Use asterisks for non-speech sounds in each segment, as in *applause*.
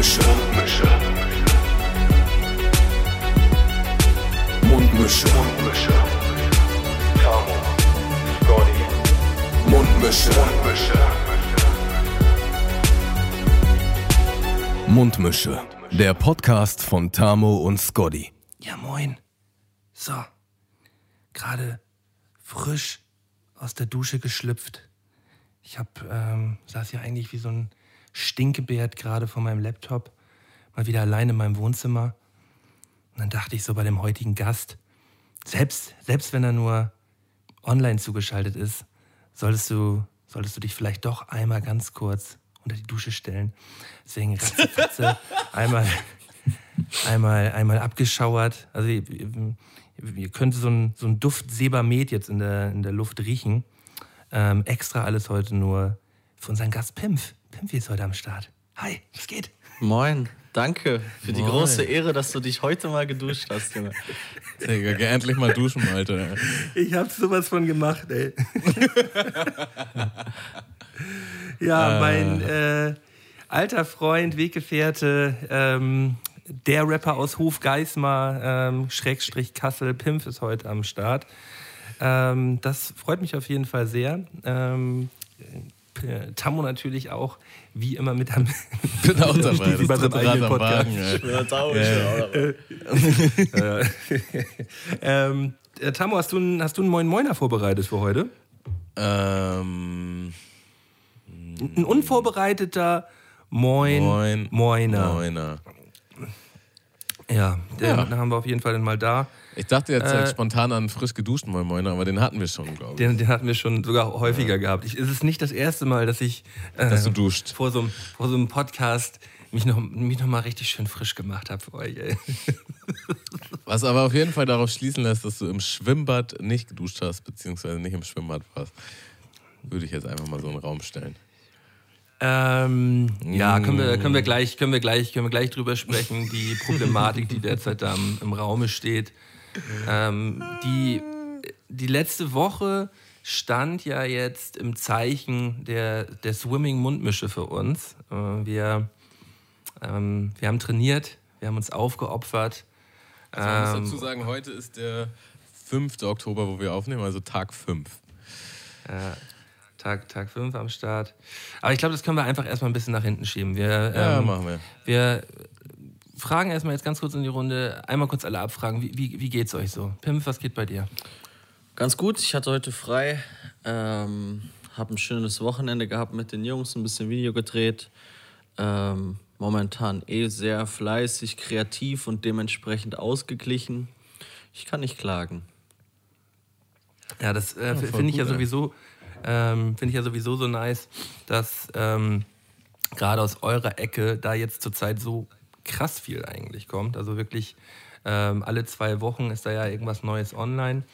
Mundmische. Mundmische. Mundmische. Mundmische. Tamo. Scotty. Mundmische. Mundmische. Mundmische. Der Podcast von Tamo und Scotty. Ja, moin. So. Gerade frisch aus der Dusche geschlüpft. Ich hab, ähm, saß ja eigentlich wie so ein Stinkebärt gerade vor meinem Laptop. Mal wieder allein in meinem Wohnzimmer. Und dann dachte ich so bei dem heutigen Gast, selbst, selbst wenn er nur online zugeschaltet ist, solltest du, solltest du dich vielleicht doch einmal ganz kurz unter die Dusche stellen. Deswegen ratzefatze, *laughs* einmal, einmal, einmal abgeschauert. Also ihr, ihr könnt so ein, so ein Duft Sebamed jetzt in der, in der Luft riechen. Ähm, extra alles heute nur für unseren Gast Pimpf. Pimpf ist heute am Start. Hi, was geht? Moin, danke für die Moin. große Ehre, dass du dich heute mal geduscht hast, Junge. Digga, geh endlich mal duschen, Alter. Ich hab sowas von gemacht, ey. *laughs* ja, mein äh, alter Freund, Weggefährte, ähm, der Rapper aus Hofgeismar, ähm, Schrägstrich Kassel, Pimpf ist heute am Start. Ähm, das freut mich auf jeden Fall sehr. Ähm, P- Tammo natürlich auch, wie immer mit am Bin auch dabei. Wie bei Das seinem dritte eigenen Rad am Podcast. Wagen. Ja, *laughs* ähm, äh, Tammo, hast du, einen, hast du einen Moin Moiner vorbereitet für heute? Ähm, Ein unvorbereiteter Moin, Moin. Moiner. Moiner. Ja, den Ja. haben wir auf jeden Fall dann mal da. Ich dachte jetzt Äh, äh, spontan an frisch geduschten Moin Moiner, aber den hatten wir schon, glaube ich. Den, den hatten wir schon sogar häufiger gehabt. Ich, es ist nicht das erste Mal, dass ich äh, Dass du duscht. vor, so, einem- vor so einem Podcast mich noch, mich noch mal richtig schön frisch gemacht habe für euch. Ey. *laughs* Was aber auf jeden Fall darauf schließen lässt, dass du im Schwimmbad nicht geduscht hast, beziehungsweise nicht im Schwimmbad warst. Würde ich jetzt einfach mal so in den Raum stellen. Ähm, ja, können wir, können, wir gleich, können, wir gleich, können wir gleich drüber sprechen, die Problematik, die derzeit da im, im Raume steht. Ähm, die, die letzte Woche stand ja jetzt im Zeichen der, der Swimming-Mundmische für uns. Äh, wir, ähm, wir haben trainiert, wir haben uns aufgeopfert. Also man Ähm, muss dazu sagen, heute ist der 5. Oktober, wo wir aufnehmen, also Tag 5. Ja, Tag, Tag 5 am Start. Aber ich glaube, das können wir einfach erstmal ein bisschen nach hinten schieben. Wir, Ja, ähm, machen wir. Wir fragen erstmal jetzt ganz kurz in die Runde, einmal kurz alle abfragen, wie, wie, wie geht's euch so? Pimp, was geht bei dir? Ganz gut, ich hatte heute frei. Ähm, habe ein schönes Wochenende gehabt mit den Jungs, ein bisschen Video gedreht. Ähm, momentan eh sehr fleißig, kreativ und dementsprechend ausgeglichen. Ich kann nicht klagen. Ja, das äh, finde ich ja sowieso, ähm, finde ich ja sowieso so nice, dass ähm, gerade aus eurer Ecke da jetzt zurzeit so krass viel eigentlich kommt. Also wirklich ähm, alle zwei Wochen ist da ja irgendwas Neues online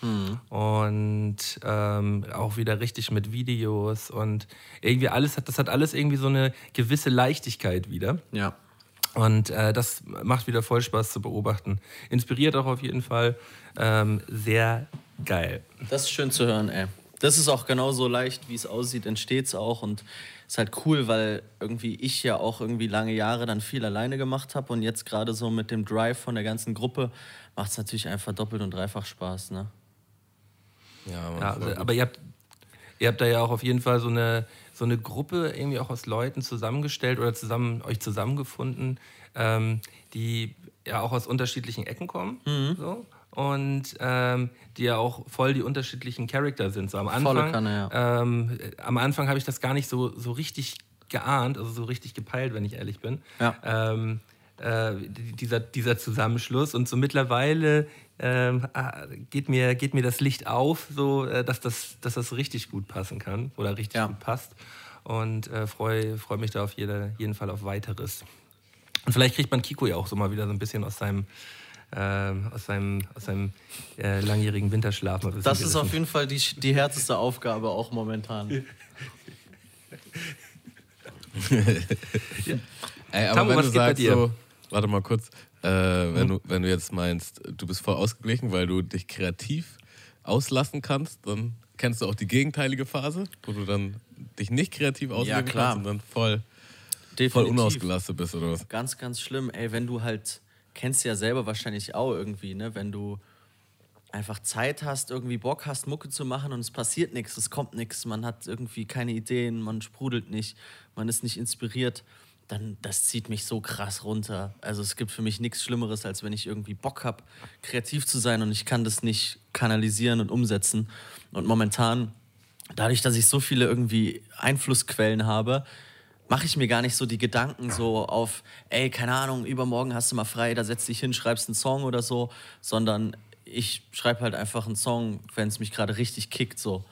und ähm, auch wieder richtig mit Videos und irgendwie alles hat, das hat alles irgendwie so eine gewisse Leichtigkeit wieder. Ja. Und äh, das macht wieder voll Spaß zu beobachten. Inspiriert auch auf jeden Fall. Ähm, sehr geil. Das ist schön zu hören, ey. Das ist auch genauso leicht, wie es aussieht, entsteht es auch. Und ist halt cool, weil irgendwie ich ja auch irgendwie lange Jahre dann viel alleine gemacht habe. Und jetzt gerade so mit dem Drive von der ganzen Gruppe macht es natürlich einfach doppelt und dreifach Spaß, ne? Ja, Ja, also, aber ihr habt, ihr habt da ja auch auf jeden Fall so eine, so eine Gruppe irgendwie auch aus Leuten zusammengestellt oder zusammen, euch zusammengefunden, ähm, die ja auch aus unterschiedlichen Ecken kommen. So. Und ähm, die ja auch voll die unterschiedlichen Charakter sind. So am Anfang, Kanne, ähm, äh, am Anfang habe ich das gar nicht so, so richtig geahnt, also so richtig gepeilt, wenn ich ehrlich bin. Ja. Ähm, äh, dieser, dieser Zusammenschluss. Und so mittlerweile ähm, ah, geht, mir, geht mir das Licht auf, so, äh, dass, das, dass das richtig gut passen kann oder richtig Ja. gut passt. Und äh, freue freu mich da auf jede, jeden Fall auf weiteres. Und vielleicht kriegt man Kiko ja auch so mal wieder so ein bisschen aus seinem, ähm, aus seinem, aus seinem äh, langjährigen Winterschlaf. mal Das ist auf jeden Fall die, die härteste Aufgabe auch momentan. *laughs* Ey, aber Tamu, wenn was du sagst so, warte mal kurz, äh, wenn, du, wenn du jetzt meinst, du bist voll ausgeglichen, weil du dich kreativ auslassen kannst, dann kennst du auch die gegenteilige Phase, wo du dann dich nicht kreativ ausleben klar. kannst und dann voll Definitiv. voll unausgelastet bist oder was? Ganz, ganz schlimm. Ey, wenn du halt, kennst du ja selber wahrscheinlich auch irgendwie, ne? Wenn du einfach Zeit hast, irgendwie Bock hast, Mucke zu machen und es passiert nichts, es kommt nichts, man hat irgendwie keine Ideen, man sprudelt nicht, man ist nicht inspiriert, dann das zieht mich so krass runter. Also es gibt für mich nichts Schlimmeres, als wenn ich irgendwie Bock habe, kreativ zu sein und ich kann das nicht kanalisieren und umsetzen. Und momentan, dadurch, dass ich so viele irgendwie Einflussquellen habe, mache ich mir gar nicht so die Gedanken so auf, ey, keine Ahnung, übermorgen hast du mal frei, da setzt dich hin, schreibst einen Song oder so, sondern ich schreibe halt einfach einen Song, wenn es mich gerade richtig kickt so.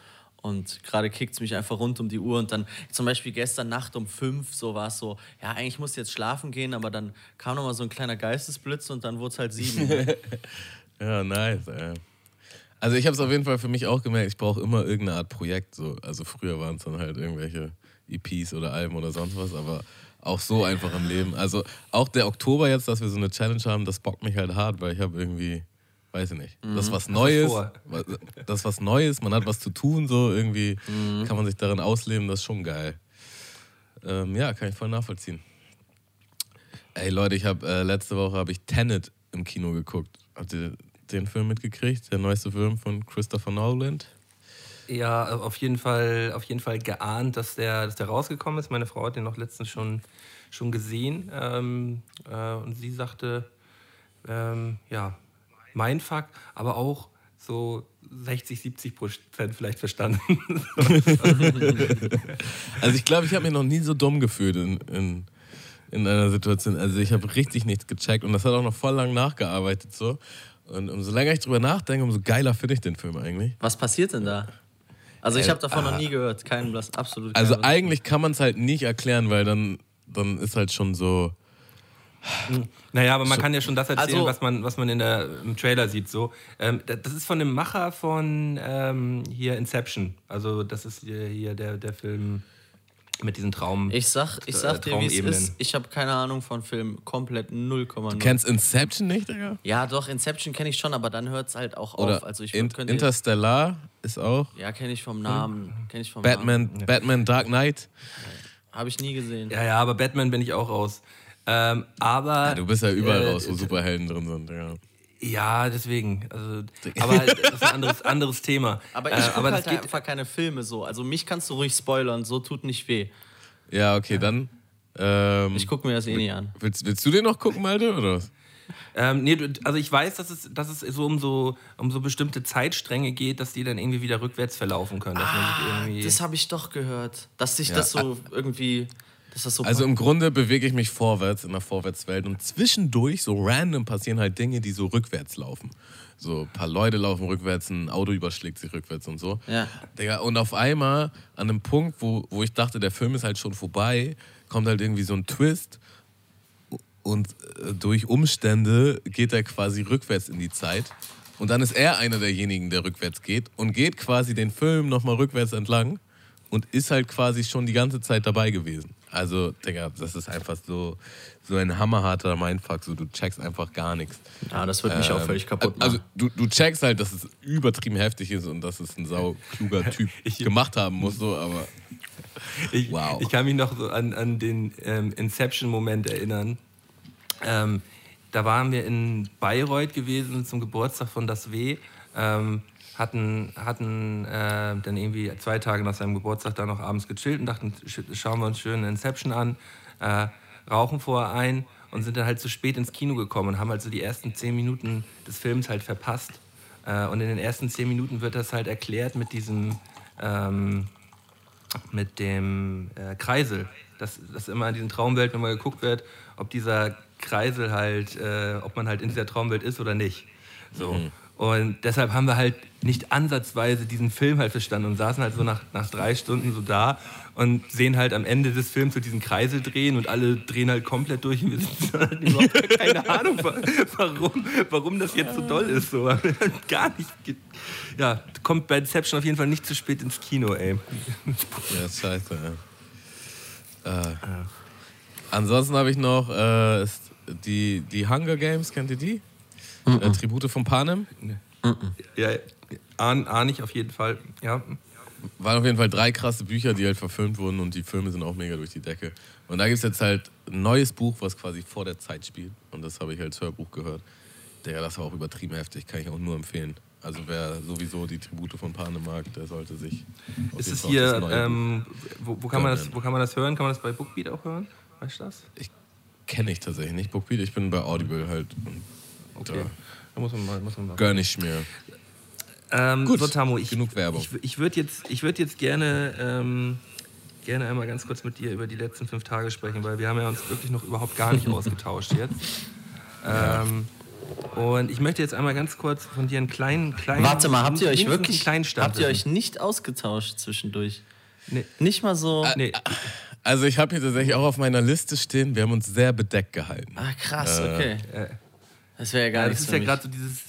Und gerade kickt es mich einfach rund um die Uhr. Und dann zum Beispiel gestern Nacht um fünf, so war es so, ja, eigentlich muss ich jetzt schlafen gehen, aber dann kam noch mal so ein kleiner Geistesblitz und dann wurde es halt sieben. ne? *laughs* Ja, nice. Ey. Also ich habe es auf jeden Fall für mich auch gemerkt, ich brauche immer irgendeine Art Projekt. So. Also früher waren es dann halt irgendwelche EPs oder Alben oder sonst was, aber auch so einfach im Leben. Also auch der Oktober jetzt, dass wir so eine Challenge haben, das bockt mich halt hart, weil ich habe irgendwie, weiß ich nicht, das was Neues, was- das was Neues, man hat was zu tun, so irgendwie kann man sich darin ausleben, das ist schon geil. Ähm, ja, kann ich voll nachvollziehen. Ey Leute, ich habe äh, letzte Woche habe ich Tenet im Kino geguckt. Habt ihr den Film mitgekriegt? Der neueste Film von Christopher Nolan? Ja, auf jeden Fall, auf jeden Fall geahnt, dass der, dass der rausgekommen ist. Meine Frau hat den noch letztens schon, schon gesehen. Ähm, äh, und sie sagte, ähm, ja, mein Fuck, aber auch so 60, 70 Prozent vielleicht verstanden. *laughs* Also ich glaube, ich habe mich noch nie so dumm gefühlt in, in, in einer Situation. Also ich habe richtig nichts gecheckt und das hat auch noch voll lang nachgearbeitet so. Und umso länger ich drüber nachdenke, umso geiler finde ich den Film eigentlich. Was passiert denn da? Also ich habe davon noch nie gehört. Kein Blass, absolut. Also kein Blass. eigentlich kann man es halt nicht erklären, weil dann, dann ist halt schon so. Naja, aber man kann ja schon das erzählen, Also- was, man, was man in der, im Trailer sieht. So. Ähm, da- das ist von dem Macher von ähm, hier Inception. Also das ist hier, hier der, der Film mit diesen Traum. Ich sag, ich äh, sag dir, wie es ist. Ich habe keine Ahnung von Film. Komplett 0,0. Du kennst Inception nicht, Digga? Ja, doch, Inception kenne ich schon, aber dann hört es halt auch Oder auf. Also ich In könnte. Interstellar ist auch. ja, kenne ich vom Namen. Kenne ich vom Namen. Batman, Batman Dark Knight. Habe ich nie gesehen. Ja, ja, aber Batman bin ich auch raus. Ähm, aber Ja, du bist ja überall Äh, raus, wo Superhelden drin sind. Ja. Ja, deswegen. Also, *laughs* aber das ist ein anderes, anderes Thema. Aber ich Äh, gucke halt geht, einfach keine Filme so. Also mich kannst du ruhig spoilern, so tut nicht weh. Ja, okay, dann. Ähm, Ich gucke mir das eh nie an. willst, willst du den noch gucken, Malte, oder was? Ähm, nee, also ich weiß, dass es, dass es so um so um so bestimmte Zeitstränge geht, dass die dann irgendwie wieder rückwärts verlaufen können. Irgendwie Das habe ich doch gehört. Dass sich Ja, das so irgendwie. Das so Also im Grunde bewege ich mich vorwärts in der Vorwärtswelt und zwischendurch, so random, passieren halt Dinge, die so rückwärts laufen. So ein paar Leute laufen rückwärts, ein Auto überschlägt sich rückwärts und so. Ja. Digga, und auf einmal, an einem Punkt, wo, wo ich dachte, der Film ist halt schon vorbei, kommt halt irgendwie so ein Twist und äh, durch Umstände geht er quasi rückwärts in die Zeit. Und dann ist er einer derjenigen, der rückwärts geht und geht quasi den Film nochmal rückwärts entlang und ist halt quasi schon die ganze Zeit dabei gewesen. Also, Digga, das ist einfach so, so ein hammerharter Mindfuck. So, du checkst einfach gar nichts. Ja, das wird mich auch völlig kaputt Also, machen. du, du checkst halt, dass es übertrieben heftig ist und dass es ein sau kluger *laughs* Typ gemacht haben muss, so, aber Ich, Wow. ich kann mich noch so an, an den ähm, Inception-Moment erinnern. Ähm, da waren wir in Bayreuth gewesen zum Geburtstag von Das W. Ähm, hatten hatten äh, dann irgendwie zwei Tage nach seinem Geburtstag da noch abends gechillt und dachten, sch- schauen wir uns schön Inception an, äh, rauchen vorher ein und sind dann halt zu spät ins Kino gekommen und haben halt so die ersten zehn Minuten des Films halt verpasst. Äh, und in den ersten zehn Minuten wird das halt erklärt mit diesem ähm, mit dem äh, Kreisel. Dass, dass immer in diesen Traumwelten immer geguckt wird, ob dieser Kreisel halt, äh, ob man halt in dieser Traumwelt ist oder nicht. So. Und deshalb haben wir halt nicht ansatzweise diesen Film halt verstanden und saßen halt so nach, nach drei Stunden so da und sehen halt am Ende des Films so diesen Kreisel drehen und alle drehen halt komplett durch und wir sitzen halt überhaupt *laughs* keine Ahnung, wa- warum, warum das jetzt so doll ist. So. *laughs* Gar nicht. ge- Ja, kommt bei Inception auf jeden Fall nicht zu spät ins Kino, ey. ja, scheiße. Ja. Äh, Ansonsten habe ich noch äh, die, die Hunger Games, kennt ihr die? Mhm. Äh, Tribute von Panem. Ja, ahn, ahn ich auf jeden Fall. Ja. waren auf jeden Fall drei krasse Bücher, die halt verfilmt wurden und die Filme sind auch mega durch die Decke. Und da gibt es jetzt halt ein neues Buch, was quasi vor der Zeit spielt. Und das habe ich als Hörbuch gehört. Der, das war auch übertrieben heftig, kann ich auch nur empfehlen. Also wer sowieso die Tribute von Pane mag, der sollte sich. auf Ist es hier, auf das neue ähm, wo, wo, kann man das, wo kann man das hören? Kann man das bei Bookbeat auch hören? Weißt du das? Buch kenne ich tatsächlich nicht. Bookbeat, ich bin bei Audible halt. Und Okay. Da muss man mal, muss man mal. Gönn ich mir. Ähm, Gut, so, Tamo, ich, genug Werbung. Ich, ich würde jetzt, ich würd jetzt gerne, ähm, gerne einmal ganz kurz mit dir über die letzten fünf Tage sprechen, weil wir haben ja uns wirklich noch überhaupt gar nicht *laughs* ausgetauscht jetzt. Ähm, und ich möchte jetzt einmal ganz kurz von dir einen kleinen, kleinen Warte mal, habt ihr euch wirklich, habt ihr euch nicht ausgetauscht zwischendurch? Nee. Nicht mal so. Nee, Also ich habe hier tatsächlich auch auf meiner Liste stehen, wir haben uns sehr bedeckt gehalten. Ah, krass, okay. äh, Das wäre ja gar Ja, das ist ja gerade so dieses.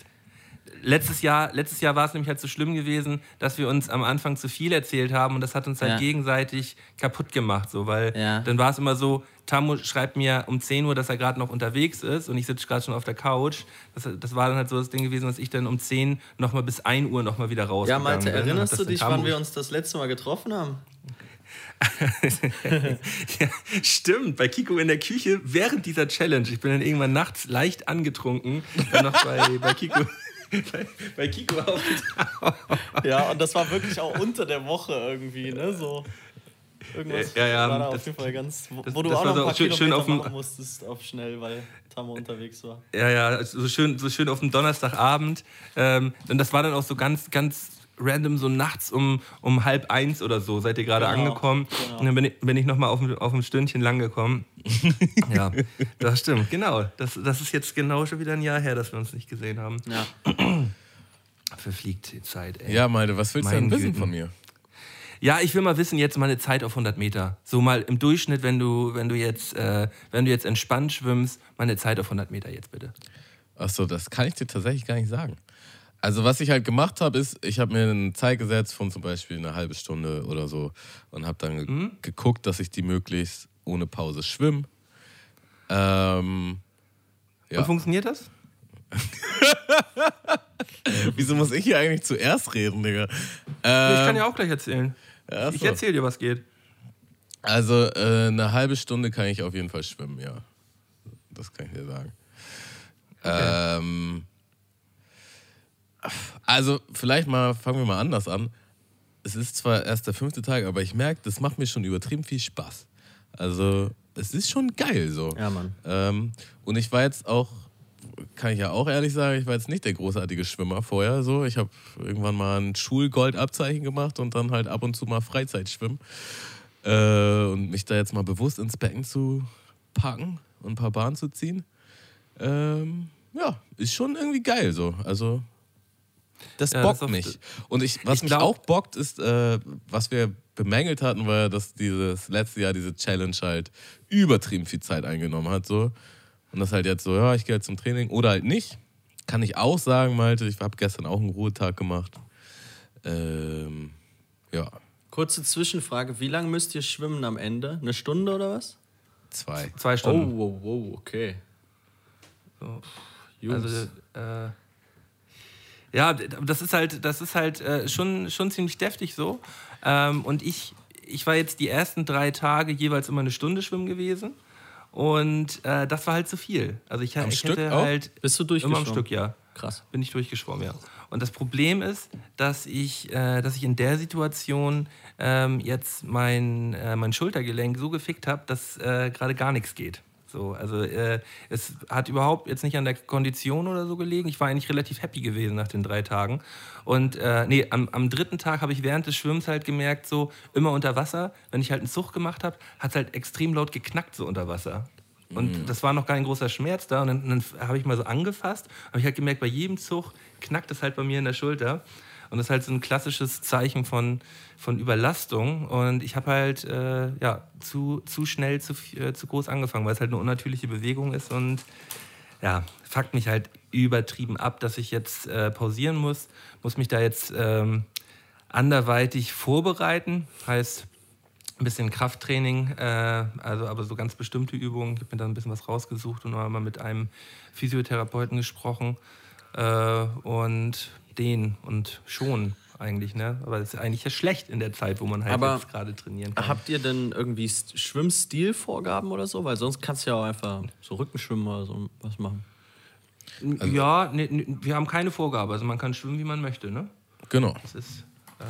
Letztes Jahr, letztes Jahr war es nämlich halt so schlimm gewesen, dass wir uns am Anfang zu viel erzählt haben und das hat uns halt Ja. gegenseitig kaputt gemacht. So, weil Ja. dann war es immer so, Tamu schreibt mir um 10 Uhr, dass er gerade noch unterwegs ist und ich sitze gerade schon auf der Couch. Das, das war dann halt so das Ding gewesen, dass ich dann um 10 nochmal bis 1 Uhr nochmal wieder raus Ja, Malte, erinnerst du dich, wann wir uns das letzte Mal getroffen haben? *laughs* ja, stimmt, bei Kiko in der Küche während dieser Challenge. Ich bin dann irgendwann nachts leicht angetrunken, dann noch bei, bei Kiko. *laughs* Bei, bei Kiko aufgetaucht. Ja, und das war wirklich auch unter der Woche irgendwie, ne? So. Irgendwas Ja, ja, war da das- auf jeden Fall ganz. Wo, das- du das auch noch ein paar schön- schön auf dem- machen musstest auf schnell, weil Tamo unterwegs war. Ja, ja, so schön, so schön auf dem Donnerstagabend. Ähm, und das war dann auch so ganz, ganz random, so nachts um, um halb eins oder so, seid ihr gerade Genau, angekommen. genau. Und dann bin ich, bin ich nochmal auf, ein- auf ein Stündchen lang gekommen. *laughs* ja, das stimmt, genau. Das, das ist jetzt genau schon wieder ein Jahr her, dass wir uns nicht gesehen haben. Ja. *clears throat* Verfliegt die Zeit, ey. Ja, Malte, was willst du Mein denn wissen Güten. von mir? Ja, ich will mal wissen, jetzt mal eine Zeit auf 100 Meter. So mal im Durchschnitt, wenn du, wenn du, jetzt, äh, wenn du jetzt entspannt schwimmst, mal eine Zeit auf 100 Meter jetzt bitte. Achso, das kann ich dir tatsächlich gar nicht sagen. Also was ich halt gemacht habe, ist, ich habe mir eine Zeit gesetzt von zum Beispiel eine halbe Stunde oder so und habe dann ge geguckt, dass ich die möglichst ohne Pause schwimme. Ähm, Ja. Und funktioniert das? *laughs* wieso muss ich hier eigentlich zuerst reden, Digga? ich Ähm, kann ja auch gleich erzählen. ach Ich erzähle dir, was geht. Also äh, eine halbe Stunde kann ich auf jeden Fall schwimmen, ja. Das kann ich dir sagen. Ähm, also vielleicht mal, fangen wir mal anders an. Es ist zwar erst der fünfte Tag, aber ich merke, das macht mir schon übertrieben viel Spaß. Also es ist schon geil so. Ja, Mann. Ähm, und ich war jetzt auch, kann ich ja auch ehrlich sagen, ich war jetzt nicht der großartige Schwimmer vorher. So, ich habe irgendwann mal ein Schulgoldabzeichen gemacht und dann halt ab und zu mal Freizeitschwimmen. Äh, und mich da jetzt mal bewusst ins Becken zu packen und ein paar Bahnen zu ziehen. Ähm, ja, ist schon irgendwie geil so. Also das Ja, das bockt auf- mich. Und ich, was ich mich glaub- auch bockt, ist, äh, was wir bemängelt hatten, war, ja, dass dieses letzte Jahr diese Challenge halt übertrieben viel Zeit eingenommen hat. So. Und das halt jetzt so, ja, ich gehe jetzt zum Training oder halt nicht. Kann ich auch sagen, Malte, ich habe gestern auch einen Ruhetag gemacht. Ähm, ja, Kurze Zwischenfrage: Wie lange müsst ihr schwimmen am Ende? Eine Stunde oder was? zwei. Zwei Stunden. Oh, wow, wow, okay. So. Jungs. Also, äh, ja, das ist halt, das ist halt äh, schon, schon ziemlich deftig so. Ähm, und ich, ich war jetzt die ersten drei Tage jeweils immer eine Stunde schwimmen gewesen. Und äh, das war halt zu viel. Also ich, Am ich Stück hätte auch? halt Bist du immer durchgeschwommen? am Stück, ja. Krass. Bin ich durchgeschwommen, ja. Und das Problem ist, dass ich, äh, dass ich in der Situation ähm, jetzt mein, äh, mein Schultergelenk so gefickt habe, dass äh, gerade gar nichts geht. So, also äh, es hat überhaupt jetzt nicht an der Kondition oder so gelegen. Ich war eigentlich relativ happy gewesen nach den drei Tagen. Und äh, nee, am, am dritten Tag habe ich während des Schwimmens halt gemerkt, so immer unter Wasser, wenn ich halt einen Zug gemacht habe, hat es halt extrem laut geknackt so unter Wasser. Und das war noch gar ein großer Schmerz da. Und dann, dann habe ich mal so angefasst, habe ich halt gemerkt, bei jedem Zug knackt es halt bei mir in der Schulter. Und das ist halt so ein klassisches Zeichen von, von Überlastung. Und ich habe halt äh, ja, zu, zu schnell, zu, äh, zu groß angefangen, weil es halt eine unnatürliche Bewegung ist. Und ja, fuckt mich halt übertrieben ab, dass ich jetzt äh, pausieren muss. Muss mich da jetzt ähm, anderweitig vorbereiten. Heißt, ein bisschen Krafttraining, äh, also aber so ganz bestimmte Übungen. Ich habe mir da ein bisschen was rausgesucht und mal mit einem Physiotherapeuten gesprochen. Äh, und den und schon eigentlich, ne? Aber das ist eigentlich ja schlecht in der Zeit, wo man halt Aber jetzt gerade trainieren kann. Habt ihr denn irgendwie St- Schwimmstilvorgaben oder so? Weil sonst kannst du ja auch einfach so Rückenschwimmen oder so was machen. ja, ne, ne, wir haben keine Vorgabe. Also man kann schwimmen, wie man möchte, ne? Genau. Das ist.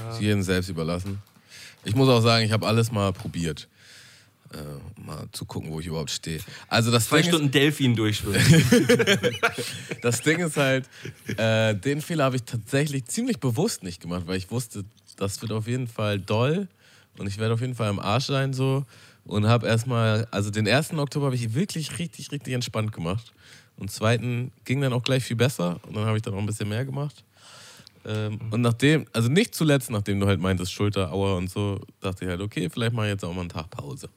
Ist jedem selbst überlassen. Ich muss auch sagen, ich habe alles mal probiert. Äh, mal zu gucken, wo ich überhaupt stehe. Also das Zwei Ding, ist, Stunden Delfin durchschwimmen. *laughs* das Ding ist halt, äh, den Fehler habe ich tatsächlich ziemlich bewusst nicht gemacht, weil ich wusste, das wird auf jeden Fall doll und ich werde auf jeden Fall im Arsch sein so und habe erstmal, also den ersten Oktober habe ich wirklich richtig, richtig entspannt gemacht und zweiten ging dann auch gleich viel besser und dann habe ich dann auch ein bisschen mehr gemacht. Ähm, und nachdem, also nicht zuletzt, nachdem du halt meintest, Schulter, Aua und so, dachte ich halt, okay, vielleicht mache ich jetzt auch mal einen Tag Pause.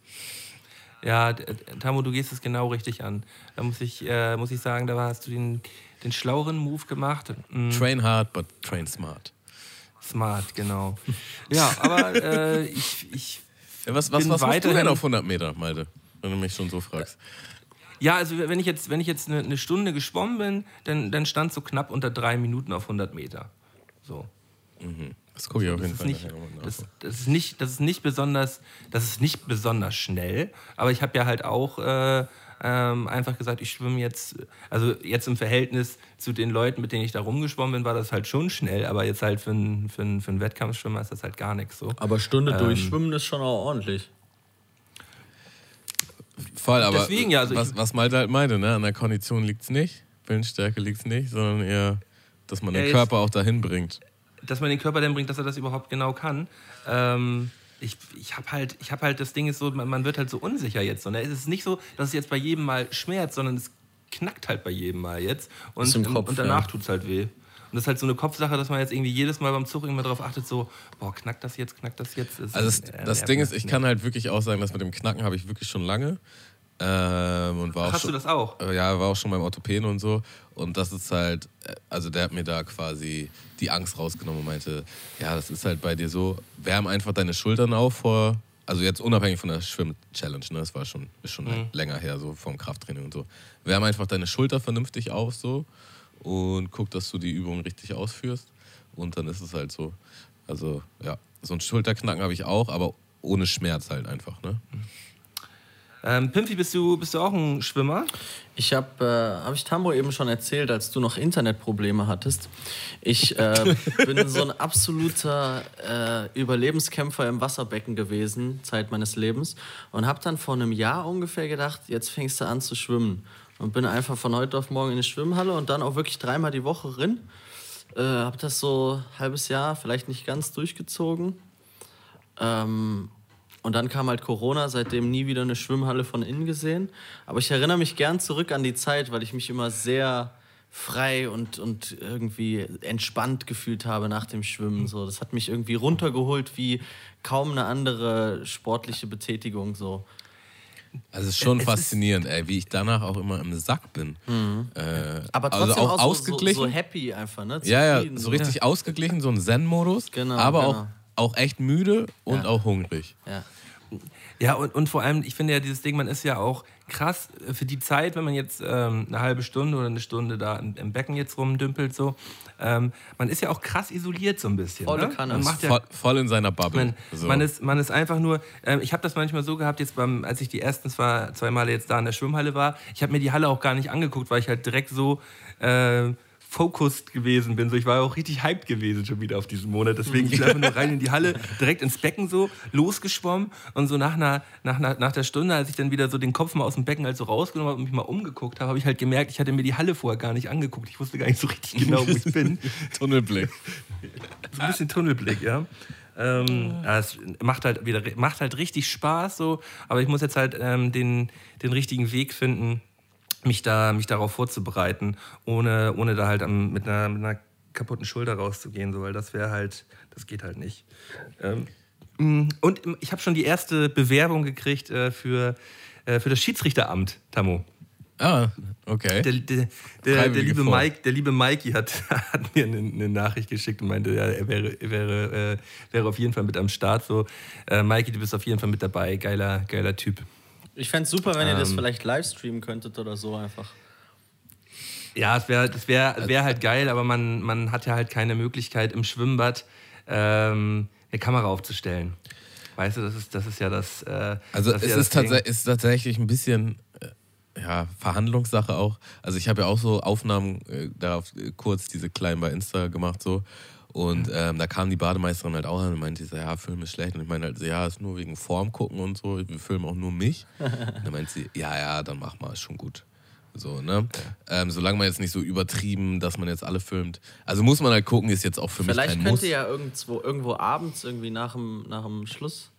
Ja, Tamo, du gehst es genau richtig an. Da muss ich, äh, muss ich sagen, da hast du den, den schlaueren Move gemacht. Mm, Train hard, but train smart. smart, genau. Ja, aber *laughs* äh, ich, ich. Ja, was was, Bin was machst du denn auf 100 Meter, Malte? Wenn du mich schon so fragst. Ja, also wenn ich jetzt, wenn ich jetzt eine, eine Stunde geschwommen bin, dann, dann stand so knapp unter drei Minuten auf 100 Meter. So. Das gucke ich auf jeden ist, Fall nicht, das, das, ist nicht, das ist nicht besonders, das ist nicht besonders schnell, aber ich habe ja halt auch äh, ähm, einfach gesagt, ich schwimme jetzt, also jetzt im Verhältnis zu den Leuten, mit denen ich da rumgeschwommen bin, war das halt schon schnell, aber jetzt halt für einen für einen- für einen Wettkampfschwimmer ist das halt gar nichts so. Aber Stunde Ähm. durchschwimmen ist schon auch ordentlich. Voll, aber Deswegen ja, also was, was Malte halt meinte, ne? an der Kondition liegt es nicht, Willensstärke liegt es nicht, sondern eher, dass man den jetzt- Körper auch dahin bringt. dass man den Körper dann bringt, dass er das überhaupt genau kann. Ähm, ich ich habe halt, ich hab halt, das Ding ist so, man, man wird halt so unsicher jetzt. Und es ist nicht so, dass es jetzt bei jedem Mal schmerzt, sondern es knackt halt bei jedem Mal jetzt. Und, Ist im Kopf, und danach ja. tut es halt weh. Und das ist halt so eine Kopfsache, dass man jetzt irgendwie jedes Mal beim Zug irgendwann darauf achtet, so, boah, knackt das jetzt, knackt das jetzt. Das, Also das, äh, das Ding ist, ich kann halt wirklich auch sagen, dass mit dem Knacken habe ich wirklich schon lange. Ähm, und war auch Hast schon, du das auch? Äh, Ja, war auch schon beim Orthopäden und so. Und das ist halt, äh, also der hat mir da quasi die Angst rausgenommen und meinte, ja, das ist halt bei dir so, wärm einfach deine Schultern auf vor, also jetzt unabhängig von der Schwimm-Challenge, ne, das war schon, ist schon Mhm. länger her, so vom Krafttraining und so. Wärm einfach deine Schulter vernünftig auf so und guck, dass du die Übung richtig ausführst. Und dann ist es halt so. Also, ja, so ein Schulterknacken habe ich auch, aber ohne Schmerz halt einfach, ne? Ähm, Pimpfi, bist du, bist du auch ein Schwimmer? Ich habe, äh, habe ich Tambo eben schon erzählt, als du noch Internetprobleme hattest. Ich äh, *laughs* bin so ein absoluter äh, Überlebenskämpfer im Wasserbecken gewesen, Zeit meines Lebens. Und habe dann vor einem Jahr ungefähr gedacht, jetzt fängst du an zu schwimmen. Und bin einfach von heute auf morgen in die Schwimmhalle und dann auch wirklich dreimal die Woche drin. Äh, habe das so ein halbes Jahr, vielleicht nicht ganz durchgezogen. Ähm, und dann kam halt Corona, seitdem nie wieder eine Schwimmhalle von innen gesehen. Aber ich erinnere mich gern zurück an die Zeit, weil ich mich immer sehr frei und, und irgendwie entspannt gefühlt habe nach dem Schwimmen. So, das hat mich irgendwie runtergeholt wie kaum eine andere sportliche Betätigung. So. Also es ist schon Es ist- faszinierend, ey, wie ich danach auch immer im Sack bin. Äh, Aber also trotzdem auch, auch, so, ausgeglichen. So, so happy einfach, ne? ja, ja, Zufrieden, so richtig ausgeglichen, so ein Zen-Modus. Genau, aber genau. Auch, auch echt müde und Ja. auch hungrig. Ja. Ja, und, und vor allem, ich finde ja dieses Ding, man ist ja auch krass äh, für die Zeit, wenn man jetzt ähm, eine halbe Stunde oder eine Stunde da im, im Becken jetzt rumdümpelt, so, ähm, man ist ja auch krass isoliert so ein bisschen. Volle ne? Kanne. Man macht ja, voll, voll in seiner Bubble. man, so. man, ist, man ist einfach nur, ähm, ich habe das manchmal so gehabt, jetzt beim, als ich die ersten zwei, zwei Male jetzt da in der Schwimmhalle war, ich habe mir die Halle auch gar nicht angeguckt, weil ich halt direkt so äh, focused gewesen bin. So, ich war auch richtig hyped gewesen schon wieder auf diesen Monat. Deswegen ich bin einfach nur rein in die Halle, direkt ins Becken so, losgeschwommen und so nach, einer, nach, einer, nach der Stunde, als ich dann wieder so den Kopf mal aus dem Becken halt so rausgenommen habe und mich mal umgeguckt habe, habe ich halt gemerkt, ich hatte mir die Halle vorher gar nicht angeguckt. Ich wusste gar nicht so richtig genau, wo ich *laughs* bin. Tunnelblick. So ein bisschen Tunnelblick, ja. Ähm, ja, es macht halt wieder macht halt richtig Spaß so, aber ich muss jetzt halt ähm, den, den richtigen Weg finden, mich da mich darauf vorzubereiten, ohne, ohne da halt am, mit, einer, mit einer kaputten Schulter rauszugehen, so, weil das wäre halt, das geht halt nicht. Ähm, mh, und ich habe schon die erste Bewerbung gekriegt äh, für, äh, für das Schiedsrichteramt, Tammo. Ah, okay. Der, der, der, der, liebe. Mike, der liebe Mikey hat, *laughs* hat mir eine, eine Nachricht geschickt und meinte, ja, er wäre, wäre, äh, wäre auf jeden Fall mit am Start. So, äh, Mikey, du bist auf jeden Fall mit dabei. Geiler, geiler Typ. Ich fände es super, wenn ihr das Ähm. vielleicht live streamen könntet oder so einfach. Ja, es wäre das wär, wär halt geil, aber man, man hat ja halt keine Möglichkeit im Schwimmbad ähm, eine Kamera aufzustellen. Weißt du, das ist, das ist ja das. Äh, Also das es ja ist, tats ist tatsächlich ein bisschen äh, ja, Verhandlungssache auch. Also ich habe ja auch so Aufnahmen äh, darauf äh, kurz diese kleinen bei Insta gemacht so. Und ähm, da kam die Bademeisterin halt auch an und meinte, ja, Film ist schlecht. Und ich meine halt, ja, ist nur wegen Form gucken und so. Wir filmen auch nur mich. *laughs* Und dann meinte sie, ja, ja, dann mach mal, ist schon gut. So, ne? Ähm, solange man jetzt nicht so übertrieben, dass man jetzt alle filmt. Also muss man halt gucken, ist jetzt auch für mich Vielleicht kein könnt Muss. ihr ja irgendwo, irgendwo abends irgendwie nach dem, nach dem Schluss.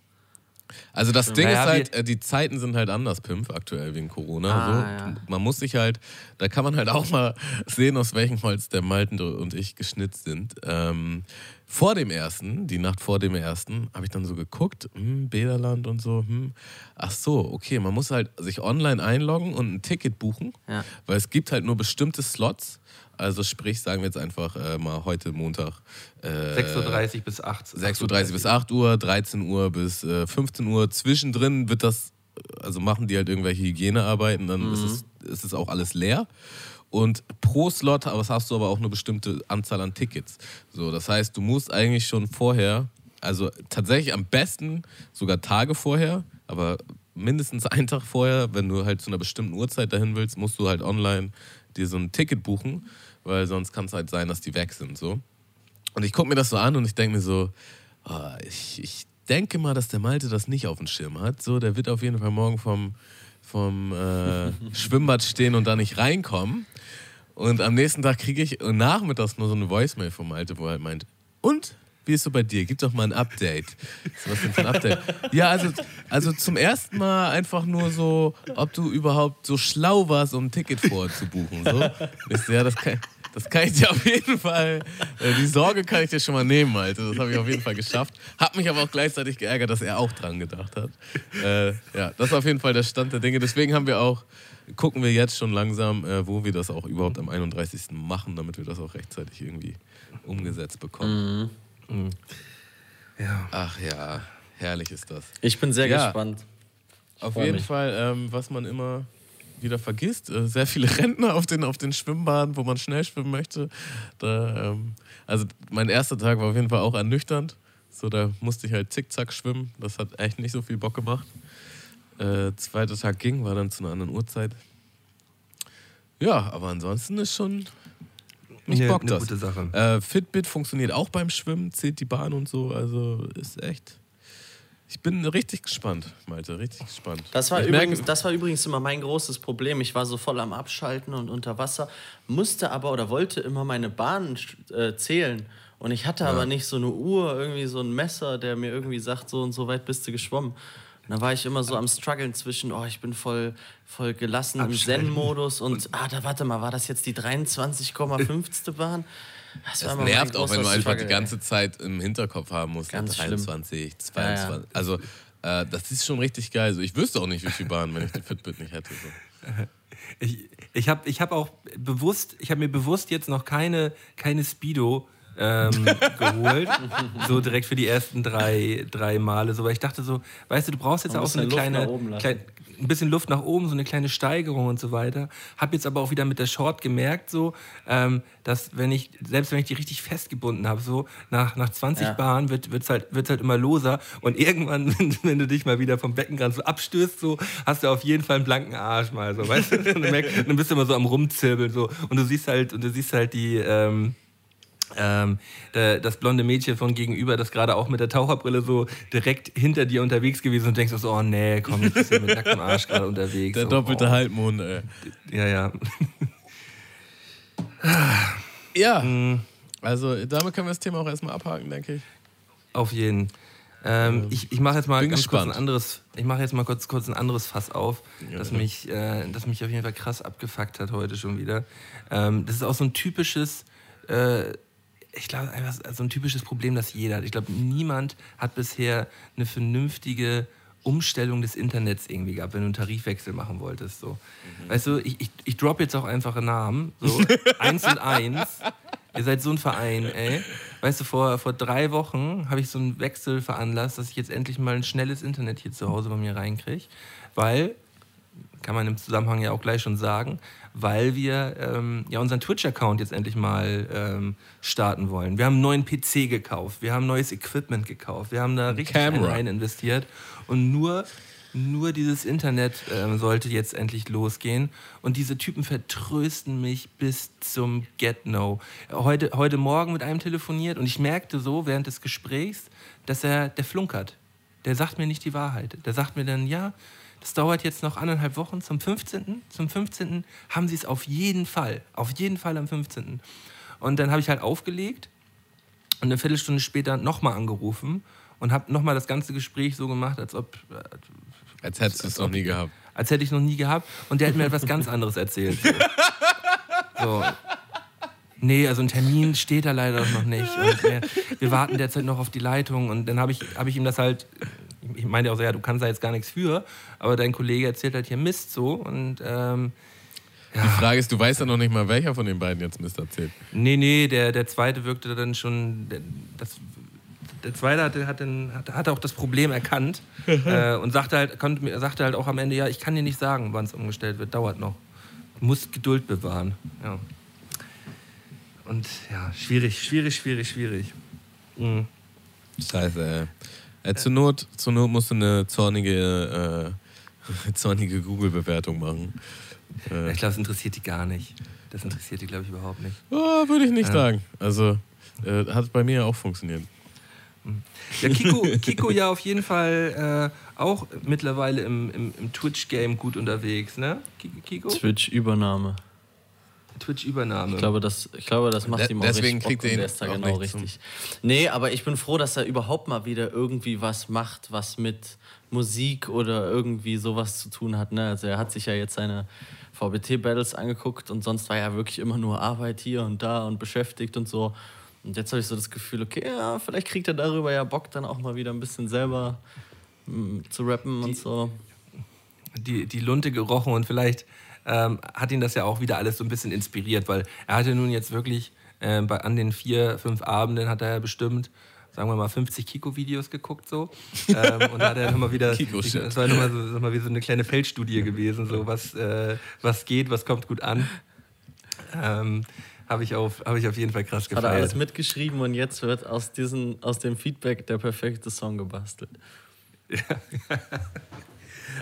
Also das Ding Naja, ist halt, äh, die Zeiten sind halt anders, Pimp, aktuell wegen Corona. Ah, so. ja. Man muss sich halt, da kann man halt auch mal sehen, aus welchem Holz der Malten und ich geschnitzt sind. Ähm, vor dem ersten, die Nacht vor dem ersten, habe ich dann so geguckt, hm, Bäderland und so, hm. Ach so, okay, man muss halt sich online einloggen und ein Ticket buchen, Ja. weil es gibt halt nur bestimmte Slots. Also sprich, sagen wir jetzt einfach äh, mal heute Montag. Äh, 6.30 Uhr bis 8 6.30 Uhr bis 8 Uhr, 13 Uhr bis äh, 15 Uhr. Zwischendrin wird das, also machen die halt irgendwelche Hygienearbeiten, dann ist, es, ist es auch alles leer. Und pro Slot aber hast du aber auch eine bestimmte Anzahl an Tickets. So, das heißt, du musst eigentlich schon vorher, also tatsächlich am besten sogar Tage vorher, aber mindestens einen Tag vorher, wenn du halt zu einer bestimmten Uhrzeit dahin willst, musst du halt online dir so ein Ticket buchen, weil sonst kann es halt sein, dass die weg sind. So. Und ich gucke mir das so an und ich denke mir so, ah, ich, ich denke mal, dass der Malte das nicht auf dem Schirm hat. So, der wird auf jeden Fall morgen vom, vom äh, *laughs* Schwimmbad stehen und da nicht reinkommen. Und am nächsten Tag kriege ich nachmittags nur so eine Voicemail vom Malte, wo er halt meint, und? Wie ist so bei dir? Gib doch mal ein Update. Was denn für ein Update? Ja, also, also zum ersten Mal einfach nur so, ob du überhaupt so schlau warst, um ein Ticket vorzubuchen. So. Und Ich so, ja, das kann, das kann ich dir auf jeden Fall, äh, die Sorge kann ich dir schon mal nehmen, Alter. Das habe ich auf jeden Fall geschafft. Hab mich aber auch gleichzeitig geärgert, dass er auch dran gedacht hat. Äh, ja, das ist auf jeden Fall der Stand der Dinge. Deswegen haben wir auch, gucken wir jetzt schon langsam, äh, wo wir das auch überhaupt am 31. machen, damit wir das auch rechtzeitig irgendwie umgesetzt bekommen. Ja. Ach ja, herrlich ist das. Ich bin sehr Ja. gespannt. Auf freu jeden mich. Fall, ähm, was man immer wieder vergisst, äh, sehr viele *laughs* Rentner auf den, auf den Schwimmbaden, wo man schnell schwimmen möchte. Da, ähm, also mein erster Tag war auf jeden Fall auch ernüchternd. So, da musste ich halt zickzack schwimmen. Das hat echt nicht so viel Bock gemacht. Äh, zweiter Tag ging, war dann zu einer anderen Uhrzeit. Ja, aber ansonsten ist schon. Mich Ne- bockt ne das. gute Sache. Äh, Fitbit funktioniert auch beim Schwimmen, zählt die Bahn und so. Also ist echt. Ich bin richtig gespannt, Malte, richtig gespannt. Das war, ich übrigens, merke, das war übrigens immer mein großes Problem. Ich war so voll am Abschalten und unter Wasser, musste aber oder wollte immer meine Bahnen äh, zählen. Und ich hatte aber nicht so eine Uhr, irgendwie so ein Messer, der mir irgendwie sagt, so und so weit bist du geschwommen. Und dann war ich immer so am struggeln zwischen, oh, ich bin voll, voll gelassen im. Zen-Modus und, ah, da warte mal, war das jetzt die 23,5. Bahn? Das, das nervt auch, wenn du einfach die ganze Zeit im Hinterkopf haben musst. Ganz 23, Ja, ja. 22. Also, äh, das ist schon richtig geil. So, ich wüsste auch nicht, wie viel Bahn, wenn ich die Fitbit nicht hätte. So. *laughs* Ich, ich habe ich hab auch bewusst, ich habe mir bewusst jetzt noch keine, keine Speedo ähm, geholt. so direkt für die ersten drei, drei Male. So, weil ich dachte so, weißt du, du brauchst jetzt Ein auch so eine bisschen Luft kleine, klein, ein bisschen Luft nach oben, so eine kleine Steigerung und so weiter. Hab jetzt aber auch wieder mit der Short gemerkt, so, ähm, dass wenn ich, selbst wenn ich die richtig festgebunden habe, so nach, nach 20 Ja. Bahnen wird es halt, wird's halt immer loser. Und irgendwann, *laughs* wenn, wenn du dich mal wieder vom Beckenrand so abstößt, so, hast du auf jeden Fall einen blanken Arsch mal. So, weißt du? *laughs* Und dann, merkst, dann bist du immer so am Rumzirbeln. So. Und du siehst halt, und du siehst halt die. Ähm, ähm, der, das blonde Mädchen von gegenüber, das gerade auch mit der Taucherbrille so direkt hinter dir unterwegs gewesen und denkst so, oh nee, komm, jetzt ist mit nacktem Arsch gerade unterwegs. Der so, doppelte oh. Halbmond, ey. Ja, ja. *laughs* Ja, Mhm. also damit können wir das Thema auch erstmal abhaken, denke ich. Auf jeden. Ähm, ich ich mache jetzt mal ganz kurz ein anderes, ich mache jetzt mal kurz, kurz ein anderes Fass auf, das Ja. mich, äh, das mich auf jeden Fall krass abgefuckt hat heute schon wieder. Ähm, das ist auch so ein typisches, äh, ich glaube einfach so ein typisches Problem, das jeder hat. Ich glaube, niemand hat bisher eine vernünftige Umstellung des Internets irgendwie gehabt, wenn du einen Tarifwechsel machen wolltest. So. Weißt du, ich, ich, ich drop jetzt auch einfache Namen. So, eins und eins. *laughs* Ihr seid so ein Verein, ey. Weißt du, vor, vor drei Wochen habe ich so einen Wechsel veranlasst, dass ich jetzt endlich mal ein schnelles Internet hier zu Hause bei mir reinkriege. Weil, kann man im Zusammenhang ja auch gleich schon sagen, weil wir ähm, ja unseren Twitch-Account jetzt endlich mal ähm, starten wollen. Wir haben einen neuen PC gekauft, wir haben neues Equipment gekauft, wir haben da richtig rein investiert und nur nur dieses Internet ähm, sollte jetzt endlich losgehen. Und diese Typen vertrösten mich bis zum Get-No. Heute, heute Morgen mit einem telefoniert und ich merkte so während des Gesprächs, dass er, der flunkert. Der sagt mir nicht die Wahrheit. Der sagt mir dann, ja, das dauert jetzt noch anderthalb Wochen. Zum 15. Zum 15. haben sie es auf jeden Fall. Auf jeden Fall am 15. Und dann habe ich halt aufgelegt und eine Viertelstunde später nochmal angerufen und habe nochmal das ganze Gespräch so gemacht, als ob, äh, Als hättest du es noch nie gehabt. als hätte ich noch nie gehabt. Und der hat mir etwas ganz anderes erzählt. *laughs* So. Nee, also ein Termin steht da leider noch nicht. Wir, wir warten derzeit noch auf die Leitung. Und dann habe ich, hab ich ihm das halt, ich meinte auch so, ja, du kannst da jetzt gar nichts für, aber dein Kollege erzählt halt hier Mist so. Und ähm, Die Frage ist, du weißt ja noch nicht mal, welcher von den beiden jetzt Mist erzählt. nee, nee, der, der zweite wirkte dann schon, der, das, der zweite hatte, hat dann, hat, hat auch das Problem erkannt *laughs* äh, und sagte halt, konnte, sagte halt auch am Ende, ja, ich kann dir nicht sagen, wann es umgestellt wird, dauert noch. Du musst Geduld bewahren. Ja. Und ja, schwierig, schwierig, schwierig, schwierig. Mhm. Scheiße, ey. Äh, zur, Not, zur Not musst du eine zornige, äh, *laughs* zornige Google-Bewertung machen. Ja, ich glaube, das interessiert die gar nicht. Das interessiert die, glaube ich, überhaupt nicht. Oh, würde ich nicht Ja. sagen. Also, äh, hat bei mir auch funktioniert. Ja, Kiko, Kiko ja auf jeden Fall äh, auch mittlerweile im, im, im Twitch-Game gut unterwegs, ne? Ki- Kiko? Twitch-Übernahme. Twitch-Übernahme. Ich glaube, das, ich glaube, das macht De- ihm auch deswegen richtig kriegt Bock er ihn und der ist da auch genau zum- richtig. Nee, aber ich bin froh, dass er überhaupt mal wieder irgendwie was macht, was mit Musik oder irgendwie sowas zu tun hat. Ne? Also er hat sich ja jetzt seine VBT-Battles angeguckt und sonst war ja wirklich immer nur Arbeit hier und da und beschäftigt und so. Und jetzt habe ich so das Gefühl, okay, ja, vielleicht kriegt er darüber ja Bock, dann auch mal wieder ein bisschen selber mm, zu rappen und so. die, die Lunte gerochen und vielleicht ähm, hat ihn das ja auch wieder alles so ein bisschen inspiriert, weil er hatte nun jetzt wirklich ähm, bei, an den vier, fünf Abenden hat er ja bestimmt, sagen wir mal, 50 Kiko-Videos geguckt so. Ähm, und da hat er nochmal wieder, das war nochmal so, mal, wie so eine kleine Feldstudie gewesen, so was, äh, was geht, was kommt gut an. Ähm, habe ich, auf- hab ich auf jeden Fall krass Hat er alles mitgeschrieben und jetzt wird aus, diesen, aus dem Feedback der perfekte Song gebastelt. *laughs*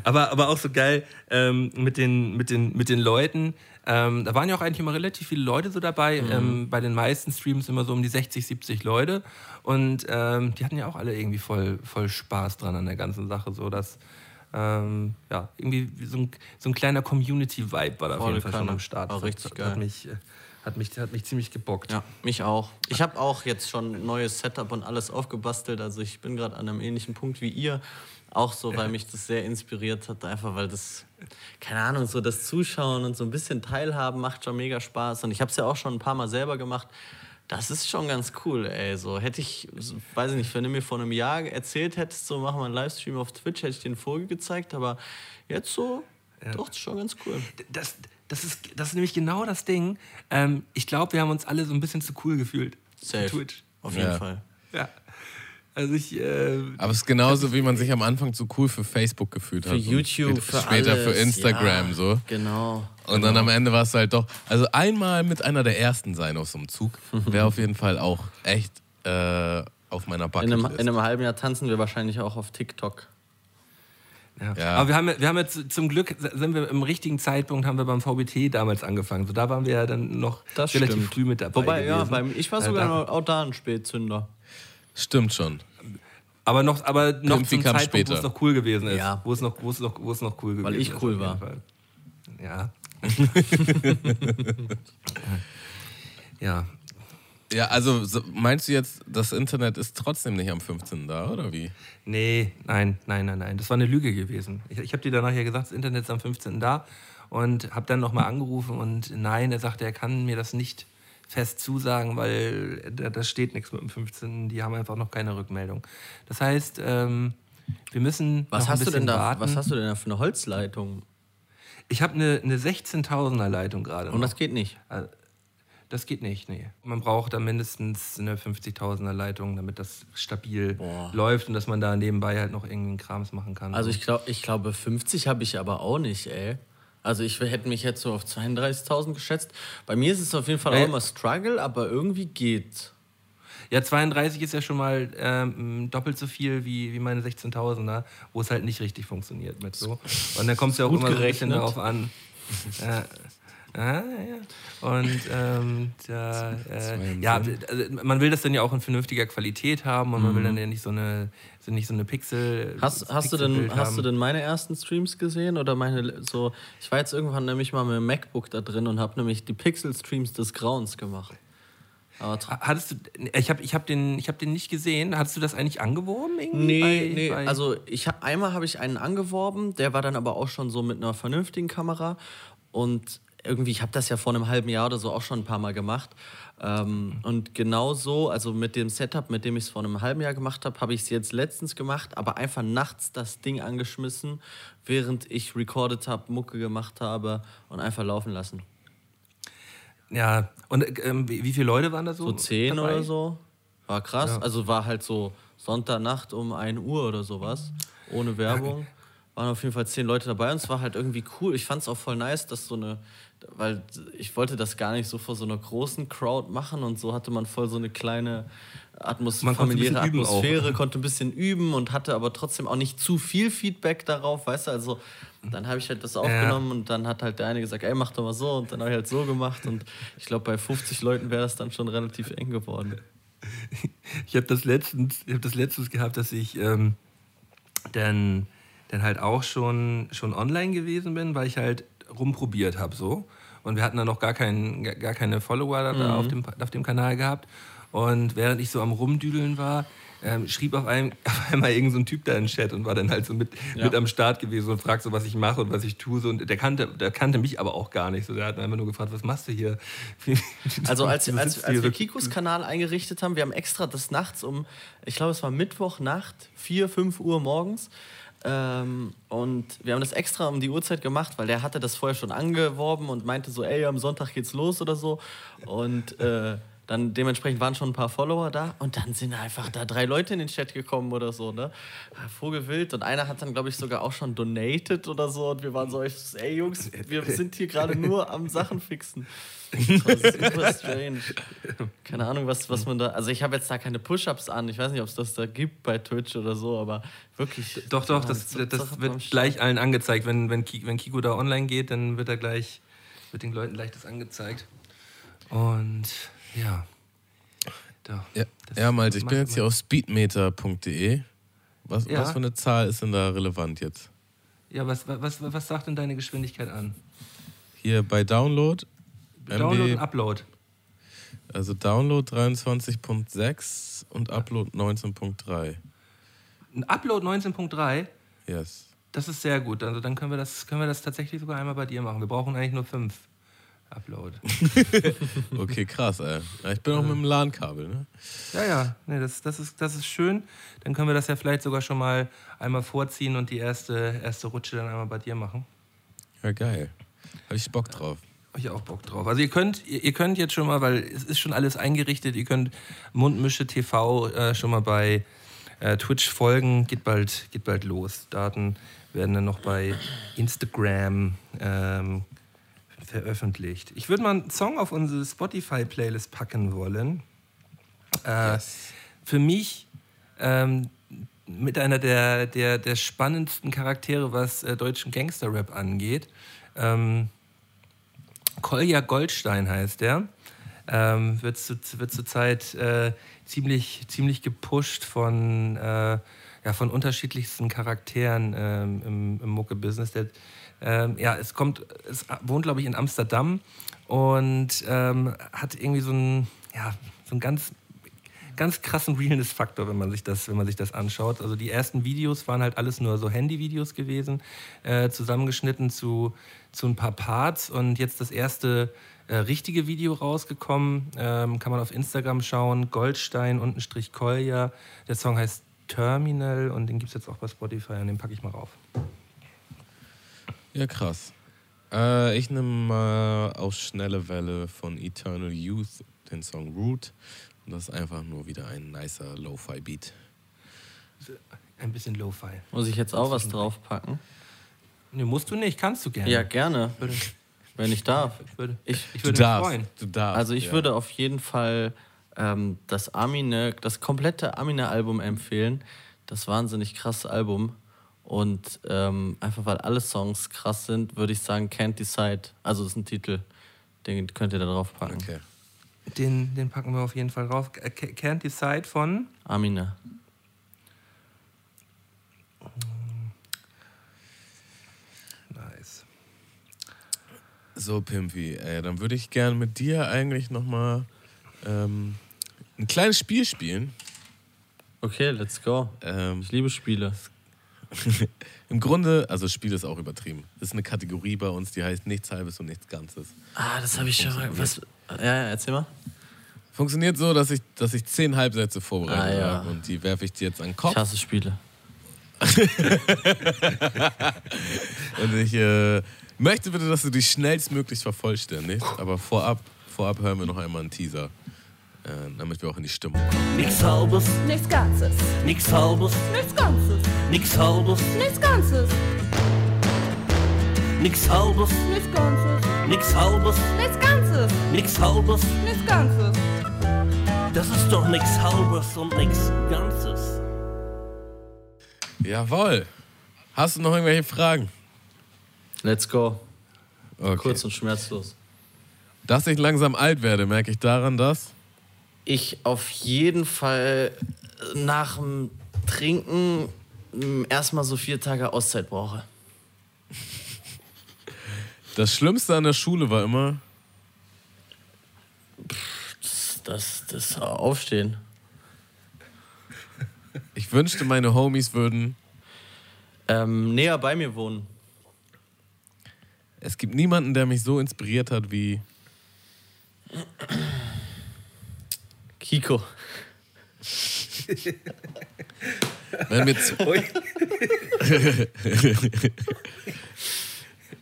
Aber, aber auch so geil ähm, mit, den, mit, den, mit den Leuten. Ähm, da waren ja auch eigentlich immer relativ viele Leute so dabei. Ähm, bei den meisten Streams immer so um die 60, 70 Leute. Und ähm, die hatten ja auch alle irgendwie voll, voll Spaß dran an der ganzen Sache. So dass, ähm, ja, irgendwie wie so ein, so ein kleiner Community-Vibe war da auf Volle jeden Fall schon am Start. War Das richtig hat, geil. Hat mich, äh, hat, mich, hat mich ziemlich gebockt. Ja, mich auch. Ich habe auch jetzt schon ein neues Setup und alles aufgebastelt. Also ich bin gerade an einem ähnlichen Punkt wie ihr. Auch so, weil mich das sehr inspiriert hat, einfach weil das, keine Ahnung, so das Zuschauen und so ein bisschen Teilhaben macht schon mega Spaß. Und ich habe es ja auch schon ein paar Mal selber gemacht. Das ist schon ganz cool, ey. So hätte ich, weiß ich nicht, wenn du mir vor einem Jahr erzählt hättest, so machen wir einen Livestream auf Twitch, hätte ich den Folge gezeigt. Aber jetzt so, doch, das ist schon ganz cool. Das, das, ist, das ist nämlich genau das Ding. Ähm, ich glaube, wir haben uns alle so ein bisschen zu cool gefühlt. Safe. Twitch. Auf jeden Ja. Fall. Ja. Also ich, äh, Aber es ist genauso, wie man sich am Anfang zu cool für Facebook gefühlt hat. Für YouTube, später, für später alles. für Instagram ja, so. Genau. Und dann am Ende war es halt doch. Also einmal mit einer der ersten sein auf so einem Zug *laughs* wäre auf jeden Fall auch echt äh, auf meiner In Bucketlist. einem, in einem halben Jahr tanzen wir wahrscheinlich auch auf TikTok. Ja. Ja. Aber wir haben, wir haben jetzt zum Glück, sind wir im richtigen Zeitpunkt, haben wir beim VBT damals angefangen. So, da waren wir ja dann noch Das relativ stimmt. früh mit dabei. Wobei, ja, gewesen. beim, ich war Äh, sogar da- noch auch da ein Spätzünder. Stimmt schon. Aber noch, aber noch zum Zeitpunkt, wo später. es noch cool gewesen ist. Ja. Wo es noch, wo es noch, wo es noch cool gewesen Weil ich ist. cool war. Fall. Ja. *laughs* ja. Ja, also so- meinst du jetzt, das Internet ist trotzdem nicht am 15. da, oder wie? Nee, nein, nein, nein, nein. Das war eine Lüge gewesen. Ich, ich habe dir danach ja gesagt, das Internet ist am 15. da und habe dann nochmal angerufen und nein, er sagte, er kann mir das nicht fest zusagen, weil da, da steht nichts mit dem 15. Die haben einfach noch keine Rückmeldung. Das heißt, ähm, wir müssen Was noch ein hast, du bisschen denn da, warten. was hast du denn da für eine Holzleitung? ich habe eine, eine 16.000er Leitung gerade. Und noch. das geht nicht. Das geht nicht, nee. Man braucht da mindestens eine 50.000er Leitung, damit das stabil Boah. läuft und dass man da nebenbei halt noch irgendeinen Krams machen kann. Also so. ich glaube, ich glaube 50 habe ich aber auch nicht, ey. Also ich hätte mich jetzt so auf 32.000 geschätzt. Bei mir ist es auf jeden Fall Ja. auch immer Struggle, aber irgendwie geht's. Ja, 32 ist ja schon mal ähm, doppelt so viel wie, wie meine 16.000er, wo es halt nicht richtig funktioniert mit so. Und dann kommt es ja auch immer so ein bisschen darauf an. *laughs* Ja. Ah, ja. Und ähm, *laughs* da, äh, ja, also man will das dann ja auch in vernünftiger Qualität haben und man will dann ja nicht so eine, so nicht so eine Pixel. Mhm. Hast, hast, du denn, hast du denn meine ersten Streams gesehen? Oder meine so. Ich war jetzt irgendwann nämlich mal mit dem MacBook da drin und habe nämlich die Pixel-Streams des Grauens gemacht. Aber Hattest du, ich habe ich hab den, ich hab den nicht gesehen. Hattest du das eigentlich angeworben? Irgendwie Nee, bei- nee. bei- Also ich hab, einmal habe ich einen angeworben, der war dann aber auch schon so mit einer vernünftigen Kamera. Und irgendwie, ich habe das ja vor einem halben Jahr oder so auch schon ein paar Mal gemacht. Ähm, und genau so, also mit dem Setup, mit dem ich es vor einem halben Jahr gemacht habe, habe ich es jetzt letztens gemacht, aber einfach nachts das Ding angeschmissen, während ich recorded habe, Mucke gemacht habe und einfach laufen lassen. ja, und ähm, wie, wie viele Leute waren da so? So zehn dabei? oder so. War krass. Ja. Also war halt so Sonntagnacht um 1 Uhr oder sowas. Ohne Werbung. Waren auf jeden Fall zehn Leute dabei und es war halt irgendwie cool. Ich fand es auch voll nice, dass so eine, weil ich wollte das gar nicht so vor so einer großen Crowd machen und so hatte man voll so eine kleine Atmos Man konnte ein familiäre bisschen üben auch. Atmosphäre, konnte ein bisschen üben und hatte aber trotzdem auch nicht zu viel Feedback darauf, weißt du, also dann habe ich halt das aufgenommen und dann hat halt der eine gesagt, ey, mach doch mal so und dann habe ich halt so gemacht und ich glaube, bei 50 Leuten wäre das dann schon relativ eng geworden. Ich habe das letztens, ich habe das letztens gehabt, dass ich ähm, dann, dann halt auch schon, schon online gewesen bin, weil ich halt rumprobiert habe so. Und wir hatten dann noch gar, keinen, gar- keine Follower da, da auf, dem, auf dem Kanal gehabt. Und während ich so am Rumdüdeln war, ähm, schrieb auf, einem, *laughs* auf einmal irgend so ein Typ da in den Chat und war dann halt so mit, Ja. mit am Start gewesen und fragt so, was ich mache und was ich tue. So. Und der kannte, der kannte mich aber auch gar nicht. So, der hat einfach nur gefragt, was machst du hier? *laughs* Also als, als, als wir Kikos Kanal eingerichtet haben, wir haben extra des Nachts um, ich glaube es war Mittwochnacht, 4, 5 Uhr morgens. Ähm, und wir haben das extra um die Uhrzeit gemacht, weil der hatte das vorher schon angeworben und meinte so, ey, am Sonntag geht's los oder so. Und äh, dann dementsprechend waren schon ein paar Follower da und dann sind einfach da drei Leute in den Chat gekommen oder so, ne? Vogelwild. Und einer hat dann, glaube ich, sogar auch schon donated oder so. Und wir waren so, ey Jungs, wir sind hier gerade nur am Sachen fixen. Das war super strange. Keine Ahnung, was, was man da. Also ich habe jetzt da keine Push-Ups an. Ich weiß nicht, ob es das da gibt bei Twitch oder so, aber wirklich. Doch, doch, ja, das, das am wird gleich allen angezeigt. Wenn, wenn, wenn Kiko da online geht, dann wird er gleich, wird den Leuten gleich das angezeigt. Und ja. Doch, Ja, ja Malte, ich bin jetzt hier auf speedmeter.de. Was, Ja. was für eine Zahl ist denn da relevant jetzt? Ja, was, was, was sagt denn deine Geschwindigkeit an? Hier bei Download. Download MB, und Upload. also Download 23.6 und Upload 19.3. Ein Upload 19.3, Yes. das ist sehr gut. Also dann können wir, das, können wir das tatsächlich sogar einmal bei dir machen. Wir brauchen eigentlich nur fünf Upload. *laughs* Okay, krass, ey. Ich bin auch mit dem LAN-Kabel, ne? Ja, ja, nee, das, das, ist, das ist schön. Dann können wir das ja vielleicht sogar schon mal einmal vorziehen und die erste, erste Rutsche dann einmal bei dir machen. Ja, geil. Habe ich Bock drauf. Hab ich auch Bock drauf. Also ihr könnt, ihr, ihr könnt jetzt schon mal, weil es ist schon alles eingerichtet, ihr könnt Mundmische TV äh, schon mal bei äh, Twitch folgen. Geht bald, geht bald los. Daten werden dann noch bei Instagram ähm, veröffentlicht. Ich würde mal einen Song auf unsere Spotify-Playlist packen wollen. Äh, Für mich ähm, mit einer der, der, der spannendsten Charaktere, was äh, deutschen Gangster-Rap angeht. Ähm, Kolja Goldstein heißt der. Ähm, wird, zu, wird zurzeit äh, ziemlich, ziemlich gepusht von, äh, ja, von unterschiedlichsten Charakteren ähm, im, im Mucke-Business. Der, ähm, ja, es kommt, es wohnt, glaube ich, in Amsterdam und ähm, hat irgendwie so einen, ja, so einen ganz ganz krassen Realness-Faktor, wenn man sich das, wenn man sich das anschaut. Also die ersten Videos waren halt alles nur so Handy-Videos gewesen, äh, zusammengeschnitten zu, zu ein paar Parts und jetzt das erste äh, richtige Video rausgekommen. Ähm, kann man auf Instagram schauen. Goldstein unten Strich Kolja. Der Song heißt Terminal und den gibt es jetzt auch bei Spotify und den packe ich mal rauf. Ja, krass. Äh, ich nehme mal auf schnelle Welle von Eternal Youth den Song Root. Und das ist einfach nur wieder ein nicer Lo-Fi-Beat. Ein bisschen Lo-Fi. Muss ich jetzt auch was draufpacken? Ne, musst du nicht, kannst du gerne. Ja, gerne, wenn ich darf. ich würde, Ich, ich Du würde mich darfst. freuen. Du darfst. also ich ja. würde auf jeden Fall ähm, das Amine, das komplette Amine-Album empfehlen. Das wahnsinnig krasse Album. Und ähm, einfach weil alle Songs krass sind, würde ich sagen Can't Decide. Also das ist ein Titel, den könnt ihr da drauf packen. Okay. Den, den packen wir auf jeden Fall drauf. Äh, Ca- Can't Decide von. Amine. Nice. So, Pimpy, ey, dann würde ich gerne mit dir eigentlich nochmal ähm, ein kleines Spiel spielen. Okay, let's go. Ähm, Ich liebe Spiele. *laughs* Im Grunde, also Spiel ist auch übertrieben. Das ist eine Kategorie bei uns, die heißt nichts Halbes und nichts Ganzes. Ah, das habe ich schon mal. Was? Ja, ja, erzähl mal. Funktioniert so, dass ich, dass ich zehn Halbsätze vorbereitet Ah, ja. habe und die werfe ich dir jetzt an den Kopf. Ich hasse Spiele. *laughs* Und ich äh, möchte bitte, dass du dich schnellstmöglich vervollständigst. Aber vorab, vorab hören wir noch einmal einen Teaser, damit wir auch in die Stimmung kommen. Nix halbes, Nichts Ganzes. nix halbes, Nichts Ganzes. nix halbes, Nichts Ganzes. nix halbes, Nichts Ganzes. nix halbes, Nichts Ganzes. nix halbes. Nichts Ganzes. Das ist doch nix halbes und nix Ganzes. Jawohl. Hast du noch irgendwelche Fragen? Let's go. Okay. Kurz und schmerzlos. Dass ich langsam alt werde, merke ich daran, dass. Ich auf jeden Fall nach dem Trinken m, erstmal so vier Tage Auszeit brauche. Das Schlimmste an der Schule war immer, Das, das, das Aufstehen. ich wünschte, meine Homies würden. Ähm, näher bei mir wohnen. Es gibt niemanden, der mich so inspiriert hat wie. Kiko. Wenn mir, z-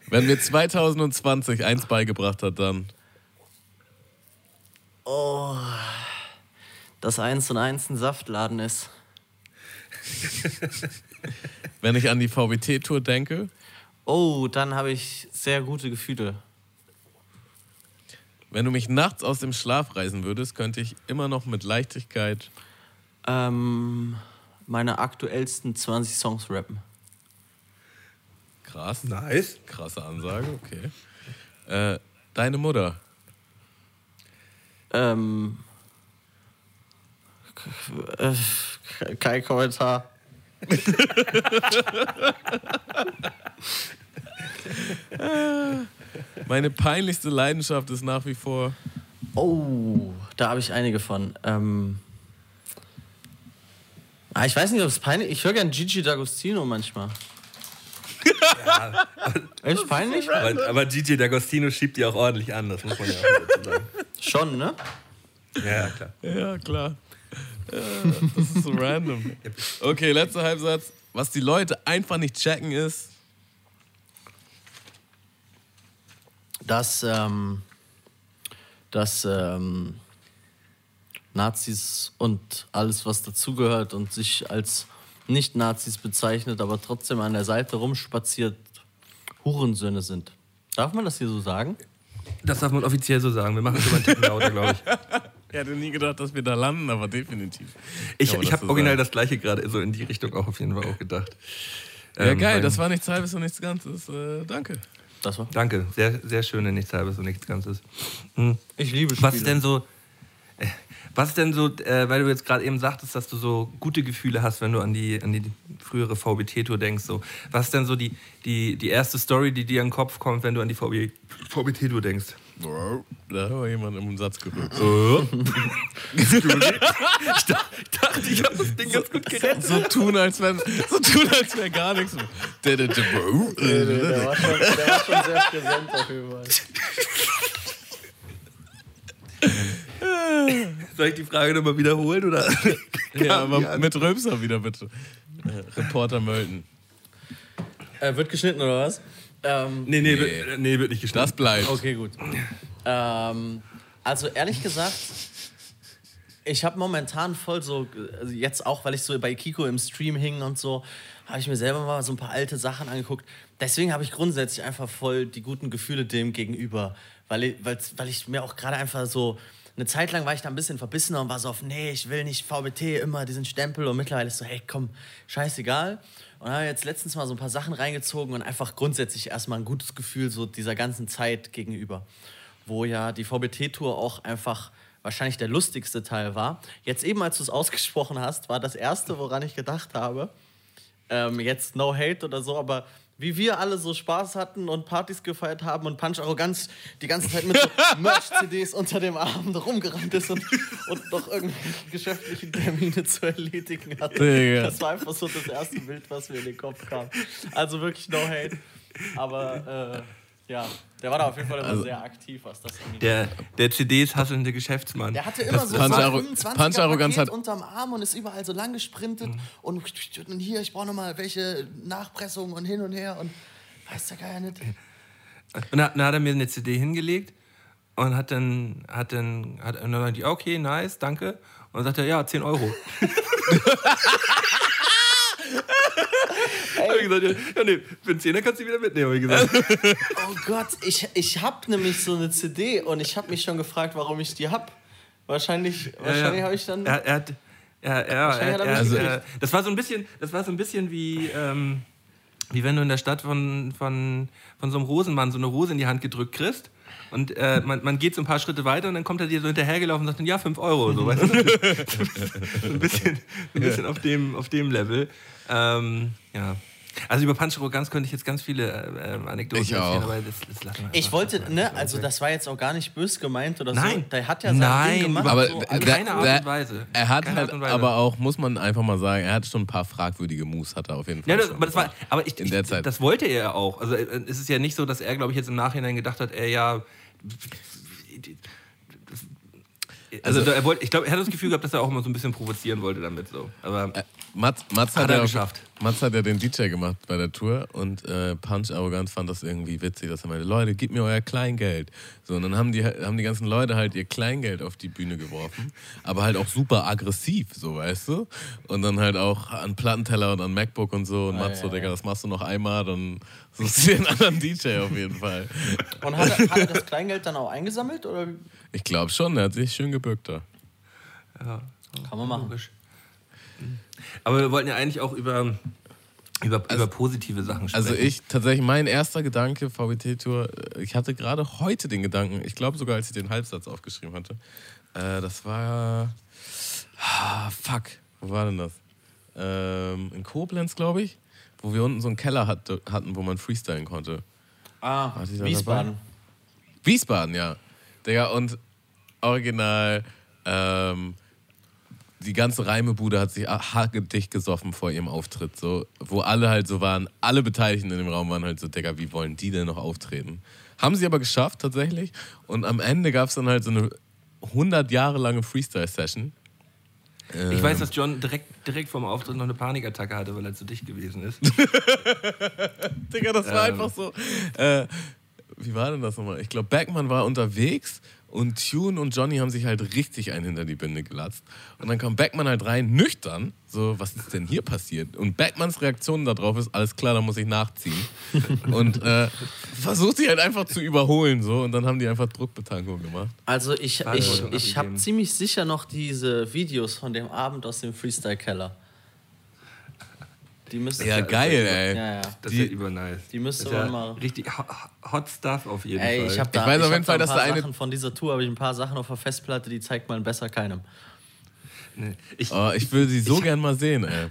Wenn mir 2020 eins beigebracht hat, dann. Oh. Dass eins und eins ein Saftladen ist. Wenn ich an die VBT-Tour denke, Oh, dann habe ich sehr gute Gefühle. Wenn du mich nachts aus dem Schlaf reißen würdest, könnte ich immer noch mit Leichtigkeit. Ähm, meine aktuellsten 20 Songs rappen. Krass. Nice. Krasse Ansage, okay. Äh, deine Mutter. Ähm, äh, kein Kommentar. *laughs* Meine peinlichste Leidenschaft ist nach wie vor. Oh, da habe ich einige von. Ähm, ah, ich weiß nicht, ob es peinlich Ich höre gern Gigi D'Agostino manchmal. *laughs* Echt peinlich? Aber, aber Gigi D'Agostino schiebt die auch ordentlich an, das muss man ja auch dazu sagen. Schon, ne? Ja, klar. Ja, klar. Ja, das ist so random. Okay, letzter Halbsatz. Was die Leute einfach nicht checken ist, Dass, ähm, dass ähm, Nazis und alles, was dazugehört und sich als Nicht-Nazis bezeichnet, aber trotzdem an der Seite rumspaziert, Hurensöhne sind. Darf man das hier so sagen? Das darf man offiziell so sagen. Wir machen es über einen Ticken lauter, glaube ich. *laughs* ich hätte nie gedacht, dass wir da landen, aber definitiv. Ich, ich das habe so original sagen. das gleiche gerade so in die Richtung auch auf jeden Fall auch gedacht. Ja, Ähm, geil, das war nichts Halbes und nichts Ganzes. Äh, danke. Das war. Danke, sehr, sehr schöne Nichts Halbes und nichts Ganzes. Ich liebe Spiele. Was ist denn so, äh, was ist denn so, äh, weil du jetzt gerade eben sagtest, dass du so gute Gefühle hast, wenn du an die, an die frühere VBT-Tour denkst. So. Was ist denn so die, die, die erste Story, die dir in den Kopf kommt, wenn du an die VB, VBT-Tour denkst? Da war jemand im Satz gerückt. ich dachte, ich habe das Ding ganz gut gerettet. So tun, als wenn, so tun, als wäre gar nichts. der, der war schon sehr präsent auf jeden Fall. *laughs* Soll ich die Frage nochmal wiederholen? Oder? *laughs* Ja, aber mit Röpser wieder bitte. Äh, Reporter Mölten. Äh, wird geschnitten oder was? Ähm, Nee, nee, Wird, nee, wird nicht Das geschnitten. bleibt. Okay, gut. ähm, also ehrlich gesagt, ich habe momentan voll so, also jetzt auch, weil ich so bei Kiko im Stream hing und so, habe ich mir selber mal so ein paar alte Sachen angeguckt. Deswegen habe ich grundsätzlich einfach voll die guten Gefühle dem gegenüber, weil ich, weil's- weil ich mir auch gerade einfach so, eine Zeit lang war ich da ein bisschen verbissener und war so auf, nee, ich will nicht VBT, immer diesen Stempel und mittlerweile ist so, hey, komm, scheißegal. Und habe jetzt letztens mal so ein paar Sachen reingezogen und einfach grundsätzlich erstmal ein gutes Gefühl so dieser ganzen Zeit gegenüber. Wo ja die VBT-Tour auch einfach wahrscheinlich der lustigste Teil war. Jetzt eben, als du es ausgesprochen hast, war das erste, woran ich gedacht habe, ähm, jetzt no hate oder so, aber wie wir alle so Spaß hatten und Partys gefeiert haben und Punch Arroganz die ganze Zeit mit so *laughs* Merch-CDs unter dem Arm rumgerannt ist und, und noch irgendwelche geschäftlichen Termine zu erledigen hatte. Das war einfach so das erste Bild, was mir in den Kopf kam. Also wirklich no hate. Aber äh, ja, der war da auf jeden Fall immer sehr aktiv, was das angeht. Der, der CDs hasselnde Geschäftsmann. Der hatte immer so Punch ein Arro- 25er Punch Arroganz Paket hat- unterm Arm und ist überall so lang gesprintet und, und hier, ich brauche nochmal welche Nachpressungen und hin und her und weiß der Geier nicht. Und dann, dann hat er mir eine CD hingelegt und hat dann, hat dann, hat, und dann meinte ich, okay, nice, danke. Und dann sagt er, ja, 10 Euro. *laughs* Hab ich gesagt, ja, ja, nee, für einen Zehner kannst du wieder mitnehmen, hab ich gesagt. Oh Gott, ich, ich hab nämlich so eine CD und ich habe mich schon gefragt, warum ich die hab. Wahrscheinlich, wahrscheinlich habe ich dann... Er, er hat, ja, ja, Wahrscheinlich er, hat er er, mich er, das war so ein bisschen, das war so ein bisschen wie, ähm, wie wenn du in der Stadt von, von, von so einem Rosenmann so eine Rose in die Hand gedrückt kriegst. Und äh, man, man geht so ein paar Schritte weiter und dann kommt er dir so hinterhergelaufen und sagt dann, ja, 5 Euro. So, weißt du? *laughs* so ein bisschen, so ein bisschen auf, dem, auf dem Level. Ähm, ja. Also über Punch Arroganz könnte ich jetzt ganz viele äh, Anekdoten Ich erzählen, auch. aber das, das lassen wir Ich wollte, ne, also das war jetzt auch gar nicht böse gemeint oder so. Nein. Der hat ja sein Nein, Ding gemacht. Aber so, in aber- keiner Art und Weise. Er hat Keine halt, aber auch, muss man einfach mal sagen, er hat schon ein paar fragwürdige Moves, hat er auf jeden Fall. Ja, das, schon aber das war, aber ich, In ich, der Zeit. das wollte er ja auch. Also äh, es ist ja nicht so, dass er, glaube ich, jetzt im Nachhinein gedacht hat, er ja. Also, Also- er wollte, ich glaube, er hat das Gefühl gehabt, dass er auch immer so ein bisschen provozieren wollte damit. So. Aber Mats, Mats, Hat hat er ja auch- geschafft. Mats hat ja den DJ gemacht bei der Tour und äh, Punch Arroganz fand das irgendwie witzig, dass er meinte, Leute, gib mir euer Kleingeld. So, und dann haben die, haben die ganzen Leute halt ihr Kleingeld auf die Bühne geworfen, aber halt auch super aggressiv, so weißt du. Und dann halt auch an Plattenteller und an MacBook und so. Und Mats so, Digga, das machst du noch einmal, dann suchst du einen anderen DJ auf jeden Fall. Und hat er, hat er das Kleingeld dann auch eingesammelt? Oder Ich glaube schon, er hat sich schön gebückt da. ja, kann man machen? logisch. Aber wir wollten ja eigentlich auch über, über, über positive Sachen sprechen. Also ich, tatsächlich, mein erster Gedanke, VBT-Tour, ich hatte gerade heute den Gedanken, ich glaube sogar, als ich den Halbsatz aufgeschrieben hatte, äh, das war, ah, fuck, wo war denn das? Ähm, in Koblenz, glaube ich, wo wir unten so einen Keller hatte, hatten, wo man freestylen konnte. Ah, Wiesbaden. Wiesbaden, ja. Digga, und original, ähm, die ganze Reimebude hat sich hagedicht gesoffen vor ihrem Auftritt, so, wo alle halt so waren, alle Beteiligten in dem Raum waren halt so, Digga, wie wollen die denn noch auftreten? Haben sie aber geschafft, tatsächlich. Und am Ende gab es dann halt so eine 100 Jahre lange Freestyle-Session. ich weiß, dass John direkt, direkt vor dem Auftritt noch eine Panikattacke hatte, weil er zu dicht gewesen ist. *laughs* Digga, das war einfach so. Äh, wie war denn das nochmal? Ich glaube, Backman war unterwegs und Tune und Johnny haben sich halt richtig einen hinter die Binde gelatzt. Und dann kam Backman halt rein, nüchtern. So, was ist denn hier passiert? Und Backmans Reaktion darauf ist, alles klar, da muss ich nachziehen. *laughs* und äh, versucht sie halt einfach zu überholen. So, und dann haben die einfach Druckbetankung gemacht. Also ich, ich, ich habe ziemlich sicher noch diese Videos von dem Abend aus dem Freestyle-Keller. Die müsste Ja, geil, ey. Ja, ja. Das Die- ist ja übernice. die müsste ja man mal- Richtig ho- hot stuff auf jeden Ey, Fall. ich habe da, Ich weiß auf hab jeden Fall, dass paar da eine- Sachen von dieser Tour, habe ich ein paar Sachen auf der Festplatte, die zeigt man besser keinem. Nee. Ich, Oh, ich will sie so gern mal sehen, ey.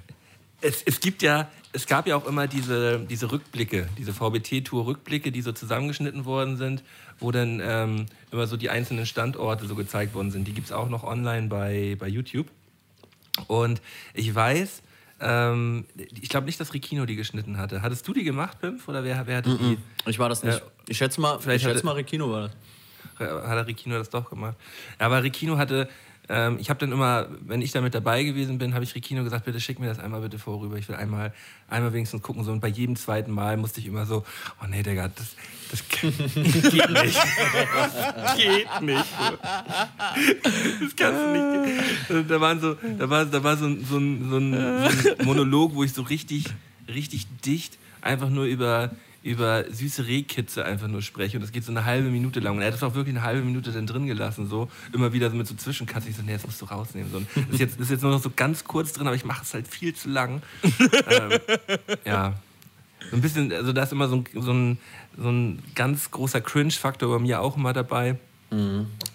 es, es gibt ja, es gab ja auch immer diese, diese Rückblicke, diese VBT-Tour-Rückblicke, die so zusammengeschnitten worden sind, wo dann ähm, immer so die einzelnen Standorte so gezeigt worden sind. Die gibt es auch noch online bei, bei YouTube. Und ich weiß, ähm, ich glaube nicht, dass Rikino die geschnitten hatte. Hattest du die gemacht, Pimp? Oder wer, wer hatte die? Ich war das nicht. Ja. Ich schätze mal, Vielleicht ich schätze hatte- mal, Rekino war das. hat der Ricino das doch gemacht. Aber Ricino hatte, ähm, ich habe dann immer, wenn ich da mit dabei gewesen bin, habe ich Rikino gesagt, bitte schick mir das einmal bitte vorüber. Ich will einmal, einmal wenigstens gucken. So. Und bei jedem zweiten Mal musste ich immer so, oh nee, Digga, das, das *laughs* geht nicht. Das *laughs* geht nicht. Das kannst du nicht. Also Da, waren so, da war, da war so, ein- so, ein, so, ein, so ein Monolog, wo ich so richtig, richtig dicht einfach nur über, über süße Rehkitze einfach nur spreche. Und das geht so eine halbe Minute lang. Und er hat das auch wirklich eine halbe Minute dann drin gelassen. So. Immer wieder so mit so Zwischencuts. Ich so, nee, das musst du rausnehmen. So. Das, ist jetzt, ist jetzt nur noch so ganz kurz drin, aber ich mache es halt viel zu lang. ähm, *laughs* ja. So ein bisschen, also da ist immer so ein, so ein, so ein ganz großer Cringe-Faktor bei mir auch immer dabei.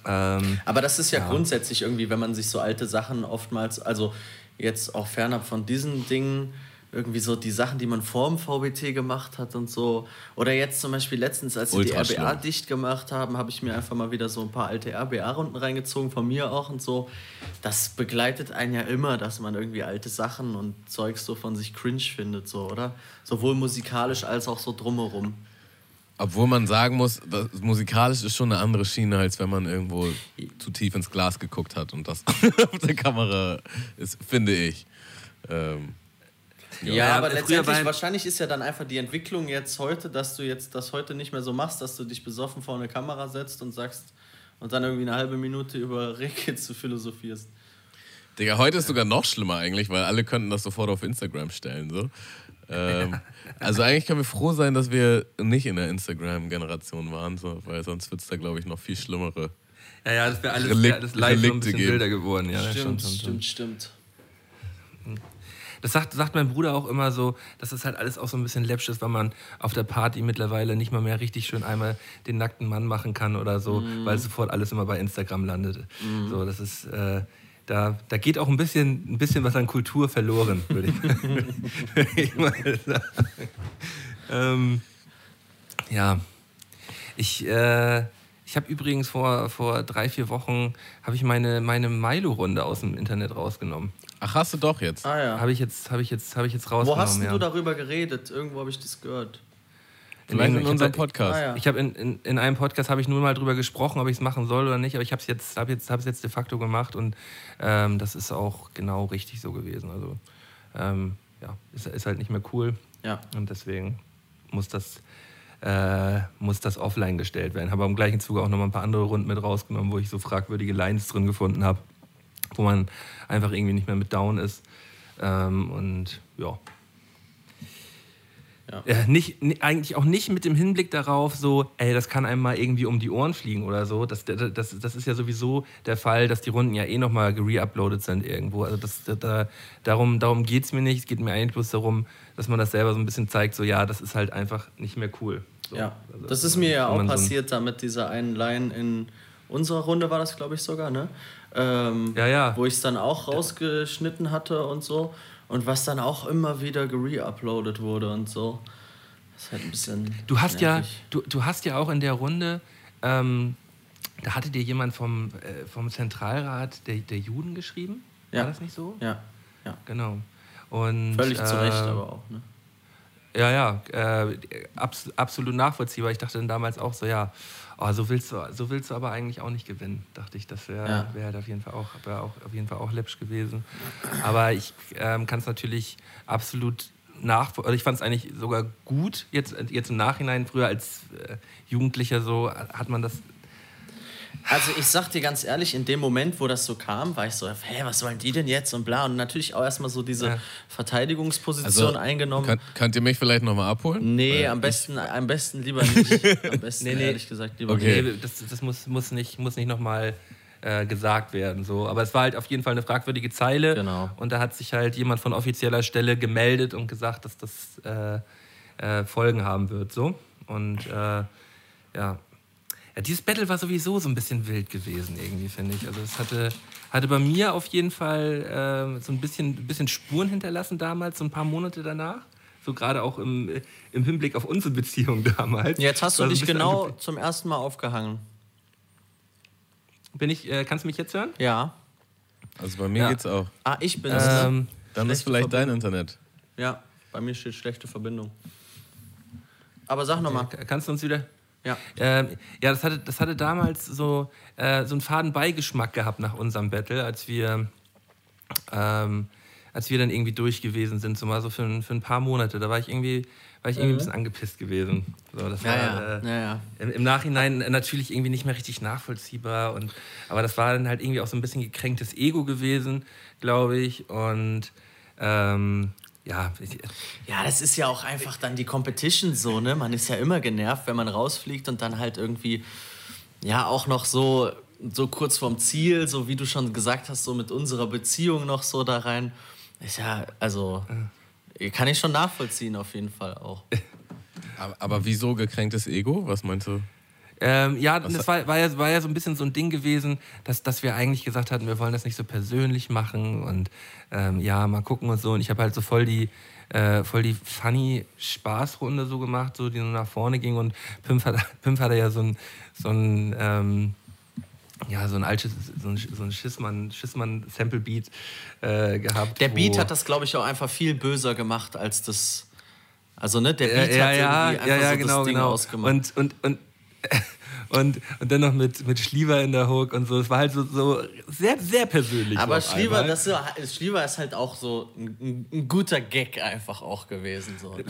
Ähm, Aber das ist ja, grundsätzlich irgendwie, wenn man sich so alte Sachen oftmals, also jetzt auch fernab von diesen Dingen, irgendwie so die Sachen, die man vor dem VBT gemacht hat und so. Oder jetzt zum Beispiel letztens, als sie die RBA schlimm. dicht gemacht haben, habe ich mir einfach mal wieder so ein paar alte RBA-Runden reingezogen, von mir auch und so. Das begleitet einen ja immer, dass man irgendwie alte Sachen und Zeugs so von sich cringe findet, so, oder? Sowohl musikalisch als auch so drumherum. Obwohl man sagen muss, das, musikalisch ist schon eine andere Schiene, als wenn man irgendwo zu tief ins Glas geguckt hat und das *laughs* auf der Kamera ist, finde ich. Ähm, Ja, Ja, aber früher letztendlich, wahrscheinlich ist ja dann einfach die Entwicklung jetzt heute, dass du jetzt das heute nicht mehr so machst, dass du dich besoffen vor eine Kamera setzt und sagst und dann irgendwie eine halbe Minute über *laughs* Rehkitze philosophierst. Digga, heute ist sogar noch schlimmer eigentlich, weil alle könnten das sofort auf Instagram stellen. So. Ähm, *laughs* also eigentlich können wir froh sein, dass wir nicht in der Instagram-Generation waren, so, weil sonst wird es da, glaube ich, noch viel schlimmere. ja, ja, das wäre alles, Relikt- wär alles live so ein bisschen geben. wilder geworden. Ja, Stimmt, schon, schon, schon. stimmt, stimmt. Das sagt, sagt mein Bruder auch immer so, dass das halt alles auch so ein bisschen läppsch ist, weil man auf der Party mittlerweile nicht mal mehr richtig schön einmal den nackten Mann machen kann oder so, weil sofort alles immer bei Instagram landet. So, das ist, äh, da, da geht auch ein bisschen, ein bisschen was an Kultur verloren, würde ich, *laughs* ich mal sagen. Ähm, ja, ich, äh, ich habe übrigens vor, vor drei, vier Wochen habe ich meine, meine Milo-Runde aus dem Internet rausgenommen. Ach, hast du doch jetzt. Ah ja. Habe ich jetzt, habe ich jetzt, habe ich jetzt Wo rausgenommen. hast denn ja. du darüber geredet? Irgendwo habe ich das gehört. Vielleicht in hab unserem Podcast. Ah, ja. Ich habe in, in, in einem Podcast habe ich nur mal drüber gesprochen, ob ich es machen soll oder nicht, aber ich habe es jetzt, hab jetzt, hab's jetzt de facto gemacht und ähm, das ist auch genau richtig so gewesen. Also ähm, ja, ist, ist halt nicht mehr cool Ja. und deswegen muss das, äh, muss das offline gestellt werden. Habe aber im gleichen Zuge auch noch mal ein paar andere Runden mit rausgenommen, wo ich so fragwürdige Lines drin gefunden habe, wo man einfach irgendwie nicht mehr mit down ist. Ähm, und ja. Ja. Äh, nicht, ni- eigentlich auch nicht mit dem Hinblick darauf, so, ey, das kann einem mal irgendwie um die Ohren fliegen oder so. Das, das, das, ist ja sowieso der Fall, dass die Runden ja eh nochmal gereuploadet sind irgendwo. Also das, da, darum, darum geht es mir nicht. Es geht mir eigentlich bloß darum, dass man das selber so ein bisschen zeigt, so, ja, das ist halt einfach nicht mehr cool. So, Ja. also, Das ist mir ja auch man so passiert, da mit dieser einen Line in unserer Runde war das, glaube ich, sogar, ne? Ähm, Ja, ja. Wo ich es dann auch rausgeschnitten hatte und so. Und was dann auch immer wieder gereuploadet wurde und so. Das ist halt ein bisschen. Du hast ja, nervig. du, du hast ja auch in der Runde, ähm, da hatte dir jemand vom, äh, vom Zentralrat der, der Juden geschrieben. Ja. War das nicht so? Ja, ja. Genau. Und, Völlig zu Recht, äh, aber auch, ne? Ja, ja, äh, abs absolut nachvollziehbar. Ich dachte dann damals auch so, ja, oh, so, willst du, so willst du aber eigentlich auch nicht gewinnen. Dachte ich, das wäre Ja. wär halt auf jeden Fall auch, wär auch, auf jeden Fall auch läppsch gewesen. Aber ich ähm, kann es natürlich absolut nachvollziehen. Ich fand es eigentlich sogar gut, jetzt, jetzt im Nachhinein, früher als äh, Jugendlicher so, hat man das Also ich sag dir ganz ehrlich, in dem Moment, wo das so kam, war ich so, hä, was wollen die denn jetzt und bla. Und natürlich auch erstmal so diese Ja. Verteidigungsposition eingenommen. Könnt, könnt ihr mich vielleicht nochmal abholen? nee, Weil am ich- besten, am besten lieber nicht. *laughs* Am besten, Nee, nee. ehrlich gesagt, lieber Okay. nicht. Nee, das, das muss, muss nicht, muss nicht nochmal äh, gesagt werden. So. Aber es war halt auf jeden Fall eine fragwürdige Zeile. Genau. Und da hat sich halt jemand von offizieller Stelle gemeldet und gesagt, dass das äh, äh, Folgen haben wird. So. Und äh, ja. Ja. Dieses Battle war sowieso so ein bisschen wild gewesen, irgendwie, finde ich. Also es hatte, hatte bei mir auf jeden Fall äh, so ein bisschen, ein bisschen Spuren hinterlassen damals, so ein paar Monate danach. So gerade auch im, im Hinblick auf unsere Beziehung *laughs* damals. Jetzt hast du dich genau zum ersten Mal aufgehangen. Bin ich, äh, kannst du mich jetzt hören? Ja. Also bei mir Ja. geht's auch. Ah, ich bin? Ähm, Dann ist vielleicht dein Internet. Ja, bei mir steht schlechte Verbindung. Aber sag nochmal. Kannst du uns wieder, Ja. Ähm, ja, das hatte, das hatte damals so, äh, so einen faden Beigeschmack gehabt nach unserem Battle, als wir, ähm, als wir dann irgendwie durch gewesen sind, so mal so für, ein- für ein paar Monate. Da war ich irgendwie, war ich irgendwie ein bisschen angepisst gewesen. So, das Mhm. Ja, war, ja, Äh, ja, ja. Im, Im Nachhinein natürlich irgendwie nicht mehr richtig nachvollziehbar. Und, aber das war dann halt irgendwie auch so ein bisschen gekränktes Ego gewesen, glaube ich. Und ähm, ja, ich, Ja, das ist ja auch einfach dann die Competition so, ne? Man ist ja immer genervt, wenn man rausfliegt und dann halt irgendwie, ja, auch noch so, so kurz vorm Ziel, so wie du schon gesagt hast, so mit unserer Beziehung noch so da rein. Ist ja, also, kann ich schon nachvollziehen, auf jeden Fall auch. *laughs* Aber, aber wieso gekränktes Ego? Was meinst du? Ähm, ja, das war, war, ja, war ja so ein bisschen so ein Ding gewesen, dass, dass wir eigentlich gesagt hatten, wir wollen das nicht so persönlich machen und ähm, ja, mal gucken und so. Und ich habe halt so voll die, äh, voll die funny Spaßrunde so gemacht, so die so nach vorne ging und Pimp hat, *laughs* Pimp hatte ja so ein, so ein ähm, ja, so ein altes, so ein, so ein Schissmann, Schissmann-Sample-Beat äh, gehabt. Der Beat hat das, glaube ich, auch einfach viel böser gemacht als das. Also, ne, der ja, Beat ja, hat ja, irgendwie ja, einfach ja, so genau, das Ding genau. ausgemacht. Und, und, und, *laughs* und, und dann noch mit, mit Schliever in der Hook und so. Es war halt so, so sehr, sehr persönlich. Aber so einmal. das ist, Schlieber ist halt auch so ein, ein, guter Gag einfach auch gewesen. So, ne?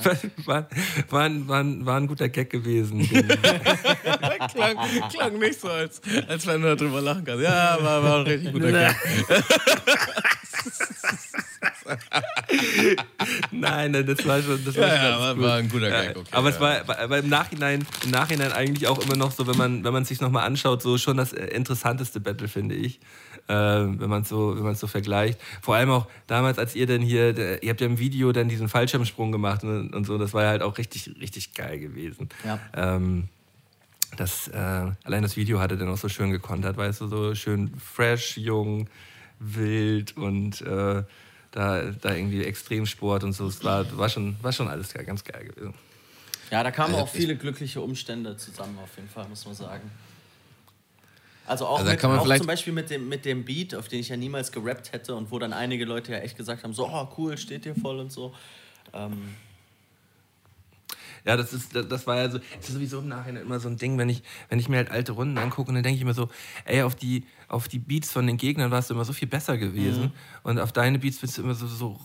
war, war, ein- war, war ein guter Gag gewesen. *laughs* klang, klang nicht so, als, als wenn du darüber lachen kannst. Ja, war, war ein richtig guter Gag. *laughs* nein, nein, das war schon. Das war Ja, schon ja, gut. war ein guter Gag. Okay, aber es ja. war, war aber im Nachhinein, im Nachhinein eigentlich auch immer noch so, wenn man, wenn man sich nochmal anschaut, so schon das äh, interessanteste Battle, finde ich. Äh, wenn man es so, wenn man so vergleicht. Vor allem auch damals, als ihr dann hier, der, ihr habt ja im Video dann diesen Fallschirmsprung gemacht und, und so, das war ja halt auch richtig, richtig geil gewesen. Ja. Ähm, das, äh, allein das Video hatte dann auch so schön gekontert, weißt du, so schön fresh, jung, wild und äh, da, da irgendwie Extremsport und so. Es war, war, schon, war schon alles geil, ganz geil gewesen. Ja, da kamen Also auch viele glückliche Umstände zusammen, auf jeden Fall, muss man sagen. Also auch, Also mit, auch zum Beispiel mit dem, mit dem Beat, auf den ich ja niemals gerappt hätte und wo dann einige Leute ja echt gesagt haben, so, oh cool, steht dir voll und so. Ähm, Ja, das ist, das, war ja so, das ist sowieso im Nachhinein immer so ein Ding, wenn ich, wenn ich mir halt alte Runden angucke und dann denke ich immer so, ey, auf die, auf die Beats von den Gegnern warst du immer so viel besser gewesen und auf deine Beats bist du immer so, so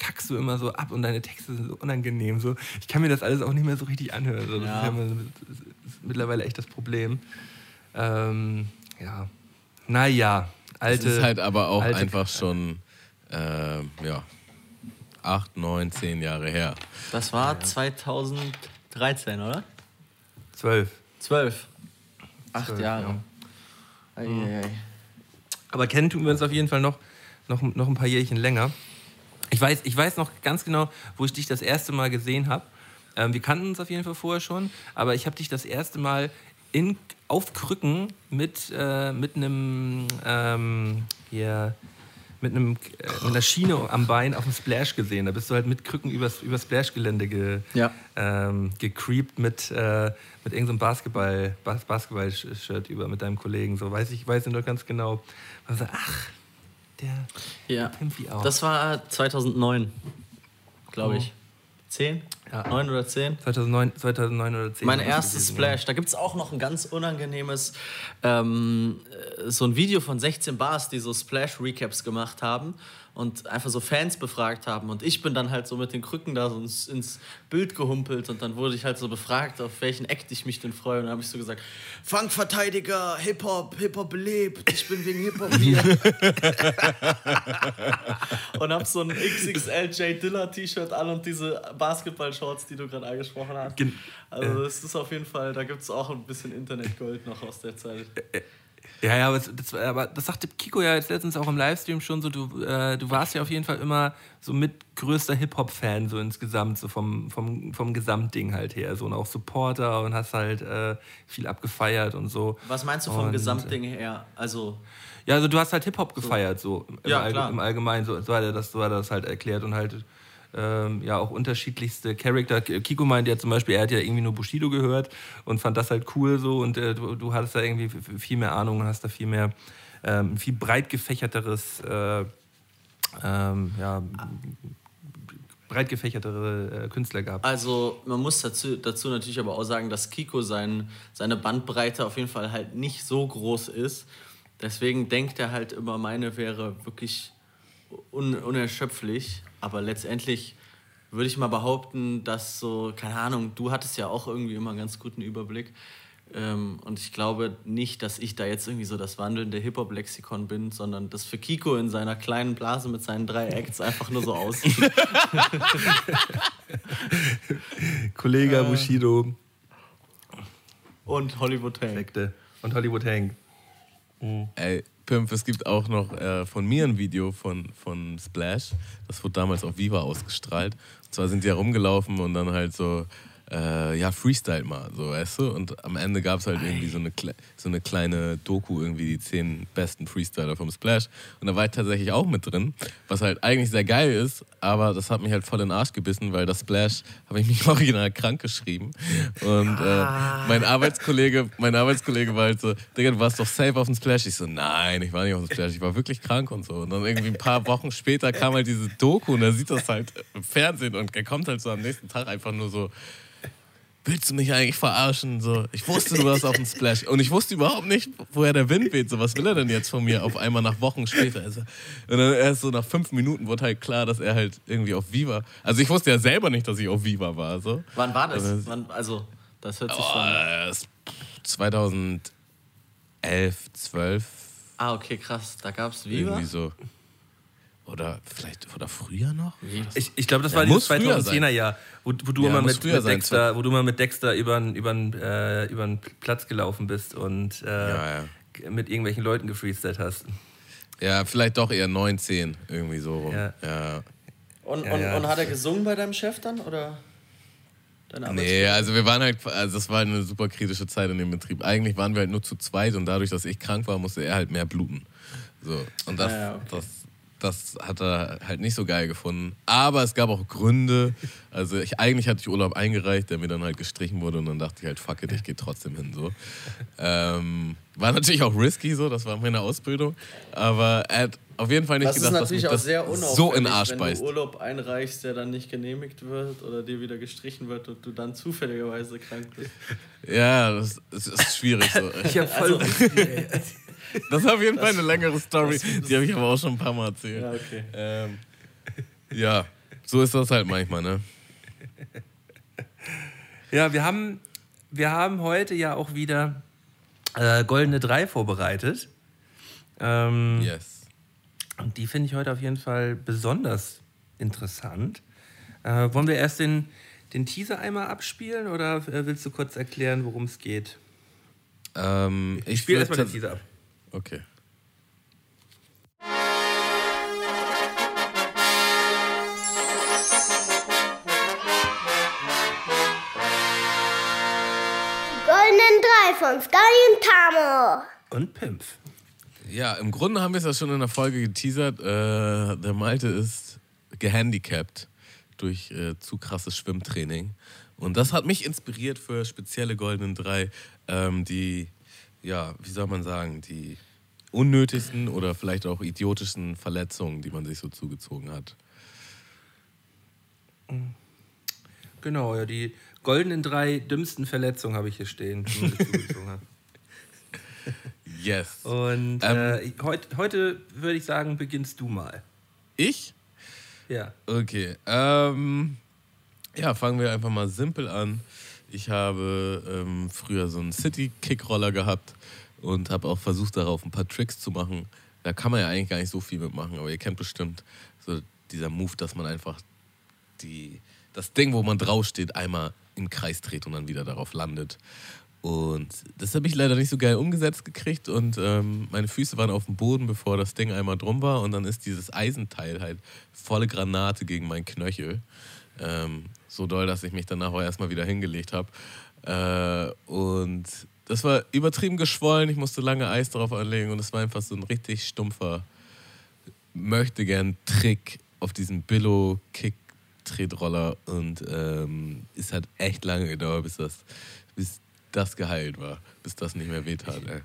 kackst du immer so ab und deine Texte sind so unangenehm. So. Ich kann mir das alles auch nicht mehr so richtig anhören. So. Das, Ja. ist ja das ist mittlerweile echt das Problem. Ähm, ja. Naja, alte. Das ist halt aber auch einfach schon, äh, ja, acht, neun, zehn Jahre her. das war 2013, oder? Zwölf. 12. Acht Zwölf, Jahre. ja. Eieiei. Aber kennen tun wir uns auf jeden Fall noch, noch, noch ein paar Jährchen länger. Ich weiß, ich weiß noch ganz genau, wo ich dich das erste Mal gesehen habe. Ähm, wir kannten uns auf jeden Fall vorher schon, aber ich habe dich das erste Mal in, auf Krücken mit, äh, mit einem ähm, hier, mit, einem, äh, mit einer Schiene am Bein auf dem Splash gesehen. Da bist du halt mit Krücken übers, übers Splash-Gelände ge, Ja. ähm, gecreept mit, äh, mit irgendeinem Basketball, Bas Basketball-Shirt über mit deinem Kollegen. So weiß ich, weiß ich noch ganz genau. Und so, ach, der Ja. Pimpy auch. Das war 2009, glaube ich. 10? Ja. 9 oder 10? 2009, 2009 oder 10. Mein erstes Splash. Da gibt es auch noch ein ganz unangenehmes, ähm, äh, so ein Video von 16 Bars, die so Splash-Recaps gemacht haben und einfach so Fans befragt haben. Und ich bin dann halt so mit den Krücken da so ins, ins Bild gehumpelt und dann wurde ich halt so befragt, auf welchen Act ich mich denn freue. Und dann habe ich so gesagt, Fangverteidiger, Hip-Hop, Hip-Hop belebt, ich bin wegen Hip-Hop hier. *laughs* *laughs* und hab so ein XXL J Dilla T-Shirt an und diese Basketball-Shorts, die du gerade angesprochen hast. Also das ist auf jeden Fall, da gibt es auch ein bisschen Internetgold noch aus der Zeit. Ja, ja, aber das, aber das sagte Kiko ja jetzt letztens auch im Livestream schon so, du, äh, du warst ja auf jeden Fall immer so mit größter Hip-Hop-Fan so insgesamt, so vom, vom, vom Gesamtding halt her, so und auch Supporter und hast halt äh, viel abgefeiert und so. Was meinst du vom Und, Gesamtding her? Also, Ja, also du hast halt Hip-Hop gefeiert, so im, Ja, Allg klar. im Allgemeinen, so, so, hat er das, so hat er das halt erklärt und halt ähm, ja auch unterschiedlichste Charakter. Kiko meint ja zum Beispiel, er hat ja irgendwie nur Bushido gehört und fand das halt cool so und äh, du, du hattest da irgendwie viel mehr Ahnung und hast da viel mehr, ähm, viel breit gefächerteres, äh, ähm, ja, breit gefächertere äh, Künstler gab. Also man muss dazu, dazu natürlich aber auch sagen, dass Kiko sein, seine Bandbreite auf jeden Fall halt nicht so groß ist. Deswegen denkt er halt immer, meine wäre wirklich un, unerschöpflich. Aber letztendlich würde ich mal behaupten, dass so, keine Ahnung, du hattest ja auch irgendwie immer einen ganz guten Überblick. Ähm, und ich glaube nicht, dass ich da jetzt irgendwie so das wandelnde Hip-Hop-Lexikon bin, sondern dass für Kiko in seiner kleinen Blase mit seinen drei Acts einfach nur so aussieht. *laughs* Kollege Bushido, Und Hollywood Hank. Und Hollywood Hank. Ey, Pimp, es gibt auch noch äh, von mir ein Video von, von Splash. Das wurde damals auf Viva ausgestrahlt. Und zwar sind die herumgelaufen und dann halt so, äh, ja, Freestyle mal, so, weißt du? Und am Ende gab es halt irgendwie so eine, so eine kleine Doku, irgendwie die zehn besten Freestyler vom Splash. Und da war ich tatsächlich auch mit drin, was halt eigentlich sehr geil ist, aber das hat mich halt voll in den Arsch gebissen, weil das Splash habe ich mich *laughs* original krank geschrieben. Und äh, mein Arbeitskollege, mein Arbeitskollege war halt so, Digga, du warst doch safe auf dem Splash. Ich so, nein, ich war nicht auf dem Splash, ich war wirklich krank und so. Und dann irgendwie ein paar Wochen später kam halt diese Doku und er sieht das halt im Fernsehen und er kommt halt so am nächsten Tag einfach nur so, willst du mich eigentlich verarschen? So, ich wusste, du warst auf dem Splash. Und ich wusste überhaupt nicht, woher der Wind weht. So, was will er denn jetzt von mir auf einmal nach Wochen später? Also, und dann erst so nach fünf Minuten wurde halt klar, dass er halt irgendwie auf Viva. Also ich wusste ja selber nicht, dass ich auf Viva war. So. Wann war das? Also- Wann, also, das hört sich Oh, schon. das- 2011, 12, Ah, okay, krass. Da gab es Viva. irgendwie so. Oder vielleicht, oder früher noch? Ich, ich glaube, das Ja, war muss dieses früher 2010er Jahr, wo, wo du Ja, immer muss mit, früher mit sein. Dexter, wo du immer mit Dexter über einen äh, übern Platz gelaufen bist und äh, Ja, ja. mit irgendwelchen Leuten gefreestylt hast. Ja, vielleicht doch eher 9, 10, irgendwie so rum. Ja. ja. Und, Ja, und, ja. und hat er gesungen bei deinem Chef dann? Oder Nee, also wir waren halt, also das war eine super kritische Zeit in dem Betrieb. Eigentlich waren wir halt nur zu zweit und dadurch, dass ich krank war, musste er halt mehr bluten. So. Und das, Ah, ja, okay. das, das hat er halt nicht so geil gefunden. Aber es gab auch Gründe. Also ich, eigentlich hatte ich Urlaub eingereicht, der mir dann halt gestrichen wurde und dann dachte ich halt, fuck it, ich gehe trotzdem hin. So. Ähm, war natürlich auch risky, so, das war meine Ausbildung. Aber er hat auf jeden Fall nicht Das ist gedacht, dass mich natürlich auch das so in den Arsch wenn beißt. du Urlaub einreichst, der dann nicht genehmigt wird oder dir wieder gestrichen wird und du dann zufälligerweise krank bist. Ja, das, das ist schwierig so. Ich hab voll *laughs* Das ist auf jeden Fall eine längere Story. Die habe ich aber auch schon ein paar Mal erzählt. Ja, okay. Ähm, ja, so ist das halt manchmal, ne? Ja, wir haben, wir haben heute ja auch wieder äh, Goldene Drei vorbereitet. Ähm, Yes. Und die finde ich heute auf jeden Fall besonders interessant. Äh, wollen wir erst den, den Teaser einmal abspielen oder äh, willst du kurz erklären, worum es geht? Ähm, ich Spiel würd erstmal den Teaser ab. Okay. Goldenen Drei von Sky und Tamo. Und Pimpf. Ja, im Grunde haben wir es ja schon in der Folge geteasert. Äh, der Malte ist gehandicapt durch äh, zu krasses Schwimmtraining. Und das hat mich inspiriert für spezielle Goldenen Drei, ähm, die, ja, wie soll man sagen, die unnötigsten oder vielleicht auch idiotischsten Verletzungen, die man sich so zugezogen hat. Genau, ja, die goldenen drei dümmsten Verletzungen habe ich hier stehen. die man sich *laughs* zugezogen hat. Yes. Und äh, heut, heute würde ich sagen, beginnst du mal. Ich? Ja. Okay. Ähm, ja, fangen wir einfach mal simpel an. Ich habe ähm, früher so einen City-Kickroller gehabt und habe auch versucht, darauf ein paar Tricks zu machen. Da kann man ja eigentlich gar nicht so viel mitmachen, aber ihr kennt bestimmt so dieser Move, dass man einfach die, das Ding, wo man draufsteht, einmal im Kreis dreht und dann wieder darauf landet. Und das habe ich leider nicht so geil umgesetzt gekriegt und ähm, meine Füße waren auf dem Boden, bevor das Ding einmal drum war und dann ist dieses Eisenteil halt volle Granate gegen meinen Knöchel. Ähm, so doll, dass ich mich danach auch erstmal wieder hingelegt habe. Äh, und das war übertrieben geschwollen, ich musste lange Eis drauf anlegen und es war einfach so ein richtig stumpfer, möchte gern Trick auf diesem Billo-Kick-Tretroller und ähm, es hat echt lange gedauert, bis das, bis das geheilt war, bis das nicht mehr wehtat. Ey.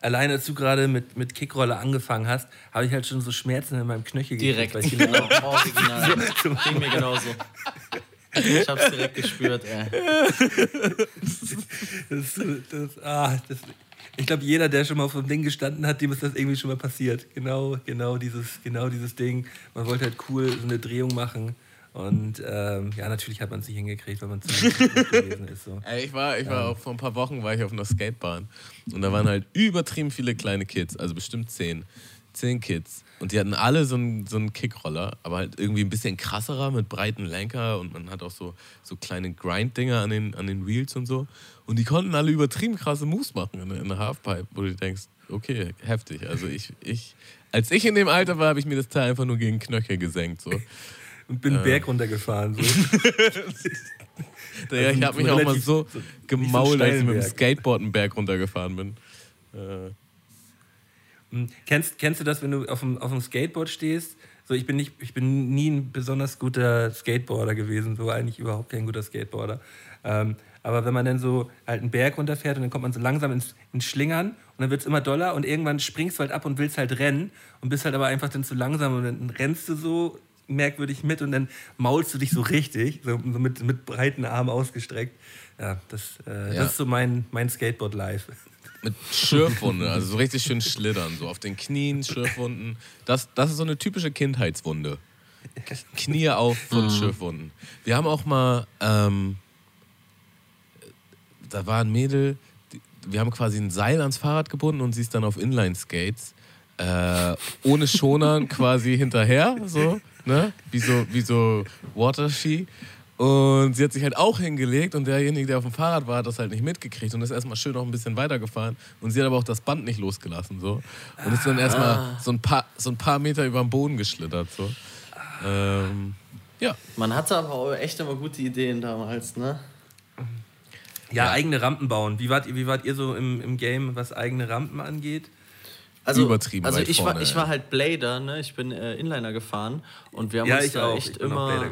Alleine als du gerade mit, mit Kickroller angefangen hast, habe ich halt schon so Schmerzen in meinem Knöchel Direkt. gekriegt. Genau, original. Ging mir genauso. Ich hab's direkt gespürt, ey. das, das, ah, das, ich glaube, jeder, der schon mal auf so einem Ding gestanden hat, dem ist das irgendwie schon mal passiert. Genau, genau dieses, genau dieses Ding. Man wollte halt cool so eine Drehung machen. Und ähm, ja, natürlich hat man es nicht hingekriegt, weil man zu *laughs* gewesen ist. So. Ich war, ich war auch vor ein paar Wochen war ich auf einer Skatebahn und da waren halt übertrieben viele kleine Kids, also bestimmt zehn. Zehn Kids. Und die hatten alle so einen, so einen Kickroller, aber halt irgendwie ein bisschen krasserer mit breiten Lenker und man hat auch so, so kleine Grind-Dinger an den, an den Wheels und so. Und die konnten alle übertrieben krasse Moves machen in, der- in der Halfpipe, wo du denkst, okay, heftig. Also ich, ich, als ich in dem Alter war, habe ich mir das Teil einfach nur gegen den Knöchel gesenkt. So. Und bin einen Berg runtergefahren. So. *laughs* Ja, ich habe mich so auch mal so so- gemault, als ich mit dem. Skateboard einen Berg runtergefahren bin. Äh, Hm, Kennst, kennst du das, wenn du auf dem, auf dem Skateboard stehst? So, ich bin, nicht, ich bin nie ein besonders guter Skateboarder gewesen, so eigentlich überhaupt kein guter Skateboarder. Ähm, aber wenn man dann so halt einen Berg runterfährt und dann kommt man so langsam ins, ins Schlingern und dann wird es immer doller und irgendwann springst du halt ab und willst halt rennen und bist halt aber einfach dann zu langsam und dann rennst du so merkwürdig mit und dann maulst du dich so richtig, so, mit, mit breiten Armen ausgestreckt. Ja, das, äh, Ja. das ist so mein, mein Skateboard-Life. *laughs* mit Schürfwunde, also so richtig schön schlittern, so auf den Knien, Schürfwunden. Das, das ist so eine typische Kindheitswunde. Knie auf von Schürfwunden. Wir haben auch mal, ähm, da war ein Mädel, die, wir haben quasi ein Seil ans Fahrrad gebunden und sie ist dann auf Inline-Skates äh, ohne Schonern quasi hinterher, so, ne? Wie so, wie so Waterski. Und sie hat sich halt auch hingelegt und derjenige, der auf dem Fahrrad war, hat das halt nicht mitgekriegt und ist erstmal schön noch ein bisschen weitergefahren. Und sie hat aber auch das Band nicht losgelassen. So. Und ist dann erstmal so, ein paar, so ein paar Meter über den Boden geschlittert. So. Ähm, ja. Man hatte aber auch echt immer gute Ideen damals, ne? Ja, eigene Rampen bauen. Wie wart, ihr- wie wart ihr so im, im Game, was eigene Rampen angeht? Also, Übertrieben Also ich, war, vorne, ich ey. war halt Blader, ne? Ich bin äh, Inliner gefahren und wir haben Ja, uns ich da auch. echt Ich immer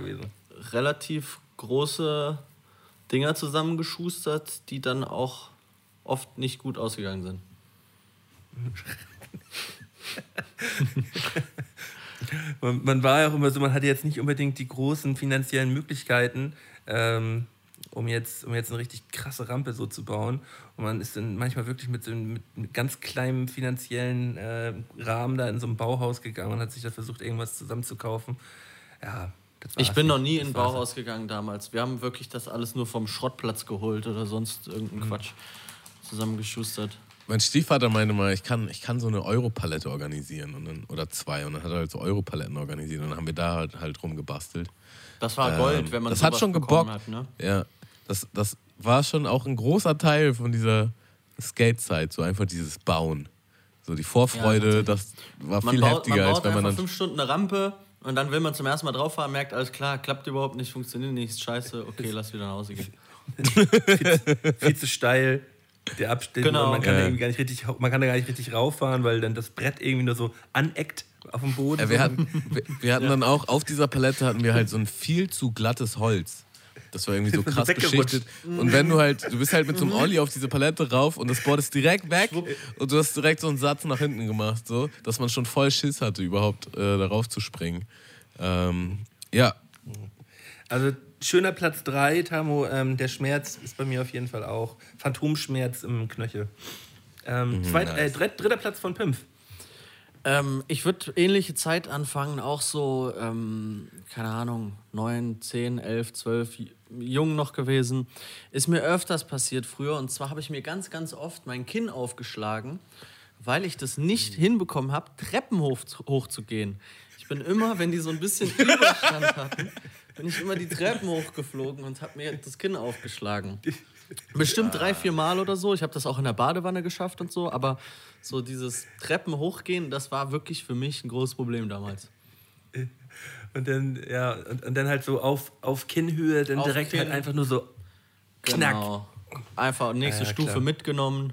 relativ große Dinger zusammengeschustert, die dann auch oft nicht gut ausgegangen sind. *laughs* Man, man war ja auch immer so, man hatte jetzt nicht unbedingt die großen finanziellen Möglichkeiten, ähm, um, jetzt, um jetzt eine richtig krasse Rampe so zu bauen. Und man ist dann manchmal wirklich mit so einem mit ganz kleinem finanziellen äh, Rahmen da in so ein Bauhaus gegangen und hat sich da versucht, irgendwas zusammenzukaufen. Ja, Ich bin noch nie Das in ein Bauhaus gegangen damals. Wir haben wirklich das alles nur vom Schrottplatz geholt oder sonst Mhm. irgendeinen Quatsch zusammengeschustert. Mein Stiefvater meinte mal, ich kann, ich kann so eine Europalette organisieren und dann, oder zwei. Und dann hat er halt so Europaletten organisiert und dann haben wir da halt, halt rumgebastelt. Das war Ähm, Gold, wenn man das hat schon gebockt. Hat, ne? Ja, das, das war schon auch ein großer Teil von dieser Skate-Zeit, so einfach dieses Bauen. So die Vorfreude, Ja, das war Man viel baut, heftiger, man baut als wenn man einfach dann. fünf Stunden eine Rampe und dann will man zum ersten Mal drauf fahren, merkt, alles klar, klappt überhaupt nicht, funktioniert nicht, ist scheiße, okay, lass wieder nach Hause gehen. viel zu steil. Der Abstand, Genau. man, kann Ja. gar nicht richtig, man kann da gar nicht richtig rauffahren, weil dann das Brett irgendwie nur so aneckt auf dem Boden. Ja, wir hatten, wir, wir hatten dann auch auf dieser Palette hatten wir halt so ein viel zu glattes Holz. Das war irgendwie so krass beschichtet. Und wenn du halt, du bist halt mit so einem Olli auf diese Palette rauf und das Board ist direkt weg und du hast direkt so einen Satz nach hinten gemacht, so, dass man schon voll Schiss hatte, überhaupt äh, darauf zu springen. Ähm, ja, Also schöner Platz 3, Tamo. Ähm, der Schmerz ist bei mir auf jeden Fall auch. Phantomschmerz im Knöchel. Ähm, zweit, äh, nice. dritt, dritter Platz von Pimpf. Ähm, ich würde ähnliche Zeit anfangen, auch so, ähm, keine Ahnung, 9, 10, 11, 12, j- jung noch gewesen. Ist mir öfters passiert früher und zwar habe ich mir ganz, ganz oft mein Kinn aufgeschlagen, weil ich das nicht hinbekommen habe, Treppen hoch, hochzugehen. Ich bin immer, wenn die so ein bisschen *laughs* Überstand hatten, bin ich immer die Treppen hochgeflogen und habe mir das Kinn aufgeschlagen. Bestimmt drei, vier Mal oder so. Ich habe das auch in der Badewanne geschafft und so, aber so dieses Treppen hochgehen, das war wirklich für mich ein großes Problem damals. Und dann, ja, und, und dann halt so auf, auf Kinnhöhe, dann Auf direkt halt Kinn. einfach nur so knack. Genau. Einfach nächste Ja, Stufe klar. mitgenommen,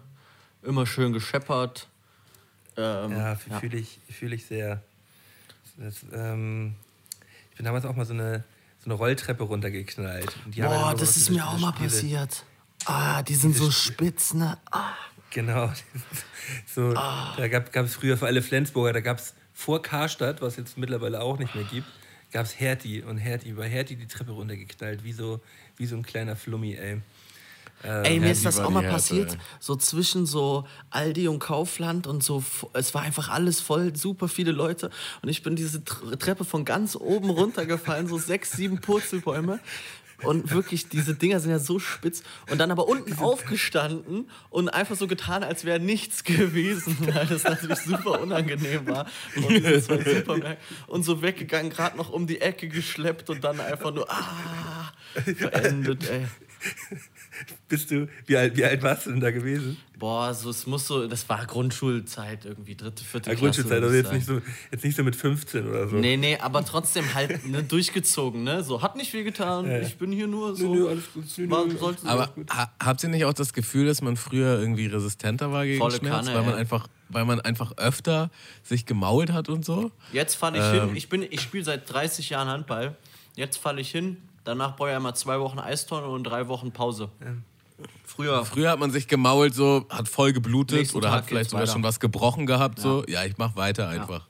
immer schön gescheppert. Ähm, Ja, fühle ich, fühl ich sehr. Das, ähm, ich bin damals auch mal so eine, so eine Rolltreppe runtergeknallt. Boah, das ist diese- mir auch diese mal Spiele. passiert. Ah, die sind so spitz, ne? Ah. Genau. *laughs* So, Ah. Da gab es früher für alle Flensburger, da gab es vor Karstadt, was jetzt mittlerweile auch nicht mehr gibt, gab es Hertie. Und Hertie, bei Hertie die Treppe runtergeknallt, wie so, wie so ein kleiner Flummi, ey. Ey, mir ist das auch mal Härte, passiert, ey. so zwischen so Aldi und Kaufland und so, es war einfach alles voll, super viele Leute und ich bin diese Tr- Treppe von ganz oben runtergefallen, so sechs, sieben Purzelbäume und wirklich, diese Dinger sind ja so spitz. Und dann aber unten aufgestanden und einfach so getan, als wäre nichts gewesen, *laughs* weil das natürlich super unangenehm war. Und, Supermärkte und so weggegangen, gerade noch um die Ecke geschleppt und dann einfach nur, ah, beendet, ey. Bist du, wie alt, wie alt warst du denn da gewesen? Boah, so, es muss so, das war Grundschulzeit irgendwie, dritte, vierte Ja, Klasse. Grundschulzeit, also jetzt nicht, so, jetzt nicht so mit 15 oder so. Nee, nee, aber trotzdem halt ne, durchgezogen, ne? So, hat nicht viel getan, ich bin hier nur so. nö, alles gut, nö, war, nö, Aber ha habt ihr nicht auch das Gefühl, dass man früher irgendwie resistenter war gegen Volle Schmerz, Kanne, weil man ey. einfach, weil man einfach öfter sich gemault hat und so? Jetzt falle ich Ähm. hin, ich, bin- ich spiele seit 30 Jahren Handball. Jetzt falle ich hin, danach brauche ich einmal zwei Wochen Eistonne und drei Wochen Pause. Früher. Früher hat man sich gemault, so hat voll geblutet Nächsten oder Tag hat vielleicht sogar weiter. schon was gebrochen gehabt, so ja, ich mach weiter einfach.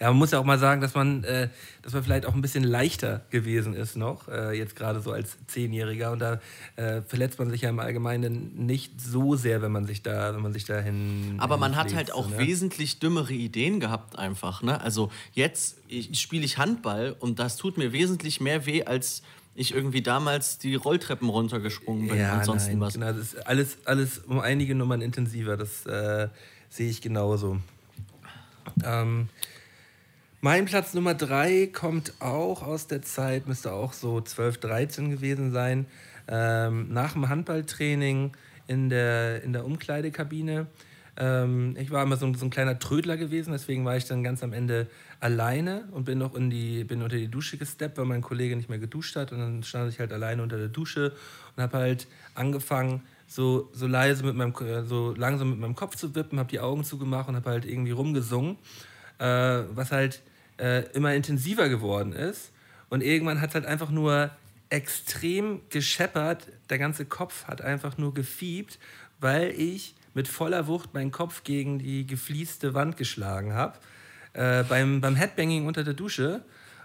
Ja, man muss ja auch mal sagen, dass man, äh, dass man vielleicht auch ein bisschen leichter gewesen ist noch, äh, jetzt gerade so als Zehnjähriger. Und da äh, verletzt man sich ja im Allgemeinen nicht so sehr, wenn man sich da, wenn man sich dahin. Aber man hat halt auch ne? wesentlich dümmere Ideen gehabt einfach. Ne? Also jetzt spiele ich Handball und das tut mir wesentlich mehr weh, als ich irgendwie damals die Rolltreppen runtergesprungen bin Ja, und sonst nein, was. genau, das ist alles, alles um einige Nummern intensiver. Das äh, sehe ich genauso. Ähm, mein Platz Nummer drei kommt auch aus der Zeit, müsste auch so 12, 13 gewesen sein. Ähm, nach dem Handballtraining in der, in der Umkleidekabine. Ähm, ich war immer so, so ein kleiner Trödler gewesen, deswegen war ich dann ganz am Ende alleine und bin noch in die, bin unter die Dusche gesteppt, weil mein Kollege nicht mehr geduscht hat. Und dann stand ich halt alleine unter der Dusche und habe halt angefangen, so, so leise mit meinem, äh, so langsam mit meinem Kopf zu wippen, habe die Augen zugemacht und habe halt irgendwie rumgesungen, äh, was halt äh, immer intensiver geworden ist. Und irgendwann hat es halt einfach nur extrem gescheppert. Der ganze Kopf hat einfach nur gefiebt, weil ich mit voller Wucht meinen Kopf gegen die geflieste Wand geschlagen habe. Äh, beim, beim Headbanging unter der Dusche.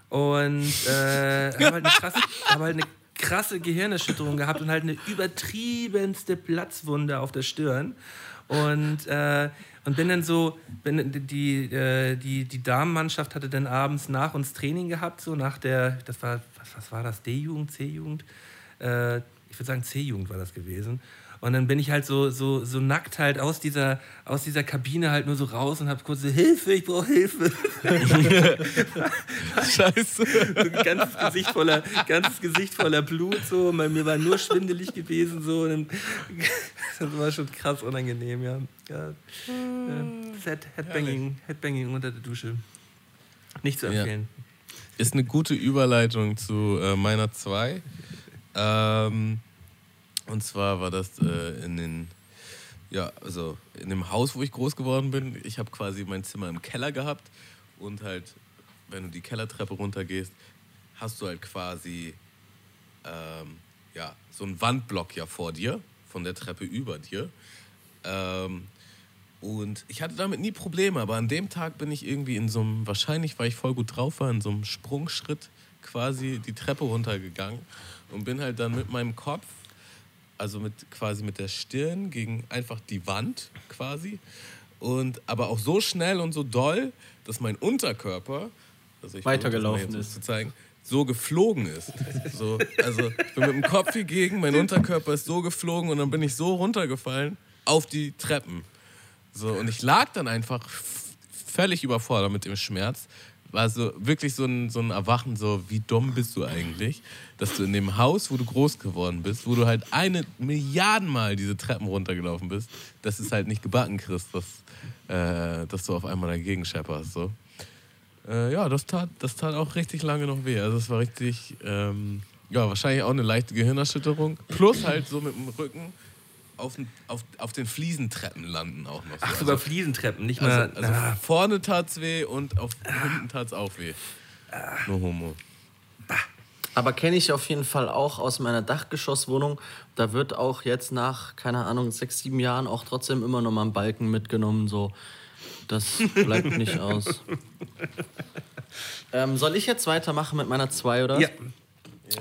Und äh, *laughs* habe halt, eine krasse- hab halt eine krasse Gehirnerschütterung gehabt und halt eine übertriebenste Platzwunde auf der Stirn. Und, äh, und bin dann so, bin, die, äh, die, die Damenmannschaft hatte dann abends nach uns Training gehabt, so nach der, das war, was, was war das, D-Jugend, C-Jugend? Äh, ich würde sagen C-Jugend war das gewesen. Und dann bin ich halt so, so, so nackt halt aus dieser, aus dieser Kabine halt nur so raus und habe kurz so, Hilfe, ich brauche Hilfe. *laughs* Scheiße. so ein ganzes Gesicht voller, ganzes Gesicht voller Blut so. Bei mir war nur schwindelig gewesen so. Und dann, *laughs* das war schon krass unangenehm, ja. ja. ja. Head, Headbanging, Headbanging unter der Dusche. Nicht zu Ja. empfehlen. Ist eine gute Überleitung zu äh, meiner 2. Ähm, und zwar war das äh, in den, ja, also in dem Haus, wo ich groß geworden bin. Ich habe quasi mein Zimmer im Keller gehabt und halt, wenn du die Kellertreppe runtergehst, hast du halt quasi ähm, ja, so einen Wandblock ja vor dir, von der Treppe über dir. Ähm, und ich hatte damit nie Probleme, aber an dem Tag bin ich irgendwie in so einem, wahrscheinlich weil ich voll gut drauf war, in so einem Sprungschritt quasi die Treppe runtergegangen und bin halt dann mit meinem Kopf, also mit quasi mit der Stirn gegen einfach die Wand quasi. Und aber auch so schnell und so doll, dass mein Unterkörper, also ich Weitergelaufen ist. zu zeigen, so geflogen ist. So, also ich bin mit dem Kopf hier gegen, mein Unterkörper ist so geflogen und dann bin ich so runtergefallen auf die Treppen. So, und ich lag dann einfach völlig überfordert mit dem Schmerz. War so wirklich so ein, so ein Erwachen, so wie dumm bist du eigentlich, dass du in dem Haus, wo du groß geworden bist, wo du halt eine Milliardenmal diese Treppen runtergelaufen bist, dass es halt nicht gebacken kriegst, dass, äh, dass du auf einmal dagegen schepperst. So. Äh, ja, das tat, das tat auch richtig lange noch weh. Also es war richtig, ähm, ja, wahrscheinlich auch eine leichte Gehirnerschütterung. Plus halt so mit dem Rücken auf, den- auf, auf den Fliesentreppen landen auch noch. So. Ach, sogar Fliesentreppen, nicht mal. also, also ah, vorne tat's weh und auf hinten tat's auch weh. No homo. Aber kenne ich auf jeden Fall auch aus meiner Dachgeschosswohnung. Da wird auch jetzt nach, keine Ahnung, sechs, sieben Jahren auch trotzdem immer noch mal ein Balken mitgenommen. So. Das bleibt nicht aus. *laughs* Ähm, soll ich jetzt weitermachen mit meiner 2 oder? Ja.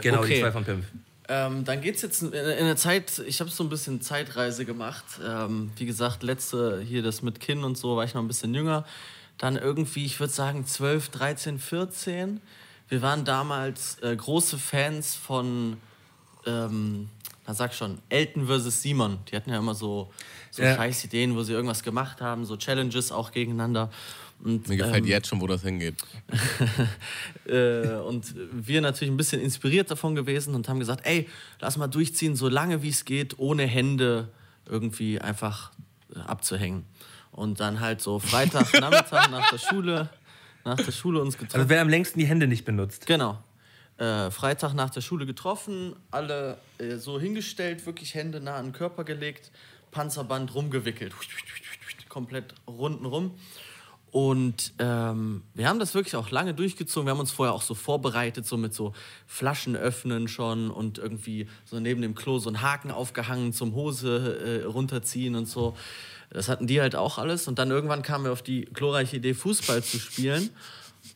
Genau, die Okay. zwei von Pimp. Ähm, dann geht es jetzt in, in eine Zeit, ich habe so ein bisschen Zeitreise gemacht. Ähm, wie gesagt, letzte hier das mit Kind und so, war ich noch ein bisschen jünger. Dann irgendwie, ich würde sagen 12, 13, 14. Wir waren damals äh, große Fans von, ähm, na sag schon, Elton vs. Simon. Die hatten ja immer so, so Ja. scheiß Ideen, wo sie irgendwas gemacht haben, so Challenges auch gegeneinander. Und, Mir gefällt ähm, jetzt schon, wo das hingeht. *laughs* äh, und wir natürlich ein bisschen inspiriert davon gewesen und haben gesagt, ey, lass mal durchziehen, so lange wie es geht, ohne Hände irgendwie einfach äh, abzuhängen. Und dann halt so Freitagnachmittag *laughs* nach der Schule, nach der Schule uns getroffen. Also wer am längsten die Hände nicht benutzt. Genau. Äh, Freitag nach der Schule getroffen, alle äh, so hingestellt, wirklich Hände nah an den Körper gelegt, Panzerband rumgewickelt, komplett runden rum. Und ähm, wir haben das wirklich auch lange durchgezogen. Wir haben uns vorher auch so vorbereitet, so mit so Flaschen öffnen schon und irgendwie so neben dem Klo so einen Haken aufgehangen zum Hose äh, runterziehen und so. Das hatten die halt auch alles. Und dann irgendwann kamen wir auf die glorreiche Idee, Fußball zu spielen.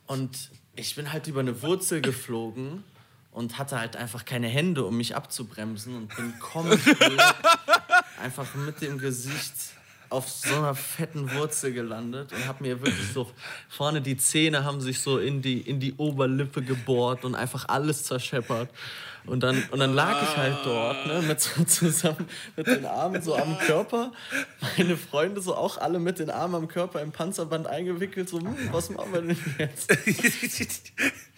Und ich bin halt über eine Wurzel geflogen und hatte halt einfach keine Hände, um mich abzubremsen und bin komplett einfach mit dem Gesicht auf so einer fetten Wurzel gelandet und habe mir wirklich so vorne die Zähne haben sich so in die in die Oberlippe gebohrt und einfach alles zerscheppert und dann und dann lag ich halt dort ne, mit so *laughs* zusammen mit den Armen so am Körper. Meine Freunde so auch alle mit den Armen am Körper im Panzerband eingewickelt so hm, was machen wir denn jetzt *laughs*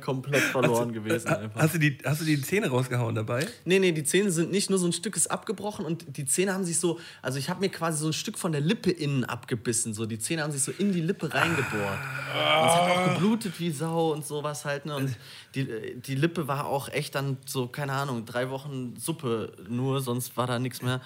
komplett verloren gewesen einfach Hast du, die, hast du die Zähne rausgehauen dabei? Nee, nee, die Zähne sind nicht nur so ein Stück ist abgebrochen und die Zähne haben sich so, also ich habe mir quasi so ein Stück von der Lippe innen abgebissen. So, die Zähne haben sich so in die Lippe reingebohrt. Und es hat auch geblutet wie Sau und sowas halt. Ne? Und die, die Lippe war auch echt dann so, keine Ahnung, drei Wochen Suppe nur, sonst war da nichts mehr.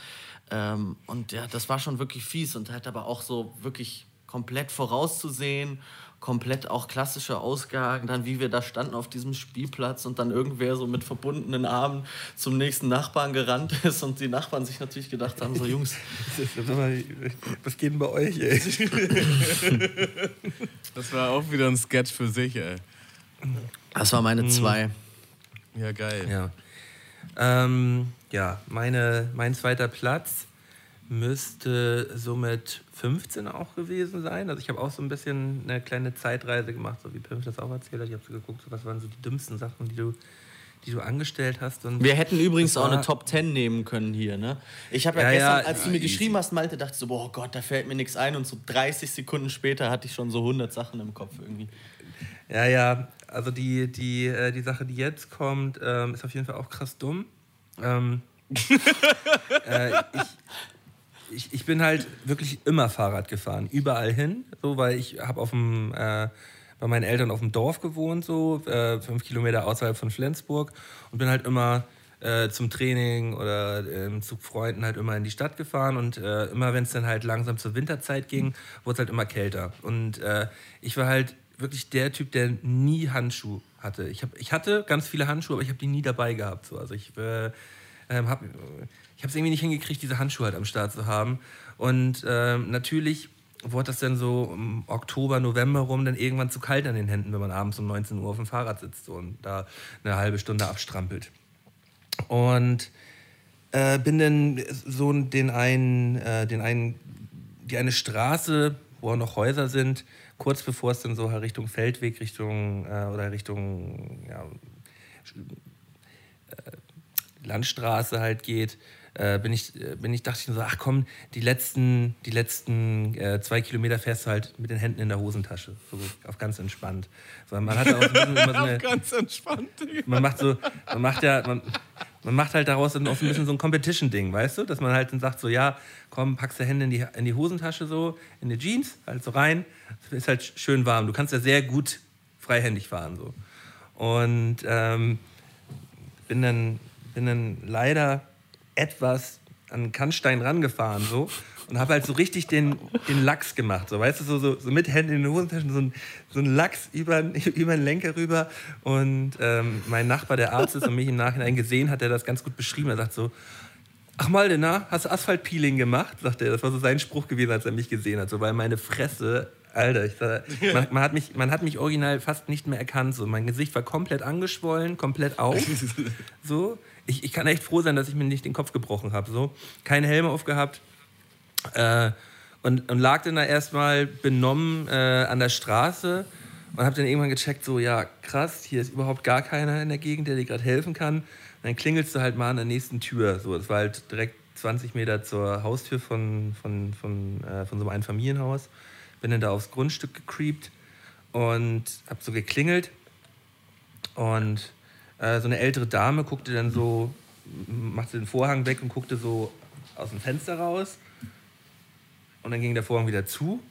Ähm, und ja, das war schon wirklich fies und halt aber auch so wirklich komplett vorauszusehen, komplett auch klassische Ausgaben, dann wie wir da standen auf diesem Spielplatz und dann irgendwer so mit verbundenen Armen zum nächsten Nachbarn gerannt *laughs* ist und die Nachbarn sich natürlich gedacht haben, so Jungs, *laughs* Was geht denn bei euch, ey? *laughs* Das war auch wieder ein Sketch für sich, ey. das war meine zwei. Ja, geil. Ja. Ähm, ja, meine, mein zweiter Platz müsste somit 15 auch gewesen sein. Also ich habe auch so ein bisschen eine kleine Zeitreise gemacht, so wie Pimp das auch erzählt hat. Ich habe so geguckt, was waren so die dümmsten Sachen, die du, die du angestellt hast. Und Wir hätten übrigens auch eine Top 10 nehmen können hier, ne? Ich habe ja, Ja, gestern, ja, als du mir geschrieben hast, Malte, dachte ich so, boah Gott, da fällt mir nichts ein und so 30 Sekunden später hatte ich schon so 100 Sachen im Kopf irgendwie. Ja, ja, also die, die, äh, die Sache, die jetzt kommt, ähm, ist auf jeden Fall auch krass dumm. Ähm, *laughs* äh, ich, ich, ich bin halt wirklich immer Fahrrad gefahren, überall hin, so, weil ich habe auf dem, äh, bei meinen Eltern auf dem Dorf gewohnt, so äh, fünf Kilometer außerhalb von Flensburg und bin halt immer äh, zum Training oder ähm, zu Freunden halt immer in die Stadt gefahren und äh, immer wenn es dann halt langsam zur Winterzeit ging, wurde es halt immer kälter und äh, ich war halt wirklich der Typ, der nie Handschuhe hatte. Ich, hab, ich hatte ganz viele Handschuhe, aber ich habe die nie dabei gehabt. So. Also ich äh, ähm, habe ich es irgendwie nicht hingekriegt, diese Handschuhe halt am Start zu haben. Und ähm, natürlich wurde das dann so im Oktober, November rum dann irgendwann zu kalt an den Händen, wenn man abends um 19 Uhr auf dem Fahrrad sitzt und da eine halbe Stunde abstrampelt. Und äh, bin dann so den einen, äh, den einen, die eine Straße, wo auch noch Häuser sind, kurz bevor es dann so halt Richtung Feldweg, Richtung äh, oder Richtung ja, Landstraße halt geht, äh, bin ich, äh, bin ich, dachte ich mir so, ach komm, die letzten, die letzten äh, zwei Kilometer fährst du halt mit den Händen in der Hosentasche. So auf ganz entspannt. So, man hat auch so immer so *laughs* eine, Ganz entspannt, Digga. man macht so, man macht ja, man, man macht halt daraus dann auch so ein bisschen so ein Competition-Ding, weißt du? Dass man halt dann sagt so, ja, komm, packst du Hände in die, in die Hosentasche so, in die Jeans, halt so rein, ist halt schön warm. Du kannst ja sehr gut freihändig fahren so. Und ähm, bin dann, bin dann leider etwas an den Kannstein rangefahren so und habe halt so richtig den, den Lachs gemacht. So, weißt du, so, so, so mit Händen in den Hosentaschen, so ein, so ein Lachs über, *laughs* über den Lenker rüber. Und ähm, mein Nachbar, der Arzt ist und mich im Nachhinein gesehen hat, der das ganz gut beschrieben. Er sagt so, Ach Malde, na, hast du Asphaltpeeling gemacht? Sagt er. Das war so sein Spruch gewesen, als er mich gesehen hat. So, weil meine Fresse, Alter, ich sag, man, man, hat mich, man hat mich original fast nicht mehr erkannt. So. Mein Gesicht war komplett angeschwollen, komplett auf. *laughs* So. Ich, ich kann echt froh sein, dass ich mir nicht den Kopf gebrochen habe. So. Keinen Helm aufgehabt. Äh, und, und lag dann da erstmal benommen äh, an der Straße und habe dann irgendwann gecheckt, so, ja, krass, hier ist überhaupt gar keiner in der Gegend, der dir gerade helfen kann. Und dann klingelst du halt mal an der nächsten Tür. So, das war halt direkt 20 Meter zur Haustür von, von, von, äh, von so einem Einfamilienhaus. Bin dann da aufs Grundstück gecreept und habe so geklingelt. Und äh, so eine ältere Dame guckte dann so, machte den Vorhang weg und guckte so aus dem Fenster raus. Und dann ging der Vorhang wieder zu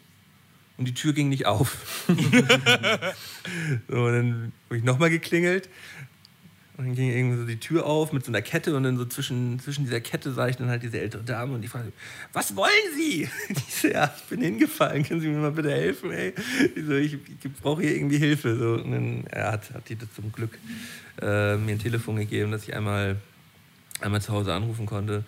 und die Tür ging nicht auf. *laughs* so, und dann habe ich nochmal geklingelt und dann ging irgendwie so die Tür auf mit so einer Kette und dann so zwischen, zwischen dieser Kette sah ich dann halt diese ältere Dame und die fragte, was wollen Sie? *laughs* Ich so, ja, ich bin hingefallen, können Sie mir mal bitte helfen, ey? Ich, so, ich, ich brauche hier irgendwie Hilfe. So, und dann ja, hat, hat die zum Glück äh, mir ein Telefon gegeben, dass ich einmal, einmal zu Hause anrufen konnte.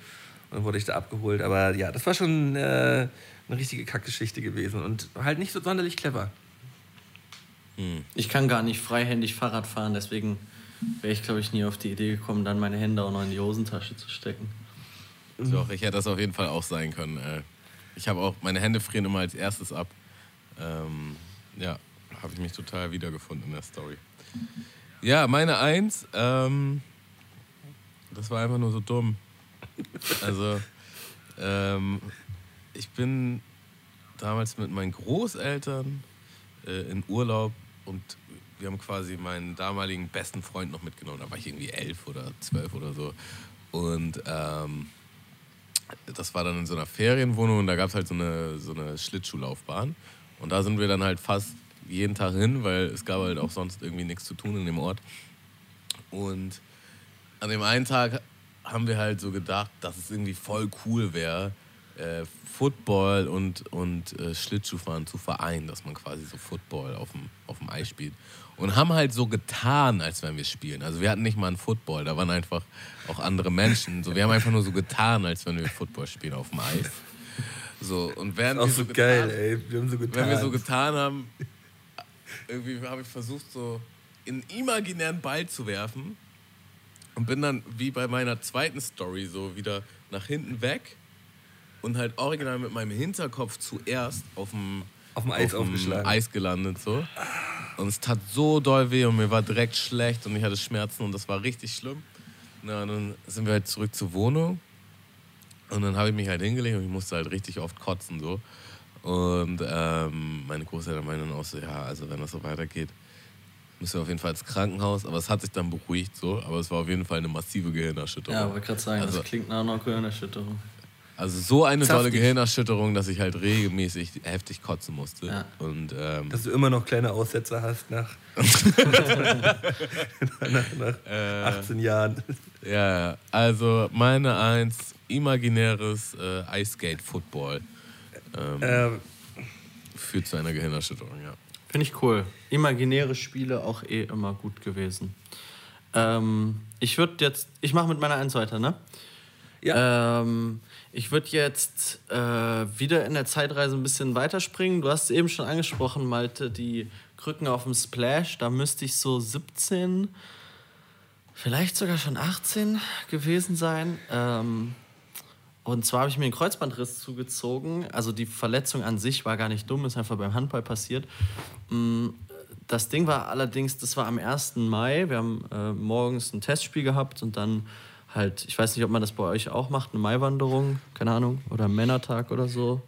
Und dann wurde ich da abgeholt. Aber ja, das war schon äh, eine richtige Kackgeschichte gewesen und halt nicht so sonderlich clever. Ich kann gar nicht freihändig Fahrrad fahren, deswegen wäre ich, glaube ich, nie auf die Idee gekommen, dann meine Hände auch noch in die Hosentasche zu stecken. Doch, ich hätte das auf jeden Fall auch sein können. Äh, Ich habe auch, meine Hände frieren immer als erstes ab. Ähm, ja, habe ich mich total wiedergefunden in der Story. Ja, meine Eins, ähm, das war einfach nur so dumm. Also, ähm, ich bin damals mit meinen Großeltern äh, in Urlaub und wir haben quasi meinen damaligen besten Freund noch mitgenommen. Da war ich irgendwie elf oder zwölf oder so. Und ähm, das war dann in so einer Ferienwohnung und da gab es halt so eine, so eine Schlittschuhlaufbahn. Und da sind wir dann halt fast jeden Tag hin, weil es gab halt auch sonst irgendwie nichts zu tun in dem Ort. Und an dem einen Tag haben wir halt so gedacht, dass es irgendwie voll cool wäre, äh, Football und, und äh, Schlittschuhfahren zu vereinen, dass man quasi so Football auf dem, auf dem Eis spielt. Und haben halt so getan, als wenn wir spielen. Also wir hatten nicht mal einen Football, da waren einfach auch andere Menschen. So, wir haben einfach nur so getan, als wenn wir Football spielen auf dem Eis. So, und während Auch wir so so geil, getan, ey. Wir haben so getan. wenn wir so getan haben, irgendwie habe ich versucht, so einen imaginären Ball zu werfen und bin dann wie bei meiner zweiten Story so wieder nach hinten weg und halt original mit meinem Hinterkopf zuerst auf dem Auf dem Eis aufgeschlagen. Eis gelandet so. Und es tat so doll weh und mir war direkt schlecht und ich hatte Schmerzen und das war richtig schlimm. Na, dann sind wir halt zurück zur Wohnung und dann habe ich mich halt hingelegt und ich musste halt richtig oft kotzen so. Und ähm, meine Großeltern meinen dann auch so, ja, also wenn das so weitergeht, müssen wir auf jeden Fall ins Krankenhaus. Aber es hat sich dann beruhigt so, aber es war auf jeden Fall eine massive Gehirnerschütterung. Ja, wollte gerade sagen, Also- das klingt nach einer Gehirnerschütterung. Also so eine tolle Saftig. Gehirnerschütterung, dass ich halt regelmäßig heftig kotzen musste. Ja. Und ähm, Dass du immer noch kleine Aussetzer hast *laughs* *laughs* nach, nach, nach Äh. 18 Jahren. ja, ja, also meine Eins, imaginäres äh, Ice Skate Football ähm, Ähm, führt zu einer Gehirnerschütterung, ja. Finde ich cool. Imaginäre Spiele auch eh immer gut gewesen. Ähm, ich würde jetzt, ich mache mit meiner Eins weiter, ne? ja. Ähm, ich würde jetzt äh, wieder in der Zeitreise ein bisschen weiterspringen. Du hast eben schon angesprochen, Malte, die Krücken auf dem Splash. Da müsste ich so 17, vielleicht sogar schon 18 gewesen sein. Ähm, und zwar habe ich mir einen Kreuzbandriss zugezogen. Also die Verletzung an sich war gar nicht dumm, ist einfach beim Handball passiert. Mm, Das Ding war allerdings, das war am 1. Mai. Wir haben äh, morgens ein Testspiel gehabt und dann halt, ich weiß nicht, ob man das bei euch auch macht, eine Maiwanderung, keine Ahnung, oder Männertag oder so.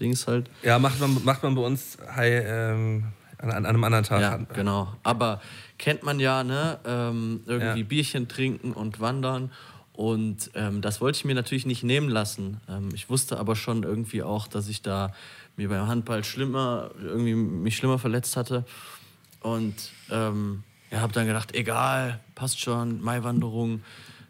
Dings halt. ja, macht man, macht man bei uns hi, ähm, an, an einem anderen Tag. Ja, genau. Aber kennt man ja, ne? Ähm, irgendwie Ja. Bierchen trinken und wandern. Und ähm, das wollte ich mir natürlich nicht nehmen lassen. Ähm, ich wusste aber schon irgendwie auch, dass ich da mir beim Handball schlimmer, irgendwie mich schlimmer verletzt hatte. Und ähm, ja, habe dann gedacht, egal, passt schon, Maiwanderung,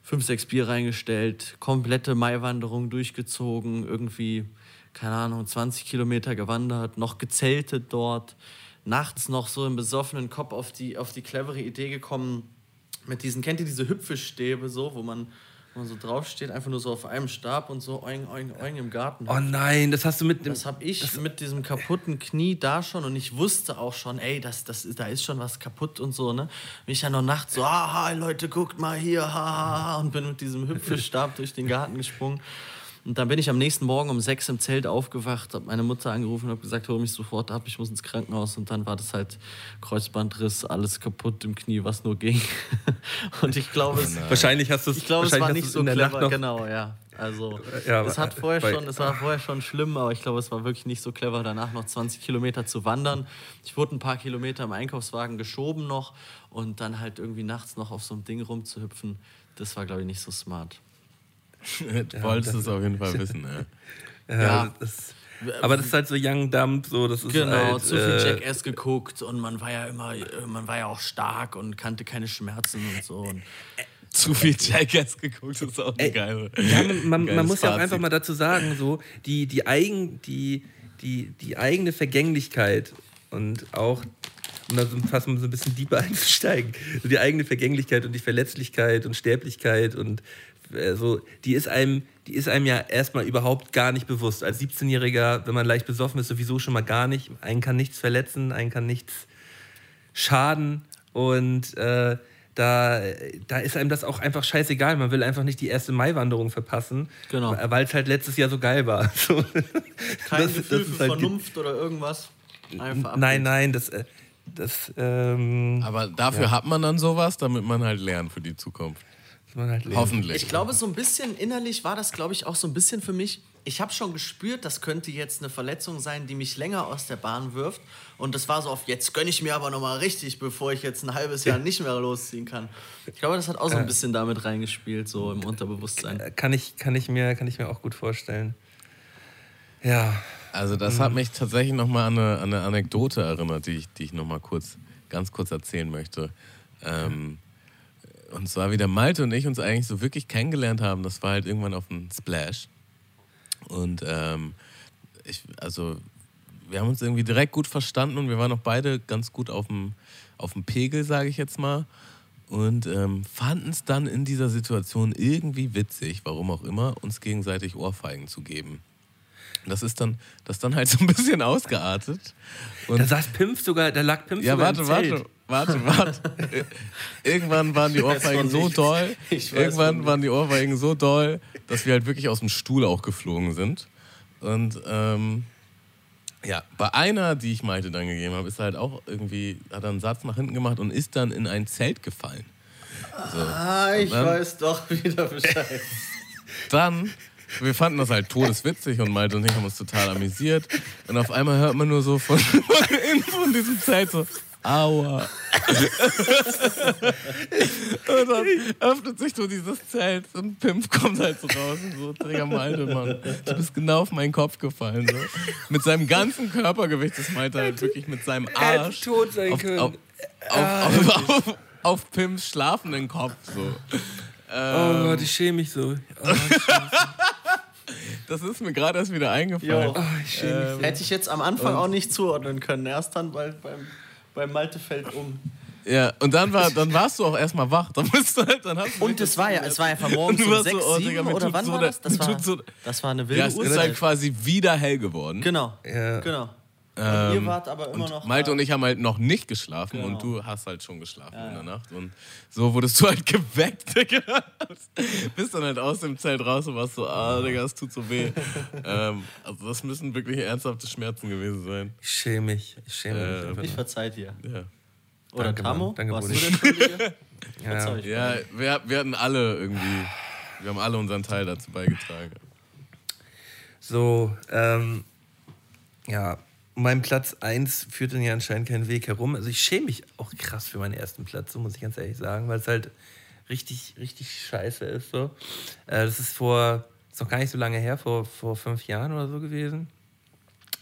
fünf, sechs Bier reingestellt, komplette Maiwanderung durchgezogen, irgendwie keine Ahnung, 20 Kilometer gewandert, noch gezeltet dort, nachts noch so im besoffenen Kopf auf die, auf die clevere Idee gekommen, mit diesen, kennt ihr diese Hüpfestäbe so, wo man, wo man so draufsteht, einfach nur so auf einem Stab und so oing, oing, oing im Garten. Oh nein, das hast du mit dem. Das habe ich mit diesem kaputten Knie da schon und ich wusste auch schon, ey, das, das, da ist schon was kaputt und so, ne? Bin ich ja noch nachts so, haha, Leute, guckt mal hier, haha, und bin mit diesem Hüpfestab *laughs* durch den Garten gesprungen. Und dann bin ich am nächsten Morgen um sechs im Zelt aufgewacht, habe meine Mutter angerufen und habe gesagt, hol mich sofort ab, ich muss ins Krankenhaus. Und dann war das halt Kreuzbandriss, alles kaputt im Knie, was nur ging. *laughs* Und ich glaube, es, wahrscheinlich hast du es ich glaube, es war wahrscheinlich nicht so clever. Genau, ja. Also, Ja, es hat vorher bei- schon, es war vorher schon schlimm, aber ich glaube, es war wirklich nicht so clever, danach noch 20 Kilometer zu wandern. Ich wurde ein paar Kilometer im Einkaufswagen geschoben noch und dann halt irgendwie nachts noch auf so einem Ding rumzuhüpfen. Das war, glaube ich, nicht so smart. *laughs* Du wolltest es auf jeden Fall wissen, *laughs* ja. Ja. Das, aber das ist halt so Young Dump, so das ist Genau, halt, zu viel äh, Jackass geguckt und man war ja immer, man war ja auch stark und kannte keine Schmerzen und so. Und Zu viel Jackass geguckt, das ist auch eine geile. Ja, man, man, man muss ja auch einfach mal dazu sagen, so die, die, eigen, die, die, die eigene Vergänglichkeit und auch, um da so fast mal so ein bisschen deeper *laughs* einzusteigen, so die eigene Vergänglichkeit und die Verletzlichkeit und Sterblichkeit und äh, so, die ist einem, die ist einem ja erstmal überhaupt gar nicht bewusst. Als 17-Jähriger, wenn man leicht besoffen ist, sowieso schon mal gar nicht. Einen kann nichts verletzen, einen kann nichts schaden und äh, da, da ist einem das auch einfach scheißegal. Man will einfach nicht die erste Maiwanderung verpassen, Genau. weil es halt letztes Jahr so geil war. *laughs* So. kein Das- Gefühl das ist für halt Vernunft oder irgendwas. Einfach Nein, nein, das, äh, das ähm, Aber dafür hat man dann sowas, damit man halt lernt für die Zukunft. Man halt lernen. Hoffentlich. Ich glaube, so ein bisschen innerlich war das, glaube ich, auch so ein bisschen für mich. Ich habe schon gespürt, das könnte jetzt eine Verletzung sein, die mich länger aus der Bahn wirft. Und das war so auf, jetzt gönne ich mir aber nochmal richtig, bevor ich jetzt ein halbes Jahr nicht mehr losziehen kann. Ich glaube, das hat auch so ein bisschen damit reingespielt, so im Unterbewusstsein. Äh, kann ich, kann, ich mir, kann ich mir auch gut vorstellen. Ja, Also das hat mich tatsächlich nochmal an eine, an eine Anekdote erinnert, die ich, die ich nochmal kurz, ganz kurz erzählen möchte. Ähm, und zwar wie der Malte und ich uns eigentlich so wirklich kennengelernt haben, das war halt irgendwann auf dem Splash. Und ähm, ich, also wir haben uns irgendwie direkt gut verstanden und wir waren auch beide ganz gut auf dem, auf dem Pegel, sage ich jetzt mal. Und ähm, fanden es dann in dieser Situation irgendwie witzig, warum auch immer, uns gegenseitig Ohrfeigen zu geben. Das ist dann, das ist dann halt so ein bisschen *laughs* ausgeartet. Und da saß Pimpf sogar, da lag Pimpf ja, sogar warte, im Zelt. warte, warte. Ir- Irgendwann waren die Ohrfeigen so weiß irgendwann waren die Ohrfeigen so doll, dass wir halt wirklich aus dem Stuhl auch geflogen sind. Und ähm, ja, bei einer, die ich Malte dann gegeben habe, ist er halt auch irgendwie, hat er einen Satz nach hinten gemacht und ist dann in ein Zelt gefallen. Ah, ich dann- weiß doch wieder Bescheid. *laughs* Dann, wir fanden das halt todeswitzig und Malte und ich haben uns total amüsiert. Und auf einmal hört man nur so von, *laughs* von innen von diesem Zelt so, aua. *laughs* und dann öffnet sich so dieses Zelt und Pimp kommt halt so raus und so, Digga Malte, Mann, du bist genau auf meinen Kopf gefallen. So. Mit seinem ganzen Körpergewicht ist Malte halt wirklich mit seinem Er hätte Arsch tot sein auf, können. auf, auf, auf, auf, auf Pimps schlafenden Kopf. So. Oh Gott, ich schäme mich so. Oh, Das ist mir gerade erst wieder eingefallen. Jo. ich schäme mich so. Hätte ich jetzt am Anfang auch nicht zuordnen können. Erst dann bei, beim, beim Malte fällt um. Ja, und dann, war, dann warst du auch erstmal wach. Dann, bist du halt, dann hast du Und es war ja, es war ja von morgens um warst so, 6, oh, 7 Digga, oder wann so war das? Das war, so- das war eine wilde Ja, es ist halt quasi wieder hell geworden. Genau, Ja. genau. Und ihr wart aber immer noch Malte da. und ich haben halt noch nicht geschlafen Genau. und du hast halt schon geschlafen in der Nacht. Und so wurdest du halt *laughs* geweckt, Digga. Bist dann halt aus dem Zelt raus und warst so, ah, Digga, es tut so weh. *laughs* ähm, also das müssen wirklich ernsthafte Schmerzen gewesen sein. Ich schäme mich. Ich schäme mich. Äh, Ich verzeih dir. Ja. Oder Danke, Tamo? Danke, Warst du Schuldige? *laughs* Ja. Ja, wir, wir hatten alle irgendwie, wir haben alle unseren Teil dazu beigetragen. So, ähm, ja, mein Platz 1 führt dann ja anscheinend keinen Weg herum. Also ich schäme mich auch krass für meinen ersten Platz, so muss ich ganz ehrlich sagen, weil es halt richtig, richtig scheiße ist. So. Äh, das ist vor, ist noch gar nicht so lange her, vor, vor fünf Jahren oder so gewesen.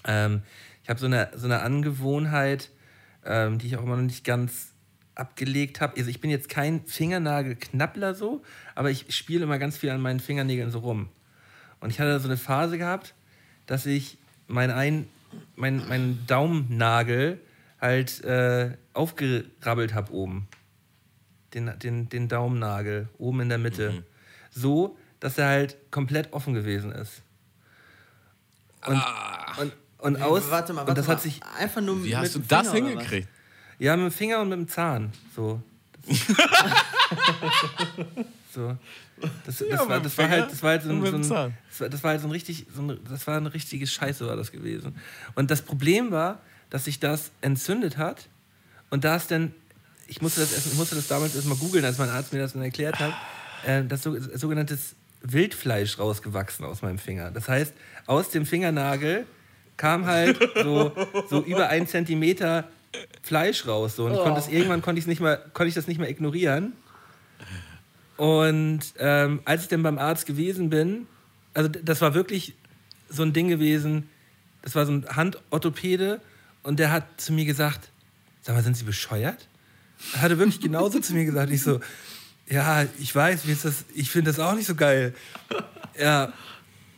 Ähm, ich habe so eine, so eine Angewohnheit, ähm, die ich auch immer noch nicht ganz abgelegt habe. Also ich bin jetzt kein Fingernagelknappler so, aber ich spiele immer ganz viel an meinen Fingernägeln so rum. Und ich hatte so eine Phase gehabt, dass ich mein ein, mein, mein Daumennagel halt äh, aufgerabbelt habe oben. Den, den, den Daumennagel oben in der Mitte. So, dass er halt komplett offen gewesen ist. Und, und, und aus. Warte mal, warte und das mal. hat sich. Einfach nur Wie mit hast du das Finger, oder hingekriegt? Ja, mit dem Finger und mit dem Zahn. So. *laughs* so. Das, das, war, mit dem das war halt, das war halt so ein, so ein, das war, das war halt so ein richtig, so ein, das war eine richtige Scheiße war das gewesen. Und das Problem war, dass sich das entzündet hat und da ist dann, ich musste das, erst, ich musste das damals erstmal googeln, als mein Arzt mir das dann erklärt hat, äh, das so, sogenanntes Wildfleisch rausgewachsen aus meinem Finger. Das heißt, aus dem Fingernagel kam halt so, so über einen Zentimeter Fleisch raus. So. Und ich konnte es, irgendwann konnte, nicht mehr, konnte ich das nicht mehr ignorieren. Und ähm, als ich dann beim Arzt gewesen bin, also das war wirklich so ein Ding gewesen, das war so ein Handorthopäde und der hat zu mir gesagt, sag mal, sind Sie bescheuert? Er hatte wirklich genauso zu mir gesagt. Ich so, ja, ich weiß, wie ist das, ich finde das auch nicht so geil. Ja.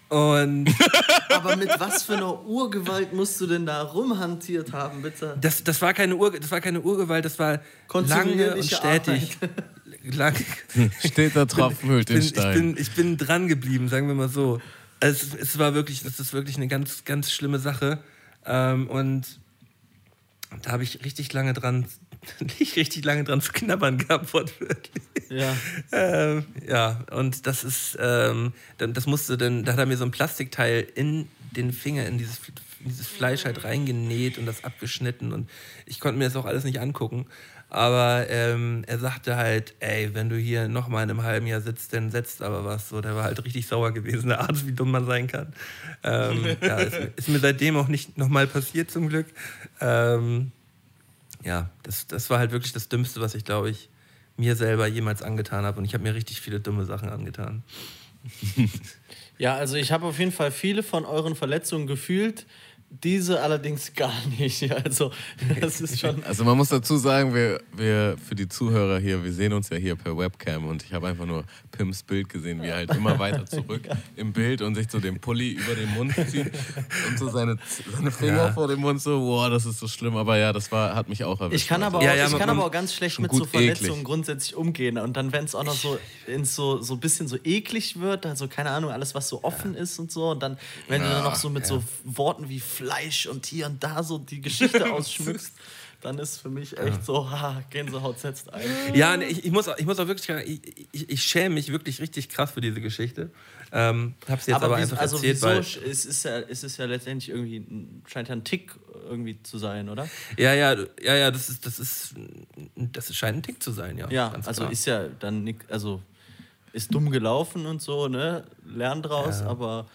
Und *laughs* Aber mit was für einer Urgewalt musst du denn da rumhantiert haben, bitte? das, das, war keine Ur, das war keine Urgewalt, das war lange und stetig. Lang, Steht Tropfen hüllt ich, ich, ich bin dran geblieben, sagen wir mal so. Es, es war wirklich, das ist wirklich eine ganz, ganz schlimme Sache. Ähm, und da habe ich richtig lange dran, *laughs* nicht richtig lange dran zu knabbern gehabt, wortwörtlich. Ja. Ähm, ja, und das ist, ähm, das musste dann, da hat er mir so ein Plastikteil in den Finger, in dieses, in dieses Fleisch halt reingenäht und das abgeschnitten und ich konnte mir das auch alles nicht angucken. Aber ähm, er sagte halt, ey, wenn du hier noch mal in einem halben Jahr sitzt, dann setzt aber was. So, der war halt richtig sauer gewesen, der Arzt, wie dumm man sein kann. Ähm, ja, ist, mir- ist mir seitdem auch nicht noch mal passiert, zum Glück. Ähm, ja, das, das war halt wirklich das Dümmste, was ich, glaube ich, mir selber jemals angetan habe. Und ich habe mir richtig viele dumme Sachen angetan. *laughs* Ja, also ich habe auf jeden Fall viele von euren Verletzungen gefühlt, diese allerdings gar nicht. *laughs* Also das ist schon. *laughs* Also man muss dazu sagen, wir, wir für die Zuhörer hier, wir sehen uns ja hier per Webcam und ich habe einfach nur Pims Bild gesehen, wie er halt immer weiter zurück im Bild und sich so den Pulli über den Mund zieht und so seine, seine Finger Ja. vor dem Mund so, boah, das ist so schlimm. Aber ja, das war, hat mich auch erwischt. Ich kann aber auch, Ja, ja, ich kann aber auch ganz schlecht mit so Verletzungen eklig. grundsätzlich umgehen. Und dann, wenn es auch noch so ins so so ein bisschen so eklig wird, also keine Ahnung, alles was so offen ist und so, und dann, wenn du dann noch so mit so Worten wie Fleisch und hier und da so die Geschichte *laughs* ausschmückst, dann ist für mich echt so, ha, Gänsehaut setzt ein. Ja, nee, ich, ich, muss, auch- ich muss auch wirklich sagen, ich, ich, ich schäme mich wirklich richtig krass für diese Geschichte. Ähm, hab's jetzt aber, wie- einfach also erzählt, wieso? weil. es, ist ja, es ist ja letztendlich irgendwie, ein- scheint ja ein Tick irgendwie zu sein, oder? Ja, ja, ja, ja, das ist, das ist, das scheint ein Tick zu sein, ja. Ja, also klar. ist ja dann also ist dumm gelaufen und so, ne? Lernen draus, aber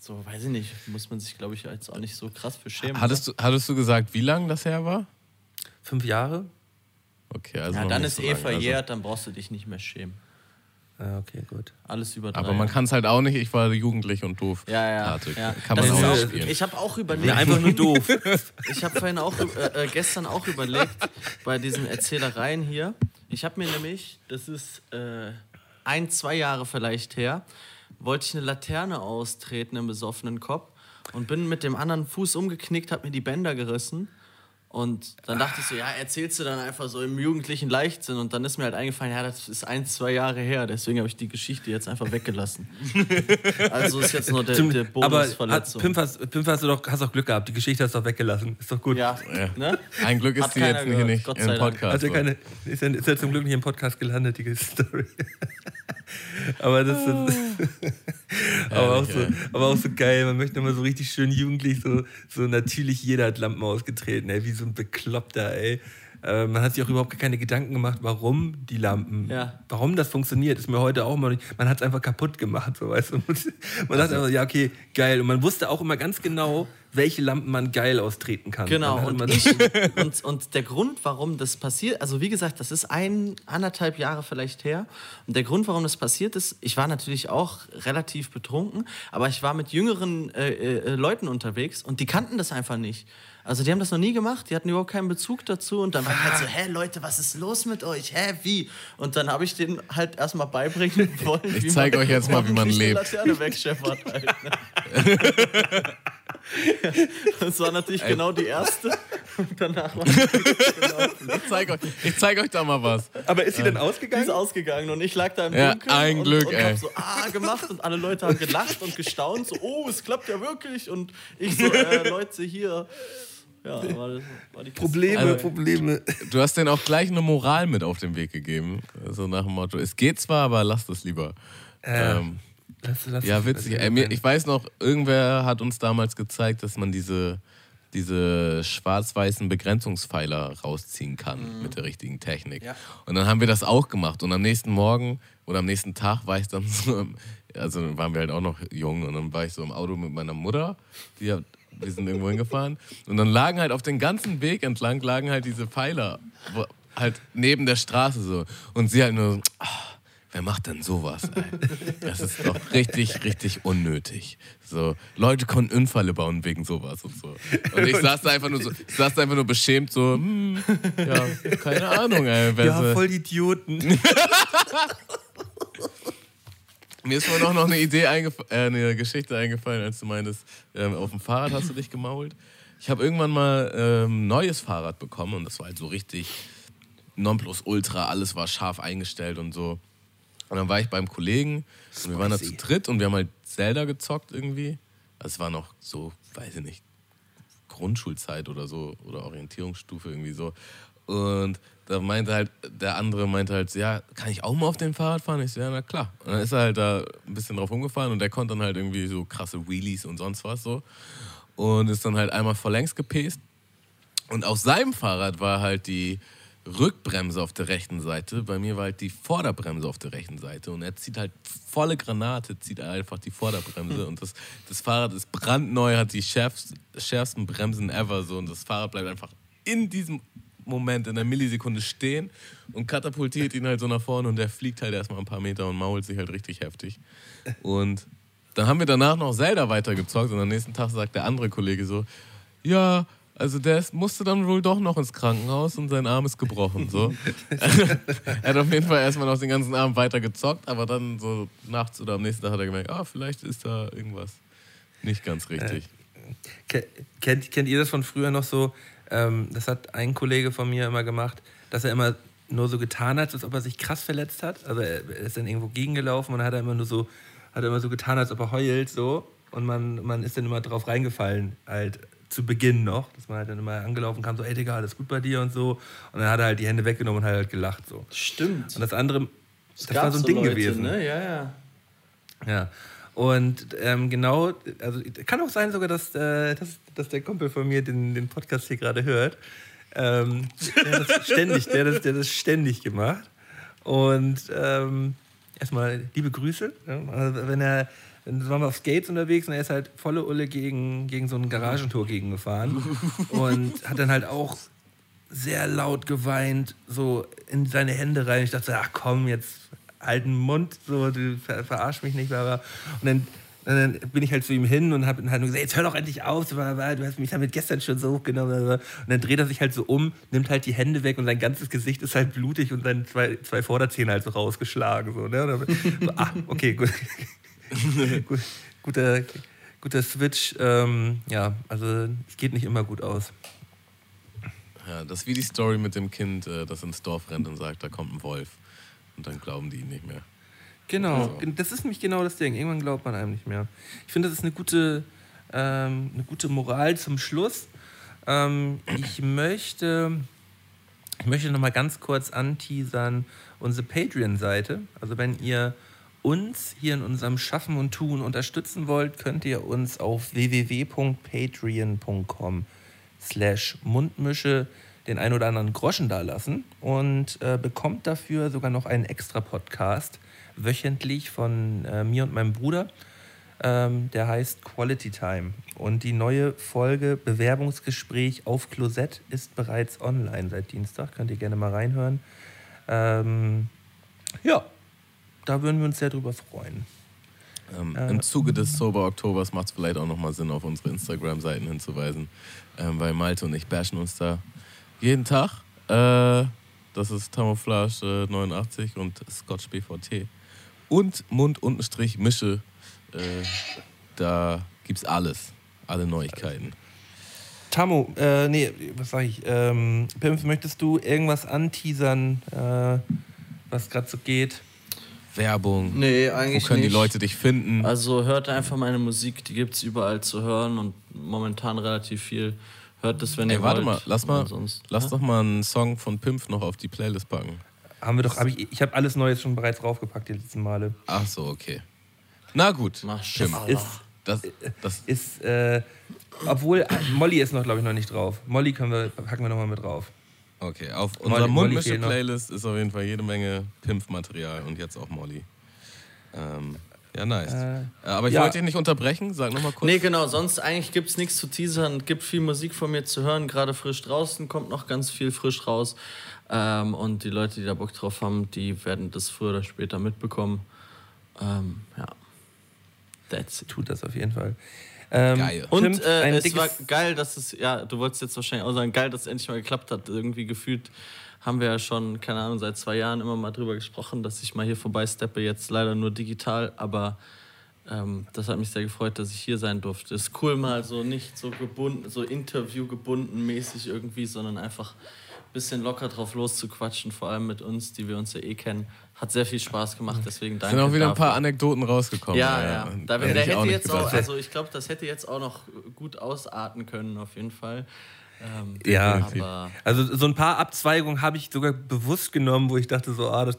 so, weiß ich nicht, muss man sich, glaube ich, jetzt auch nicht so krass für schämen. Hattest du, hattest du gesagt, wie lange das her war? Fünf Jahre? Okay, also ja, dann ist so eh lange. verjährt, dann brauchst du dich nicht mehr schämen. Ja, okay, gut. Alles über drei. Also, aber man kann es halt auch nicht. Ich war jugendlich und doof. ja, ja, ja. Kann Das man ist auch auch, spielen. ich habe auch überlegt, Ja, einfach nur doof. *laughs* Ich habe vorhin auch, äh, äh, gestern auch überlegt, bei diesen Erzählereien hier. Ich habe mir nämlich, das ist äh, ein, zwei Jahre vielleicht her, wollte ich eine Laterne austreten im besoffenen Kopf und bin mit dem anderen Fuß umgeknickt, habe mir die Bänder gerissen. Und dann dachte ich so, ja, erzählst du dann einfach so im jugendlichen Leichtsinn. Und dann ist mir halt eingefallen, ja, das ist ein, zwei Jahre her. Deswegen habe ich die Geschichte jetzt einfach weggelassen. *laughs* Also ist jetzt nur der, Zum- der Bonusverletzung. Pimp, hast, Pimp hast du doch, hast doch Glück gehabt. Die Geschichte hast du doch weggelassen. Ist doch gut. ja, ne? Ein Glück ist Hat die jetzt hier gehört, nicht Gott im. Podcast. Hat ja keine, ist, ja, ist ja zum Glück nicht im Podcast gelandet, die Story. Aber das ist. *laughs* aber, auch so, aber auch so geil. Man möchte immer so richtig schön jugendlich, so, so natürlich jeder hat Lampen ausgetreten, ey, wie so ein Bekloppter, ey. Äh, man hat sich auch überhaupt keine Gedanken gemacht, warum die Lampen, Ja. warum das funktioniert, ist mir heute auch mal nicht. Man hat es einfach kaputt gemacht, so weißt du. *laughs* Man dachte einfach, ja, okay, geil. Und man wusste auch immer ganz genau, welche Lampen man geil austreten kann. Genau, und, ich, *laughs* und, und der Grund, warum das passiert, also wie gesagt, das ist ein, anderthalb Jahre vielleicht her. Und der Grund, warum das passiert ist, ich war natürlich auch relativ betrunken, aber ich war mit jüngeren äh, äh, Leuten unterwegs und die kannten das einfach nicht. Also die haben das noch nie gemacht, die hatten überhaupt keinen Bezug dazu und dann war ich halt so, hä Leute, was ist los mit euch? Hä, wie? Und dann habe ich denen halt erstmal beibringen wollen, Ich wie zeig euch jetzt mal, wie man *laughs* lebt. Laterne wegscheppert halt, ne? *laughs* *laughs* Das war natürlich genau die erste. Und *laughs* danach war Ich zeig euch, ich zeig euch da mal was. Aber ist sie denn die ausgegangen? ist ausgegangen und ich lag da im Ja, Dunkeln ein und, Glück, und ey. hab so ah gemacht und alle Leute haben gelacht und gestaunt, so oh, es klappt ja wirklich und ich so, äh, *laughs* Leute hier. Ja, war, war. Probleme, Also- Probleme. Du hast denen auch gleich eine Moral mit auf den Weg gegeben. So nach dem Motto, es geht zwar, aber lasst es lieber. Ähm, Lass, lass, ja, witzig. Ey, mir, ich weiß noch, irgendwer hat uns damals gezeigt, dass man diese, diese schwarz-weißen Begrenzungspfeiler rausziehen kann mit der richtigen Technik. Ja. Und dann haben wir das auch gemacht. Und am nächsten Morgen oder am nächsten Tag war ich dann *laughs* so, also dann waren wir halt auch noch jung und dann war ich so im Auto mit meiner Mutter, die hat, wir sind irgendwo hingefahren und dann lagen halt auf dem ganzen Weg entlang lagen halt diese Pfeiler wo, halt neben der Straße so und sie halt nur so, ah, wer macht denn sowas? Ey? Das ist doch richtig, richtig unnötig. So, Leute konnten Unfälle bauen wegen sowas und so. Und ich saß da einfach nur so, ich saß da einfach nur beschämt so, hm, ja, keine Ahnung, ey. wer so- Ja, voll Idioten. *laughs* Mir ist vorhin auch noch eine Idee äh, eine Geschichte eingefallen, als du meintest, ähm, auf dem Fahrrad hast du dich gemault. Ich habe irgendwann mal ähm, ein neues Fahrrad bekommen und das war halt so richtig Nonplusultra, alles war scharf eingestellt und so. Und dann war ich beim Kollegen und wir waren da zu dritt und wir haben halt Zelda gezockt irgendwie. Das war noch so, weiß ich nicht, Grundschulzeit oder so oder Orientierungsstufe irgendwie so. Und da meinte halt, der andere meinte halt, ja, kann ich auch mal auf dem Fahrrad fahren? Ich so, ja, na klar. Und dann ist er halt da ein bisschen drauf rumgefahren und der konnte dann halt irgendwie so krasse Wheelies und sonst was so. Und ist dann halt einmal vor längs gepest. Und auf seinem Fahrrad war halt die Rückbremse auf der rechten Seite. Bei mir war halt die Vorderbremse auf der rechten Seite. Und er zieht halt volle Granate, zieht einfach die Vorderbremse. Und das, das Fahrrad ist brandneu, hat die schärfsten, schärfsten Bremsen ever. So. Und das Fahrrad bleibt einfach in diesem Moment, in der Millisekunde stehen und katapultiert ihn halt so nach vorne. Und der fliegt halt erstmal ein paar Meter und mault sich halt richtig heftig. Und dann haben wir danach noch Zelda weitergezockt. Und am nächsten Tag sagt der andere Kollege so: Ja, also der ist, musste dann wohl doch noch ins Krankenhaus und sein Arm ist gebrochen. So. *laughs* er hat auf jeden Fall erstmal noch den ganzen Abend weiter gezockt, aber dann so nachts oder am nächsten Tag hat er gemerkt, ah, vielleicht ist da irgendwas nicht ganz richtig. Ke- Kennt, kennt ihr das von früher noch so? Ähm, das hat ein Kollege von mir immer gemacht, dass er immer nur so getan hat, als ob er sich krass verletzt hat. Also er ist dann irgendwo gegengelaufen und hat er immer nur so, hat er immer so getan, als ob er heult so. Und man, man ist dann immer drauf reingefallen, halt zu Beginn noch, dass man halt dann immer angelaufen kam, so, ey Digga, alles gut bei dir und so. Und dann hat er halt die Hände weggenommen und hat halt gelacht so. Stimmt. Und das andere, das, gab war so ein Ding Leute, gewesen. Ne? Ja, ja. Ja. Und ähm, genau, also kann auch sein sogar, dass, äh, dass, dass der Kumpel von mir den, den Podcast hier gerade hört. Ähm, der, hat das ständig, der, das, der das ständig gemacht. Und ähm, erstmal liebe Grüße. Ja, also wenn er, dann waren wir auf Skates unterwegs und er ist halt volle Ulle gegen, gegen so ein Garagentor gegengefahren. *laughs* und hat dann halt auch sehr laut geweint, so in seine Hände rein. Ich dachte, ach komm, jetzt halten Mund, so, du ver verarsch mich nicht, Barbara. Und dann, dann bin ich halt zu ihm hin und habe halt gesagt, jetzt hör doch endlich auf, du hast mich damit gestern schon so hochgenommen. Und dann dreht er sich halt so um, nimmt halt die Hände weg und sein ganzes Gesicht ist halt blutig und seine zwei, zwei Vorderzähne halt so rausgeschlagen. So, ne? Und dann, so, ah, okay, gut. *laughs* gut guter, guter Switch. Ähm, ja, also es geht nicht immer gut aus. Ja, das ist wie die Story mit dem Kind, äh, das ins Dorf rennt und sagt, da kommt ein Wolf. Und dann glauben die ihn nicht mehr. Genau, das ist nämlich genau das Ding. Irgendwann glaubt man einem nicht mehr. Ich finde, das ist eine gute, ähm, eine gute Moral zum Schluss. Ähm, ich möchte, ich möchte noch mal ganz kurz anteasern unsere Patreon-Seite. Also wenn ihr uns hier in unserem Schaffen und Tun unterstützen wollt, könnt ihr uns auf www.patreon.com slash Mundmische den ein oder anderen Groschen da lassen und äh, bekommt dafür sogar noch einen extra Podcast wöchentlich von äh, mir und meinem Bruder. Ähm, der heißt Quality Time. Und die neue Folge Bewerbungsgespräch auf Klosett ist bereits online seit Dienstag. Könnt ihr gerne mal reinhören. Ähm, ja, da würden wir uns sehr drüber freuen. Ähm, Äh, Im Zuge des Sober Oktobers macht es vielleicht auch nochmal Sinn, auf unsere Instagram-Seiten hinzuweisen, ähm, weil Malte und ich bashen uns da jeden Tag. Äh, das ist Camouflage äh, 89 und Scotch BVT. Und Mund unten Strich Mische. Äh, da gibt's alles. alle Neuigkeiten. Tammo, äh, nee, was sag ich? Ähm, Pimpf, möchtest du irgendwas anteasern, äh, was gerade so geht? Werbung. Nee, Wo eigentlich können nicht. die Leute dich finden? Also hört einfach meine Musik, die gibt es überall zu hören und momentan relativ viel. Hört es, wenn Ey, ihr warte wollt. mal, lass mal, sonst- lass Hä? doch mal einen Song von Pimpf noch auf die Playlist packen. Haben wir doch, hab ich, ich habe alles Neues schon bereits draufgepackt die letzten Male. Ach so, okay. Na gut. Mach. Schiff. Ist, Das, das, ist äh, obwohl, äh, Molly ist noch, glaube ich, noch nicht drauf. Molly können wir, packen wir nochmal mit drauf. Okay, auf Molly- unserer. Mundmische-Playlist ist auf jeden Fall jede Menge Pimpf-Material und jetzt auch Molly. Ähm, ja, nice. Äh, Aber ich ja. wollte dich nicht unterbrechen, sag nochmal kurz. Nee, genau, sonst eigentlich gibt es nichts zu teasern. gibt viel Musik von mir zu hören, gerade frisch draußen, kommt noch ganz viel frisch raus. Ähm, und die Leute, die da Bock drauf haben, die werden das früher oder später mitbekommen. Ähm, ja. That's it. tut das auf jeden Fall. Ähm, Geil. Und äh, es war geil, dass es, ja, du wolltest jetzt wahrscheinlich auch sagen, geil, dass es endlich mal geklappt hat. Irgendwie gefühlt haben wir ja schon, keine Ahnung, seit zwei Jahren immer mal drüber gesprochen, dass ich mal hier vorbeisteppe, jetzt leider nur digital, aber ähm, das hat mich sehr gefreut, dass ich hier sein durfte. Ist cool, mal so nicht so gebunden, so interviewgebunden mäßig irgendwie, sondern einfach ein bisschen locker drauf loszuquatschen, vor allem mit uns, die wir uns ja eh kennen. Hat sehr viel Spaß gemacht, deswegen danke. sind auch wieder ein paar dafür. Anekdoten rausgekommen. Ja, ja. Da, Hätte der ich auch hätte nicht jetzt auch, also ich glaube, das hätte jetzt auch noch gut ausarten können, auf jeden Fall. Ähm, Ja, aber also so ein paar Abzweigungen habe ich sogar bewusst genommen, wo ich dachte so, ah, das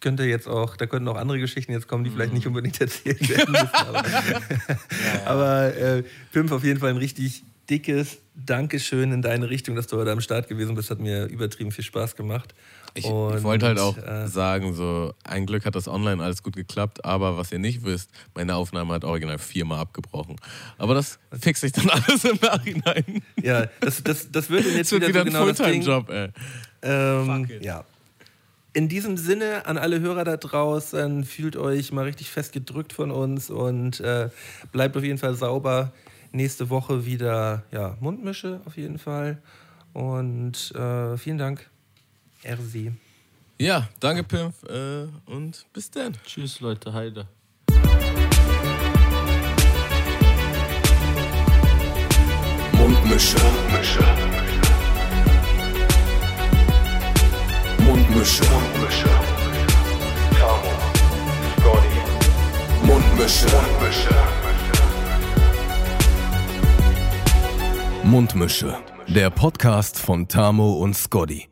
könnte jetzt auch, da könnten auch andere Geschichten jetzt kommen, die vielleicht nicht unbedingt erzählt werden müssen. Aber, *laughs* *laughs* aber äh, Pimp auf jeden Fall ein richtig dickes Dankeschön in deine Richtung, dass du heute am Start gewesen bist. Hat mir übertrieben viel Spaß gemacht. Ich, ich wollte halt auch äh, sagen, so ein Glück hat das online alles gut geklappt, aber was ihr nicht wisst, meine Aufnahme hat original viermal abgebrochen. Aber das fixe ich dann *laughs* alles im Nachhinein. Ja, das, das, das wird jetzt Das wird wieder, wieder so ein genau. Fulltime-Job, ey. Ähm, Fuck it. ja. In diesem Sinne an alle Hörer da draußen, fühlt euch mal richtig fest gedrückt von uns und äh, bleibt auf jeden Fall sauber. Nächste Woche wieder ja, Mundmische auf jeden Fall. Und äh, vielen Dank. RC. Ja, danke Pimp äh, und bis dann. tschüss, Leute, Heide. Mundmische. Mundmische. Mundmische. Mundmische. Tamo. Scotty. Mundmische. Mundmische. Mundmische. Der Podcast von Tamo und Scotty.